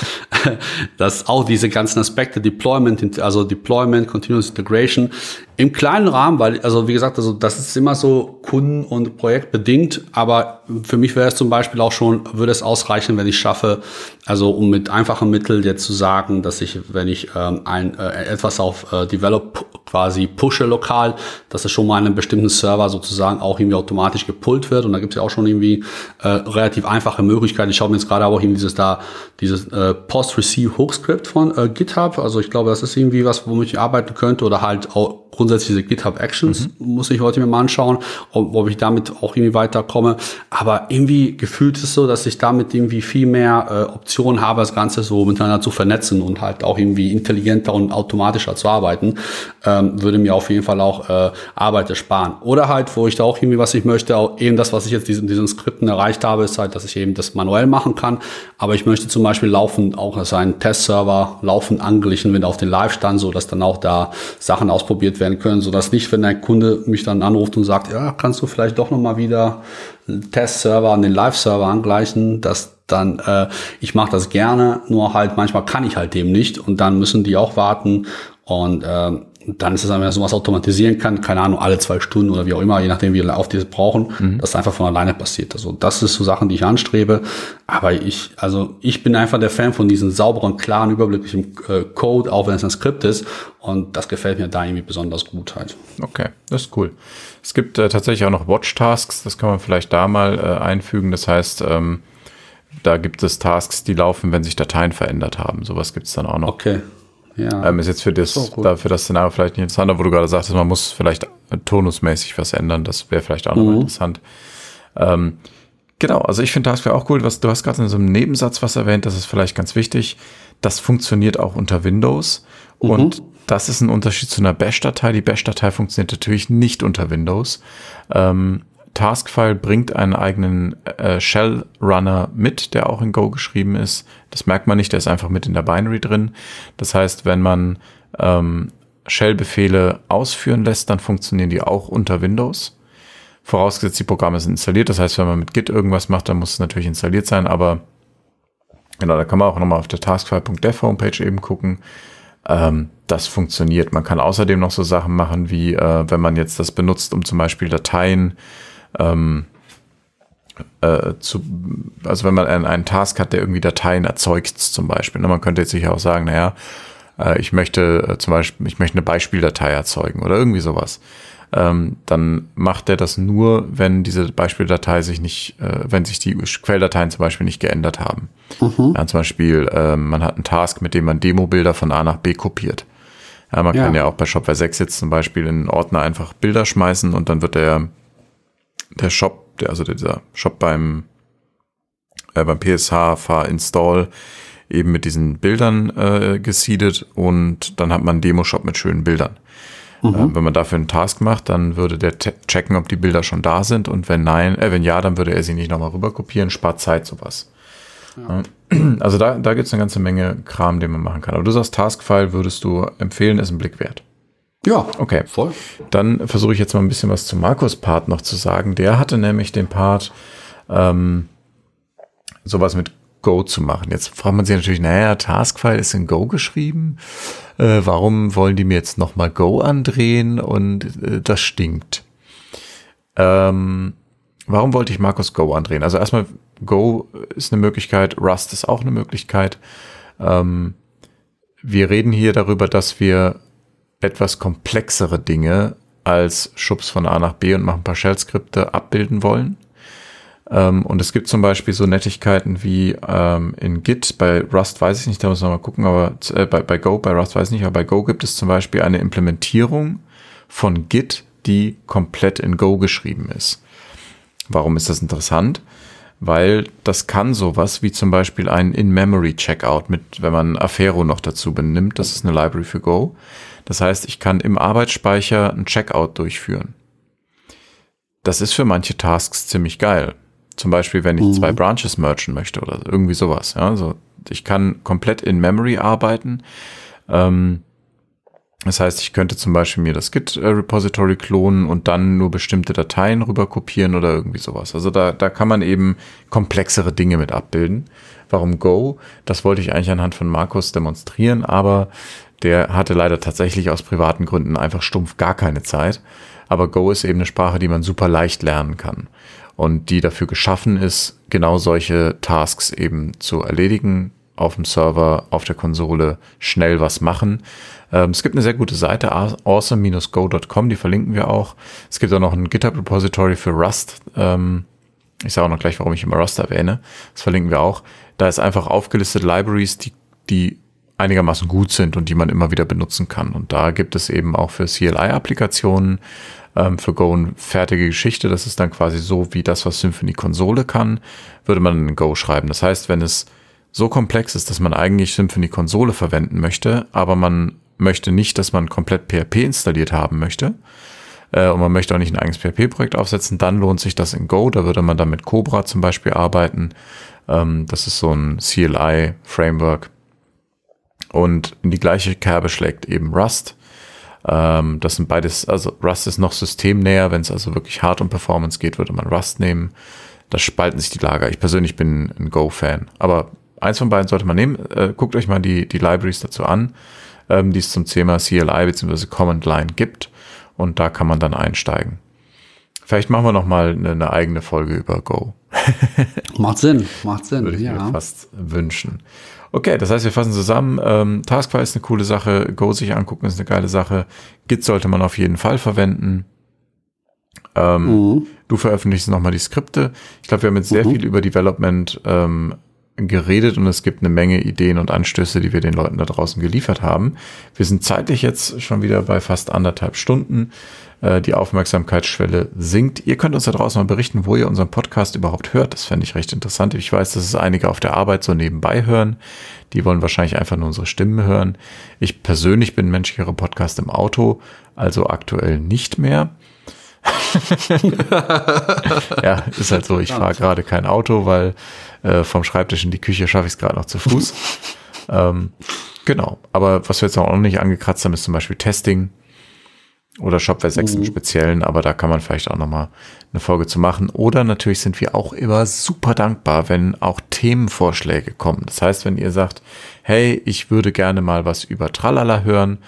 dass auch diese ganzen Aspekte Deployment, also Deployment, Continuous Integration im kleinen Rahmen, weil also wie gesagt, also das ist immer so Kunden- und Projektbedingt, aber für mich wäre es zum Beispiel auch schon, würde es ausreichen, wenn ich schaffe, also um mit einfachen Mitteln jetzt zu sagen, dass ich, wenn ich ähm, ein äh, etwas auf äh, Develop quasi pushe lokal, dass es schon mal einen bestimmten Server sozusagen auch irgendwie automatisch gepullt wird. Und da gibt es ja auch schon irgendwie äh, relativ einfache Möglichkeiten. Ich schaue mir jetzt gerade auch eben dieses da, dieses äh, Post-Receive-Hook-Script von äh, GitHub. Also ich glaube, das ist irgendwie was, womit ich arbeiten könnte oder halt auch grundsätzlich diese GitHub Actions mhm. muss ich heute mir mal anschauen, ob, ob, ich damit auch irgendwie weiterkomme. Aber irgendwie gefühlt ist es so, dass ich damit irgendwie viel mehr äh, Optionen habe, das Ganze so miteinander zu vernetzen und halt auch irgendwie intelligenter und automatischer zu arbeiten. Ähm, würde mir auf jeden Fall auch äh, Arbeit ersparen. Oder halt, wo ich da auch irgendwie was ich möchte, auch eben das, was ich jetzt diesen, diesen Skripten erreicht habe, ist halt, dass ich eben das manuell machen kann. Aber ich möchte zum Beispiel laufen, auch als ein Testserver laufen anglichen, wenn auf den Live-Stand, so dass dann auch da Sachen ausprobiert werden werden können, sodass nicht, wenn ein Kunde mich dann anruft und sagt, ja, kannst du vielleicht doch nochmal wieder einen Testserver an den Live-Server angleichen, dass dann, äh, ich mache das gerne, nur halt manchmal kann ich halt dem nicht und dann müssen die auch warten und äh, dann ist es einfach, wenn man sowas automatisieren kann, keine Ahnung, alle zwei Stunden oder wie auch immer, je nachdem, wie wir auf dieses brauchen, mhm. dass einfach von alleine passiert. Also das ist so Sachen, die ich anstrebe. Aber ich, also ich bin einfach der Fan von diesem sauberen, klaren, überblicklichen äh, Code, auch wenn es ein Skript ist. Und das gefällt mir da irgendwie besonders gut halt. Okay, das ist cool. Es gibt äh, tatsächlich auch noch Watch-Tasks, das kann man vielleicht da mal äh, einfügen. Das heißt, ähm, da gibt es Tasks, die laufen, wenn sich Dateien verändert haben. Sowas gibt es dann auch noch. Okay. Ja. Ähm, ist jetzt für das, so da, für das Szenario vielleicht nicht interessant, wo du gerade sagtest, man muss vielleicht tonusmäßig was ändern. Das wäre vielleicht auch mhm. noch interessant. Ähm, genau, also ich finde das wäre auch cool. Was, du hast gerade in so einem Nebensatz was erwähnt, das ist vielleicht ganz wichtig. Das funktioniert auch unter Windows. Mhm. Und das ist ein Unterschied zu einer Bash-Datei. Die Bash-Datei funktioniert natürlich nicht unter Windows. Ähm, Taskfile bringt einen eigenen äh, Shell-Runner mit, der auch in Go geschrieben ist. Das merkt man nicht, der ist einfach mit in der Binary drin. Das heißt, wenn man ähm, Shell-Befehle ausführen lässt, dann funktionieren die auch unter Windows. Vorausgesetzt, die Programme sind installiert. Das heißt, wenn man mit Git irgendwas macht, dann muss es natürlich installiert sein. Aber genau, da kann man auch nochmal auf der taskfile.dev Homepage eben gucken. Ähm, das funktioniert. Man kann außerdem noch so Sachen machen, wie äh, wenn man jetzt das benutzt, um zum Beispiel Dateien ähm, äh, zu, also wenn man einen, einen, Task hat, der irgendwie Dateien erzeugt zum Beispiel. Ne? Man könnte jetzt sicher auch sagen, naja, äh, ich möchte äh, zum Beispiel, ich möchte eine Beispieldatei erzeugen oder irgendwie sowas. Ähm, dann macht er das nur, wenn diese Beispieldatei sich nicht, äh, wenn sich die Quelldateien zum Beispiel nicht geändert haben. Mhm. Ja, zum Beispiel, äh, man hat einen Task, mit dem man Demo-Bilder von A nach B kopiert. Ja, man ja. kann ja auch bei Shopware 6 jetzt zum Beispiel in einen Ordner einfach Bilder schmeißen und dann wird der der Shop, der, also dieser Shop beim, äh, beim PSH Far Install eben mit diesen Bildern äh, gesiedet und dann hat man einen Demo-Shop mit schönen Bildern. Mhm. Äh, wenn man dafür einen Task macht, dann würde der checken, ob die Bilder schon da sind und wenn nein, äh, wenn ja, dann würde er sie nicht nochmal rüber kopieren, spart Zeit sowas. Ja. Also da, da gibt es eine ganze Menge Kram, den man machen kann. Aber du sagst, Taskfile würdest du empfehlen, ist ein Blick wert. Ja, okay. Voll. Dann versuche ich jetzt mal ein bisschen was zu Markus Part noch zu sagen. Der hatte nämlich den Part, ähm, sowas mit Go zu machen. Jetzt fragt man sich natürlich, naja, Taskfile ist in Go geschrieben. Äh, warum wollen die mir jetzt nochmal Go andrehen? Und äh, das stinkt. Ähm, warum wollte ich Markus Go andrehen? Also erstmal, Go ist eine Möglichkeit, Rust ist auch eine Möglichkeit. Ähm, wir reden hier darüber, dass wir etwas komplexere Dinge als Schubs von A nach B und machen ein paar Shell-Skripte abbilden wollen. Ähm, und es gibt zum Beispiel so Nettigkeiten wie ähm, in Git, bei Rust weiß ich nicht, da muss man mal gucken, aber äh, bei, bei Go, bei Rust weiß ich nicht, aber bei Go gibt es zum Beispiel eine Implementierung von Git, die komplett in Go geschrieben ist. Warum ist das interessant? Weil das kann sowas wie zum Beispiel ein In-Memory-Checkout mit, wenn man Affero noch dazu benimmt, das ist eine Library für Go. Das heißt, ich kann im Arbeitsspeicher ein Checkout durchführen. Das ist für manche Tasks ziemlich geil. Zum Beispiel, wenn ich mhm. zwei Branches merchen möchte oder irgendwie sowas. Ja, also ich kann komplett in Memory arbeiten. Ähm, das heißt, ich könnte zum Beispiel mir das Git-Repository klonen und dann nur bestimmte Dateien rüber kopieren oder irgendwie sowas. Also da, da kann man eben komplexere Dinge mit abbilden. Warum Go? Das wollte ich eigentlich anhand von Markus demonstrieren, aber der hatte leider tatsächlich aus privaten Gründen einfach stumpf gar keine Zeit. Aber Go ist eben eine Sprache, die man super leicht lernen kann und die dafür geschaffen ist, genau solche Tasks eben zu erledigen auf dem Server, auf der Konsole, schnell was machen. Ähm, es gibt eine sehr gute Seite, awesome-go.com, die verlinken wir auch. Es gibt auch noch ein GitHub-Repository für Rust. Ähm, ich sage auch noch gleich, warum ich immer Rust erwähne. Das verlinken wir auch. Da ist einfach aufgelistet Libraries, die, die einigermaßen gut sind und die man immer wieder benutzen kann. Und da gibt es eben auch für CLI-Applikationen ähm, für Go eine fertige Geschichte. Das ist dann quasi so wie das, was Symphony Konsole kann, würde man in Go schreiben. Das heißt, wenn es so komplex ist, dass man eigentlich Symphony Konsole verwenden möchte, aber man möchte nicht, dass man komplett PHP installiert haben möchte, äh, und man möchte auch nicht ein eigenes PHP-Projekt aufsetzen, dann lohnt sich das in Go. Da würde man dann mit Cobra zum Beispiel arbeiten. Ähm, das ist so ein CLI-Framework. Und in die gleiche Kerbe schlägt eben Rust. Ähm, das sind beides, also Rust ist noch systemnäher. Wenn es also wirklich hart um Performance geht, würde man Rust nehmen. Da spalten sich die Lager. Ich persönlich bin ein Go-Fan. Aber eins von beiden sollte man nehmen. Äh, guckt euch mal die, die Libraries dazu an, ähm, die es zum Thema CLI bzw. Command Line gibt. Und da kann man dann einsteigen. Vielleicht machen wir noch mal eine, eine eigene Folge über Go. macht Sinn, macht Sinn. Würde ich ja. mir fast wünschen. Okay, das heißt, wir fassen zusammen. Ähm, Taskfire ist eine coole Sache. Go sich angucken ist eine geile Sache. Git sollte man auf jeden Fall verwenden. Ähm, mhm. Du veröffentlichst nochmal die Skripte. Ich glaube, wir haben jetzt sehr mhm. viel über Development ähm, geredet und es gibt eine Menge Ideen und Anstöße, die wir den Leuten da draußen geliefert haben. Wir sind zeitlich jetzt schon wieder bei fast anderthalb Stunden. Äh, die Aufmerksamkeitsschwelle sinkt. Ihr könnt uns da draußen mal berichten, wo ihr unseren Podcast überhaupt hört. Das fände ich recht interessant. Ich weiß, dass es einige auf der Arbeit so nebenbei hören. Die wollen wahrscheinlich einfach nur unsere Stimmen hören. Ich persönlich bin Mensch, ich höre Podcast im Auto, also aktuell nicht mehr. ja, ist halt so. Ich fahre gerade kein Auto, weil äh, vom Schreibtisch in die Küche schaffe ich es gerade noch zu Fuß. ähm, genau. Aber was wir jetzt auch noch nicht angekratzt haben, ist zum Beispiel Testing oder Shopware 6 mhm. im Speziellen. Aber da kann man vielleicht auch noch mal eine Folge zu machen. Oder natürlich sind wir auch immer super dankbar, wenn auch Themenvorschläge kommen. Das heißt, wenn ihr sagt, hey, ich würde gerne mal was über Tralala hören,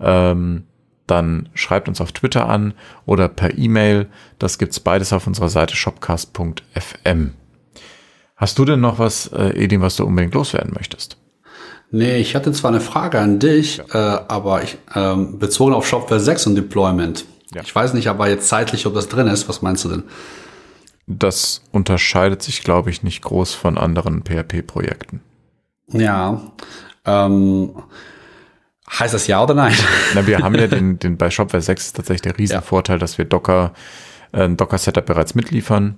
ähm, dann schreibt uns auf Twitter an oder per E-Mail. Das gibt's beides auf unserer Seite shopcast.fm. Hast du denn noch was, äh, Edin, was du unbedingt loswerden möchtest? Nee, ich hatte zwar eine Frage an dich, ja. äh, aber ich, ähm, bezogen auf Shopware 6 und Deployment. Ja. Ich weiß nicht aber jetzt zeitlich, ob das drin ist. Was meinst du denn? Das unterscheidet sich, glaube ich, nicht groß von anderen PHP-Projekten. Ja. Ähm, heißt das ja oder nein? Na, wir haben ja den, den bei Shopware 6 ist tatsächlich der Riesenvorteil, ja. dass wir Docker, äh, ein Docker-Setup bereits mitliefern.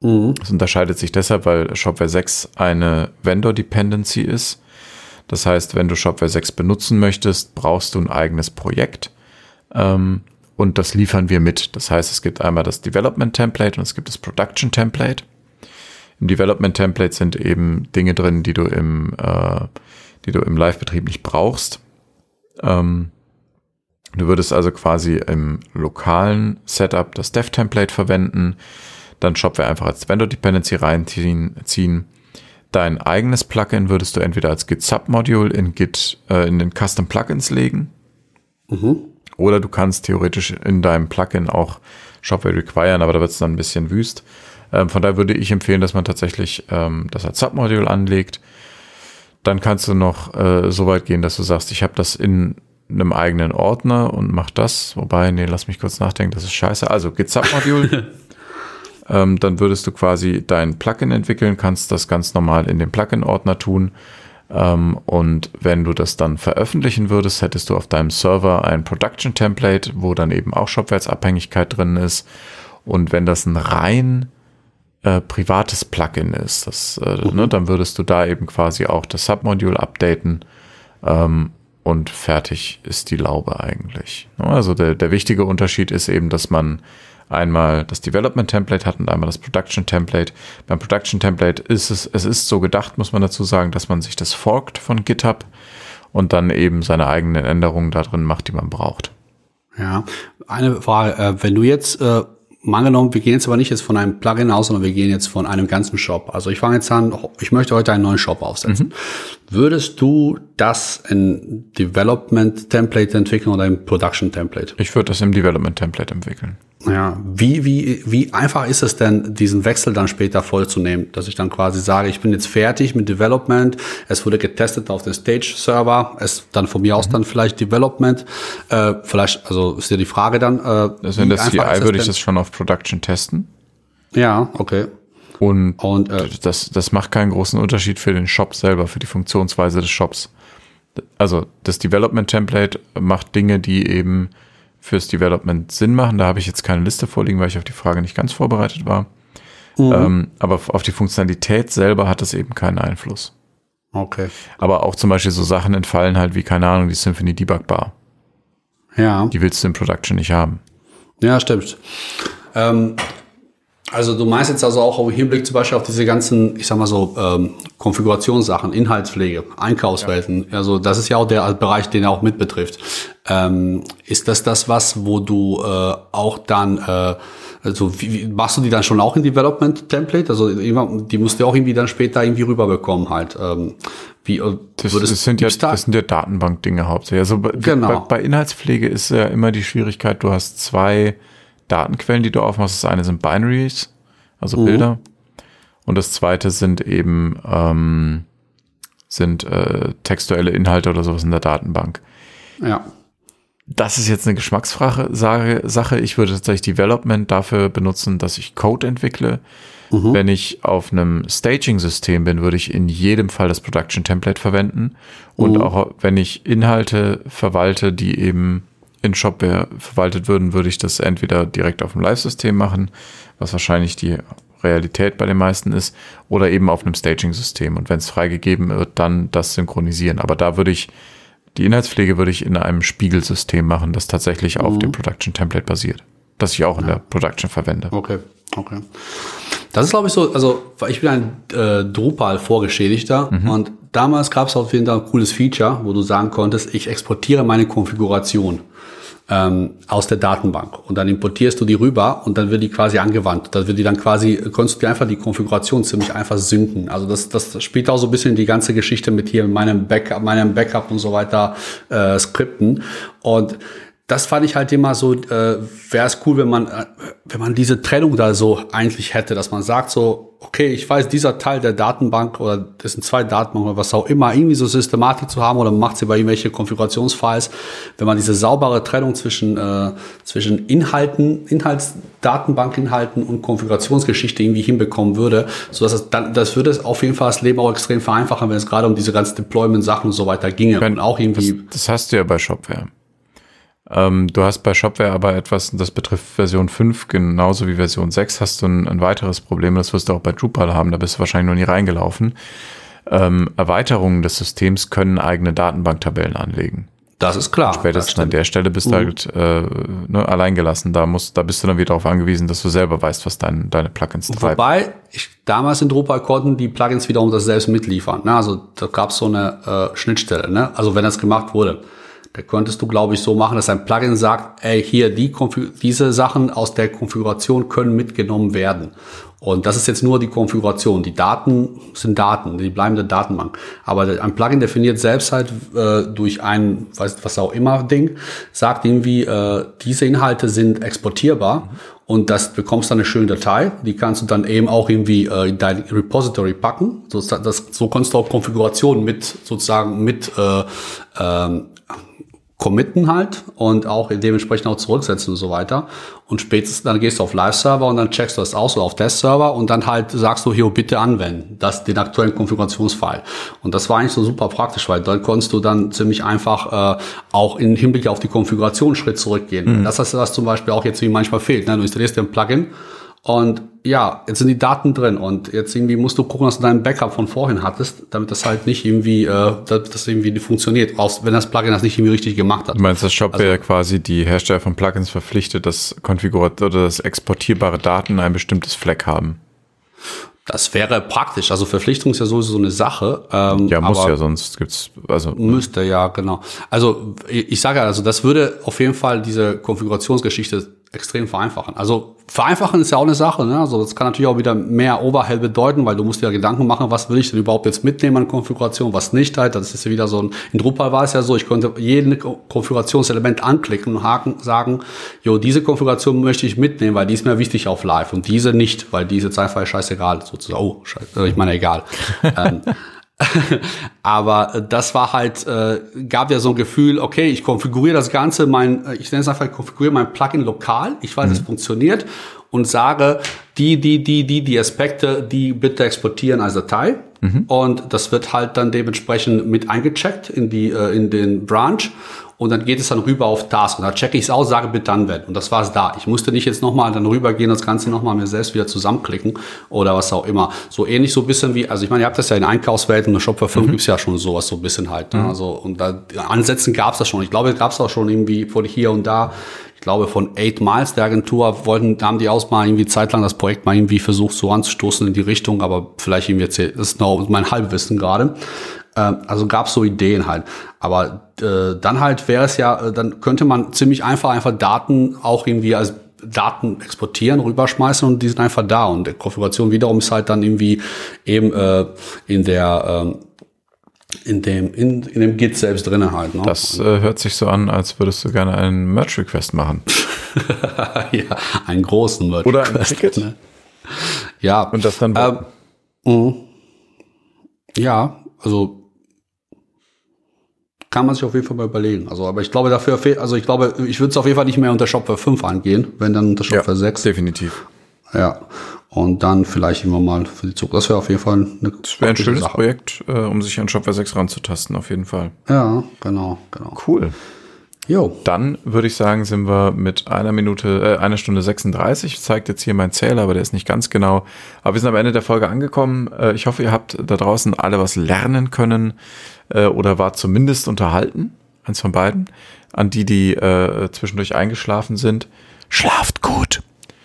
Mhm. Das unterscheidet sich deshalb, weil Shopware 6 eine Vendor-Dependency ist. Das heißt, wenn du Shopware 6 benutzen möchtest, brauchst du ein eigenes Projekt. Ähm, und das liefern wir mit. Das heißt, es gibt einmal das Development Template und es gibt das Production Template. Im Development Template sind eben Dinge drin, die du im, äh, die du im Live-Betrieb nicht brauchst. Ähm, du würdest also quasi im lokalen Setup das Dev-Template verwenden dann Shopware einfach als Vendor Dependency reinziehen. Ziehen. Dein eigenes Plugin würdest du entweder als Git Submodule in Git äh, in den Custom Plugins legen. Mhm. Oder du kannst theoretisch in deinem Plugin auch Shopware requiren, aber da wird es dann ein bisschen wüst. Ähm, von daher würde ich empfehlen, dass man tatsächlich ähm, das als Submodule anlegt. Dann kannst du noch äh, so weit gehen, dass du sagst, ich habe das in einem eigenen Ordner und mach das. Wobei, nee, lass mich kurz nachdenken, das ist scheiße. Also Git Submodule ähm, dann würdest du quasi dein Plugin entwickeln, kannst das ganz normal in den Plugin-Ordner tun. Ähm, und wenn du das dann veröffentlichen würdest, hättest du auf deinem Server ein Production-Template, wo dann eben auch Shopware-Abhängigkeit drin ist. Und wenn das ein rein äh, privates Plugin ist, das, äh, mhm. ne, dann würdest du da eben quasi auch das Submodule updaten ähm, und fertig ist die Laube eigentlich. Also der, der wichtige Unterschied ist eben, dass man einmal das Development Template hat und einmal das Production Template. Beim Production Template ist es, es ist so gedacht, muss man dazu sagen, dass man sich das forkt von GitHub und dann eben seine eigenen Änderungen da drin macht, die man braucht. Ja, eine Frage, äh, wenn du jetzt äh mal angenommen, wir gehen jetzt aber nicht jetzt von einem Plugin aus, sondern wir gehen jetzt von einem ganzen Shop. Also ich fange jetzt an, ich möchte heute einen neuen Shop aufsetzen. Mhm. Würdest du das in Development Template entwickeln oder im Production Template? Ich würde das im Development Template entwickeln. Ja, wie, wie, wie einfach ist es denn, diesen Wechsel dann später vollzunehmen? Dass ich dann quasi sage, ich bin jetzt fertig mit Development, es wurde getestet auf den Stage-Server, es dann von mir aus mhm. dann vielleicht Development, äh, vielleicht, also ist ja die Frage dann. Äh, also in der CI würde ich das schon auf Production testen. Ja, okay. Und, Und äh, das, das macht keinen großen Unterschied für den Shop selber, für die Funktionsweise des Shops. Also das Development Template macht Dinge, die eben fürs Development Sinn machen. Da habe ich jetzt keine Liste vorliegen, weil ich auf die Frage nicht ganz vorbereitet war. Mhm. Ähm, aber auf die Funktionalität selber hat es eben keinen Einfluss. Okay. Aber auch zum Beispiel so Sachen entfallen halt wie, keine Ahnung, die Symphony Debug Bar. Ja. Die willst du in Production nicht haben. Ja, stimmt. Ähm, also du meinst jetzt also auch im Hinblick zum Beispiel auf diese ganzen, ich sag mal so, ähm, Konfigurationssachen, Inhaltspflege, Einkaufswelten. Ja. Also das ist ja auch der Bereich, den er auch mit betrifft. Ähm, ist das das was, wo du äh, auch dann, äh, also wie, wie, machst du die dann schon auch in Development Template? Also die musst du auch irgendwie dann später irgendwie rüberbekommen halt. Ähm, wie, äh, das, das, sind ja, das sind ja Datenbank-Dinge hauptsächlich. Also genau. bei, bei Inhaltspflege ist ja immer die Schwierigkeit, du hast zwei Datenquellen, die du aufmachst. Das eine sind Binaries, also mhm. Bilder. Und das zweite sind eben ähm, sind äh, textuelle Inhalte oder sowas in der Datenbank. Ja. Das ist jetzt eine Geschmacksfrage Sache. Ich würde tatsächlich Development dafür benutzen, dass ich Code entwickle. Mhm. Wenn ich auf einem Staging-System bin, würde ich in jedem Fall das Production Template verwenden. Und mhm. auch wenn ich Inhalte verwalte, die eben in Shopware verwaltet würden, würde ich das entweder direkt auf dem Live-System machen, was wahrscheinlich die Realität bei den meisten ist, oder eben auf einem Staging-System. Und wenn es freigegeben wird, dann das synchronisieren. Aber da würde ich, die Inhaltspflege würde ich in einem Spiegelsystem machen, das tatsächlich mhm. auf dem Production Template basiert. Das ich auch in der Production verwende. Okay, okay. Das ist, glaube ich, so, also ich bin ein äh, Drupal-Vorgeschädigter mhm. und damals gab es auf jeden Fall ein cooles Feature, wo du sagen konntest, ich exportiere meine Konfiguration ähm, aus der Datenbank und dann importierst du die rüber und dann wird die quasi angewandt. Da wird die dann quasi, kannst du einfach die Konfiguration ziemlich einfach synken. Also das, das spielt auch so ein bisschen die ganze Geschichte mit hier meinem Backup, meinem Backup und so weiter äh, Skripten. Und das fand ich halt immer so, äh, wäre es cool, wenn man, äh, wenn man diese Trennung da so eigentlich hätte, dass man sagt so, okay, ich weiß, dieser Teil der Datenbank oder das sind zwei Datenbanken oder was auch immer, irgendwie so Systematik zu haben oder man macht sie bei irgendwelche Konfigurationsfiles, wenn man diese saubere Trennung zwischen, äh, zwischen Inhalten, Inhaltsdatenbankinhalten und Konfigurationsgeschichte irgendwie hinbekommen würde, so dass es dann, das würde es auf jeden Fall das Leben auch extrem vereinfachen, wenn es gerade um diese ganzen Deployment-Sachen und so weiter ginge und auch irgendwie. Das, das hast du ja bei Shopware. Ähm, du hast bei Shopware aber etwas, das betrifft Version 5 genauso wie Version 6, hast du ein, ein weiteres Problem, das wirst du auch bei Drupal haben, da bist du wahrscheinlich noch nie reingelaufen. Ähm, Erweiterungen des Systems können eigene Datenbanktabellen anlegen. Das ist klar. Spätestens an der Stelle bist du mhm. halt äh, ne, alleingelassen. Da, musst, da bist du dann wieder darauf angewiesen, dass du selber weißt, was dein, deine Plugins treiben. Wobei, ich, damals in Drupal konnten die Plugins wiederum das selbst mitliefern. Ne? Also da gab es so eine äh, Schnittstelle. Ne? Also wenn das gemacht wurde. Da könntest du, glaube ich, so machen, dass ein Plugin sagt, ey, hier, die diese Sachen aus der Konfiguration können mitgenommen werden. Und das ist jetzt nur die Konfiguration. Die Daten sind Daten, die bleibende Datenbank. Aber ein Plugin definiert selbst halt äh, durch ein, weiß, was auch immer Ding, sagt irgendwie, äh, diese Inhalte sind exportierbar. Und das bekommst du eine schöne Datei, die kannst du dann eben auch irgendwie äh, in dein Repository packen. So, das, so kannst du auch Konfigurationen mit sozusagen mit äh, ähm, committen halt und auch dementsprechend auch zurücksetzen und so weiter. Und spätestens dann gehst du auf Live-Server und dann checkst du das aus oder auf Test-Server und dann halt sagst du hier bitte anwenden, das den aktuellen Konfigurationsfile. Und das war eigentlich so super praktisch, weil dann konntest du dann ziemlich einfach äh, auch im Hinblick auf die Konfigurationsschritt zurückgehen. Mhm. Das ist das zum Beispiel auch jetzt wie manchmal fehlt. Ne? Du installierst dir ein Plugin und ja, jetzt sind die Daten drin und jetzt irgendwie musst du gucken, dass du deinen Backup von vorhin hattest, damit das halt nicht irgendwie, äh, das irgendwie funktioniert, aus, wenn das Plugin das nicht irgendwie richtig gemacht hat. Du meinst, das Shopware also, quasi die Hersteller von Plugins verpflichtet, dass konfigurat oder das exportierbare Daten ein bestimmtes Fleck haben? Das wäre praktisch. Also Verpflichtung ist ja sowieso so eine Sache. Ähm, ja, muss ja, sonst gibt's also müsste ja genau. Also ich sage ja, also das würde auf jeden Fall diese Konfigurationsgeschichte extrem vereinfachen. Also vereinfachen ist ja auch eine Sache. Ne? Also das kann natürlich auch wieder mehr Overhead bedeuten, weil du musst dir ja Gedanken machen, was will ich denn überhaupt jetzt mitnehmen an Konfiguration, was nicht halt. Das ist ja wieder so ein, in Drupal war es ja so, ich konnte jeden Konfigurationselement anklicken und haken, sagen, jo, diese Konfiguration möchte ich mitnehmen, weil die ist mir wichtig auf Live und diese nicht, weil die ist jetzt einfach scheißegal, sozusagen. Oh, scheiße, ich meine, egal. ähm, Aber äh, das war halt, äh, gab ja so ein Gefühl, okay, ich konfiguriere das Ganze, mein, äh, ich nenne es einfach, ich konfiguriere mein Plugin lokal, ich weiß, mhm. es funktioniert und sage, die, die, die, die, die Aspekte, die bitte exportieren als Datei. Mhm. Und das wird halt dann dementsprechend mit eingecheckt in die, äh, in den Branch und dann geht es dann rüber auf Task und da checke ich es aus, sage bitte anwenden und das war es da. Ich musste nicht jetzt nochmal dann rübergehen, das Ganze nochmal mir selbst wieder zusammenklicken oder was auch immer. So ähnlich so ein bisschen wie, also ich meine, ihr habt das ja in Einkaufswelten und Shopware 5 mhm. gibt's ja schon sowas so ein bisschen halt. Ne? Mhm. Also und da Ansätzen gab's das schon. Ich glaube, gab's auch schon irgendwie von hier und da ich glaube von Eight Miles der Agentur wollten, haben die aus mal irgendwie zeitlang das Projekt mal irgendwie versucht so anzustoßen in die Richtung, aber vielleicht irgendwie jetzt, das ist noch mein Halbwissen gerade. Ähm, also gab es so Ideen halt. Aber äh, dann halt wäre es ja, äh, dann könnte man ziemlich einfach einfach Daten auch irgendwie als Daten exportieren, rüberschmeißen und die sind einfach da. Und die Konfiguration wiederum ist halt dann irgendwie eben äh, in der ähm, in dem in, in dem Git selbst drinne halt. Ne? Das äh, hört sich so an, als würdest du gerne einen Merge Request machen. ja, einen großen Merge Request. Oder ein Ticket. Ne? Ja. Und das dann. Mh. ja, also kann man sich auf jeden Fall mal überlegen. Also, aber ich glaube dafür, also ich glaube, ich würde es auf jeden Fall nicht mehr unter Shopware 5 angehen, wenn dann unter Shopware ja, 6. Definitiv. Ja. Und dann vielleicht immer mal für die Zukunft. Das wäre auf jeden Fall eine Das wäre ein schönes Sache. Projekt, äh, um sich an Shopware 6 ranzutasten, auf jeden Fall. Ja, genau, genau. Cool. Jo. Dann würde ich sagen, sind wir mit einer Minute, äh, einer Stunde 36. Zeigt jetzt hier mein Zähler, aber der ist nicht ganz genau. Aber wir sind am Ende der Folge angekommen. Äh, ich hoffe, ihr habt da draußen alle was lernen können äh, oder war zumindest unterhalten. Eins von beiden. An die, die äh, zwischendurch eingeschlafen sind. Schlaft gut.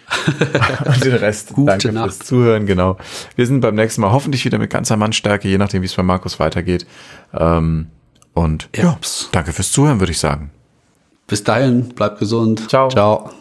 Und den Rest, Gute danke Nacht. fürs Zuhören, genau. Wir sind beim nächsten Mal hoffentlich wieder mit ganzer Mannstärke, je nachdem, wie es bei Markus weitergeht. Ähm, und ja, danke fürs Zuhören, würde ich sagen. Bis dahin, bleibt gesund. Ciao. Ciao.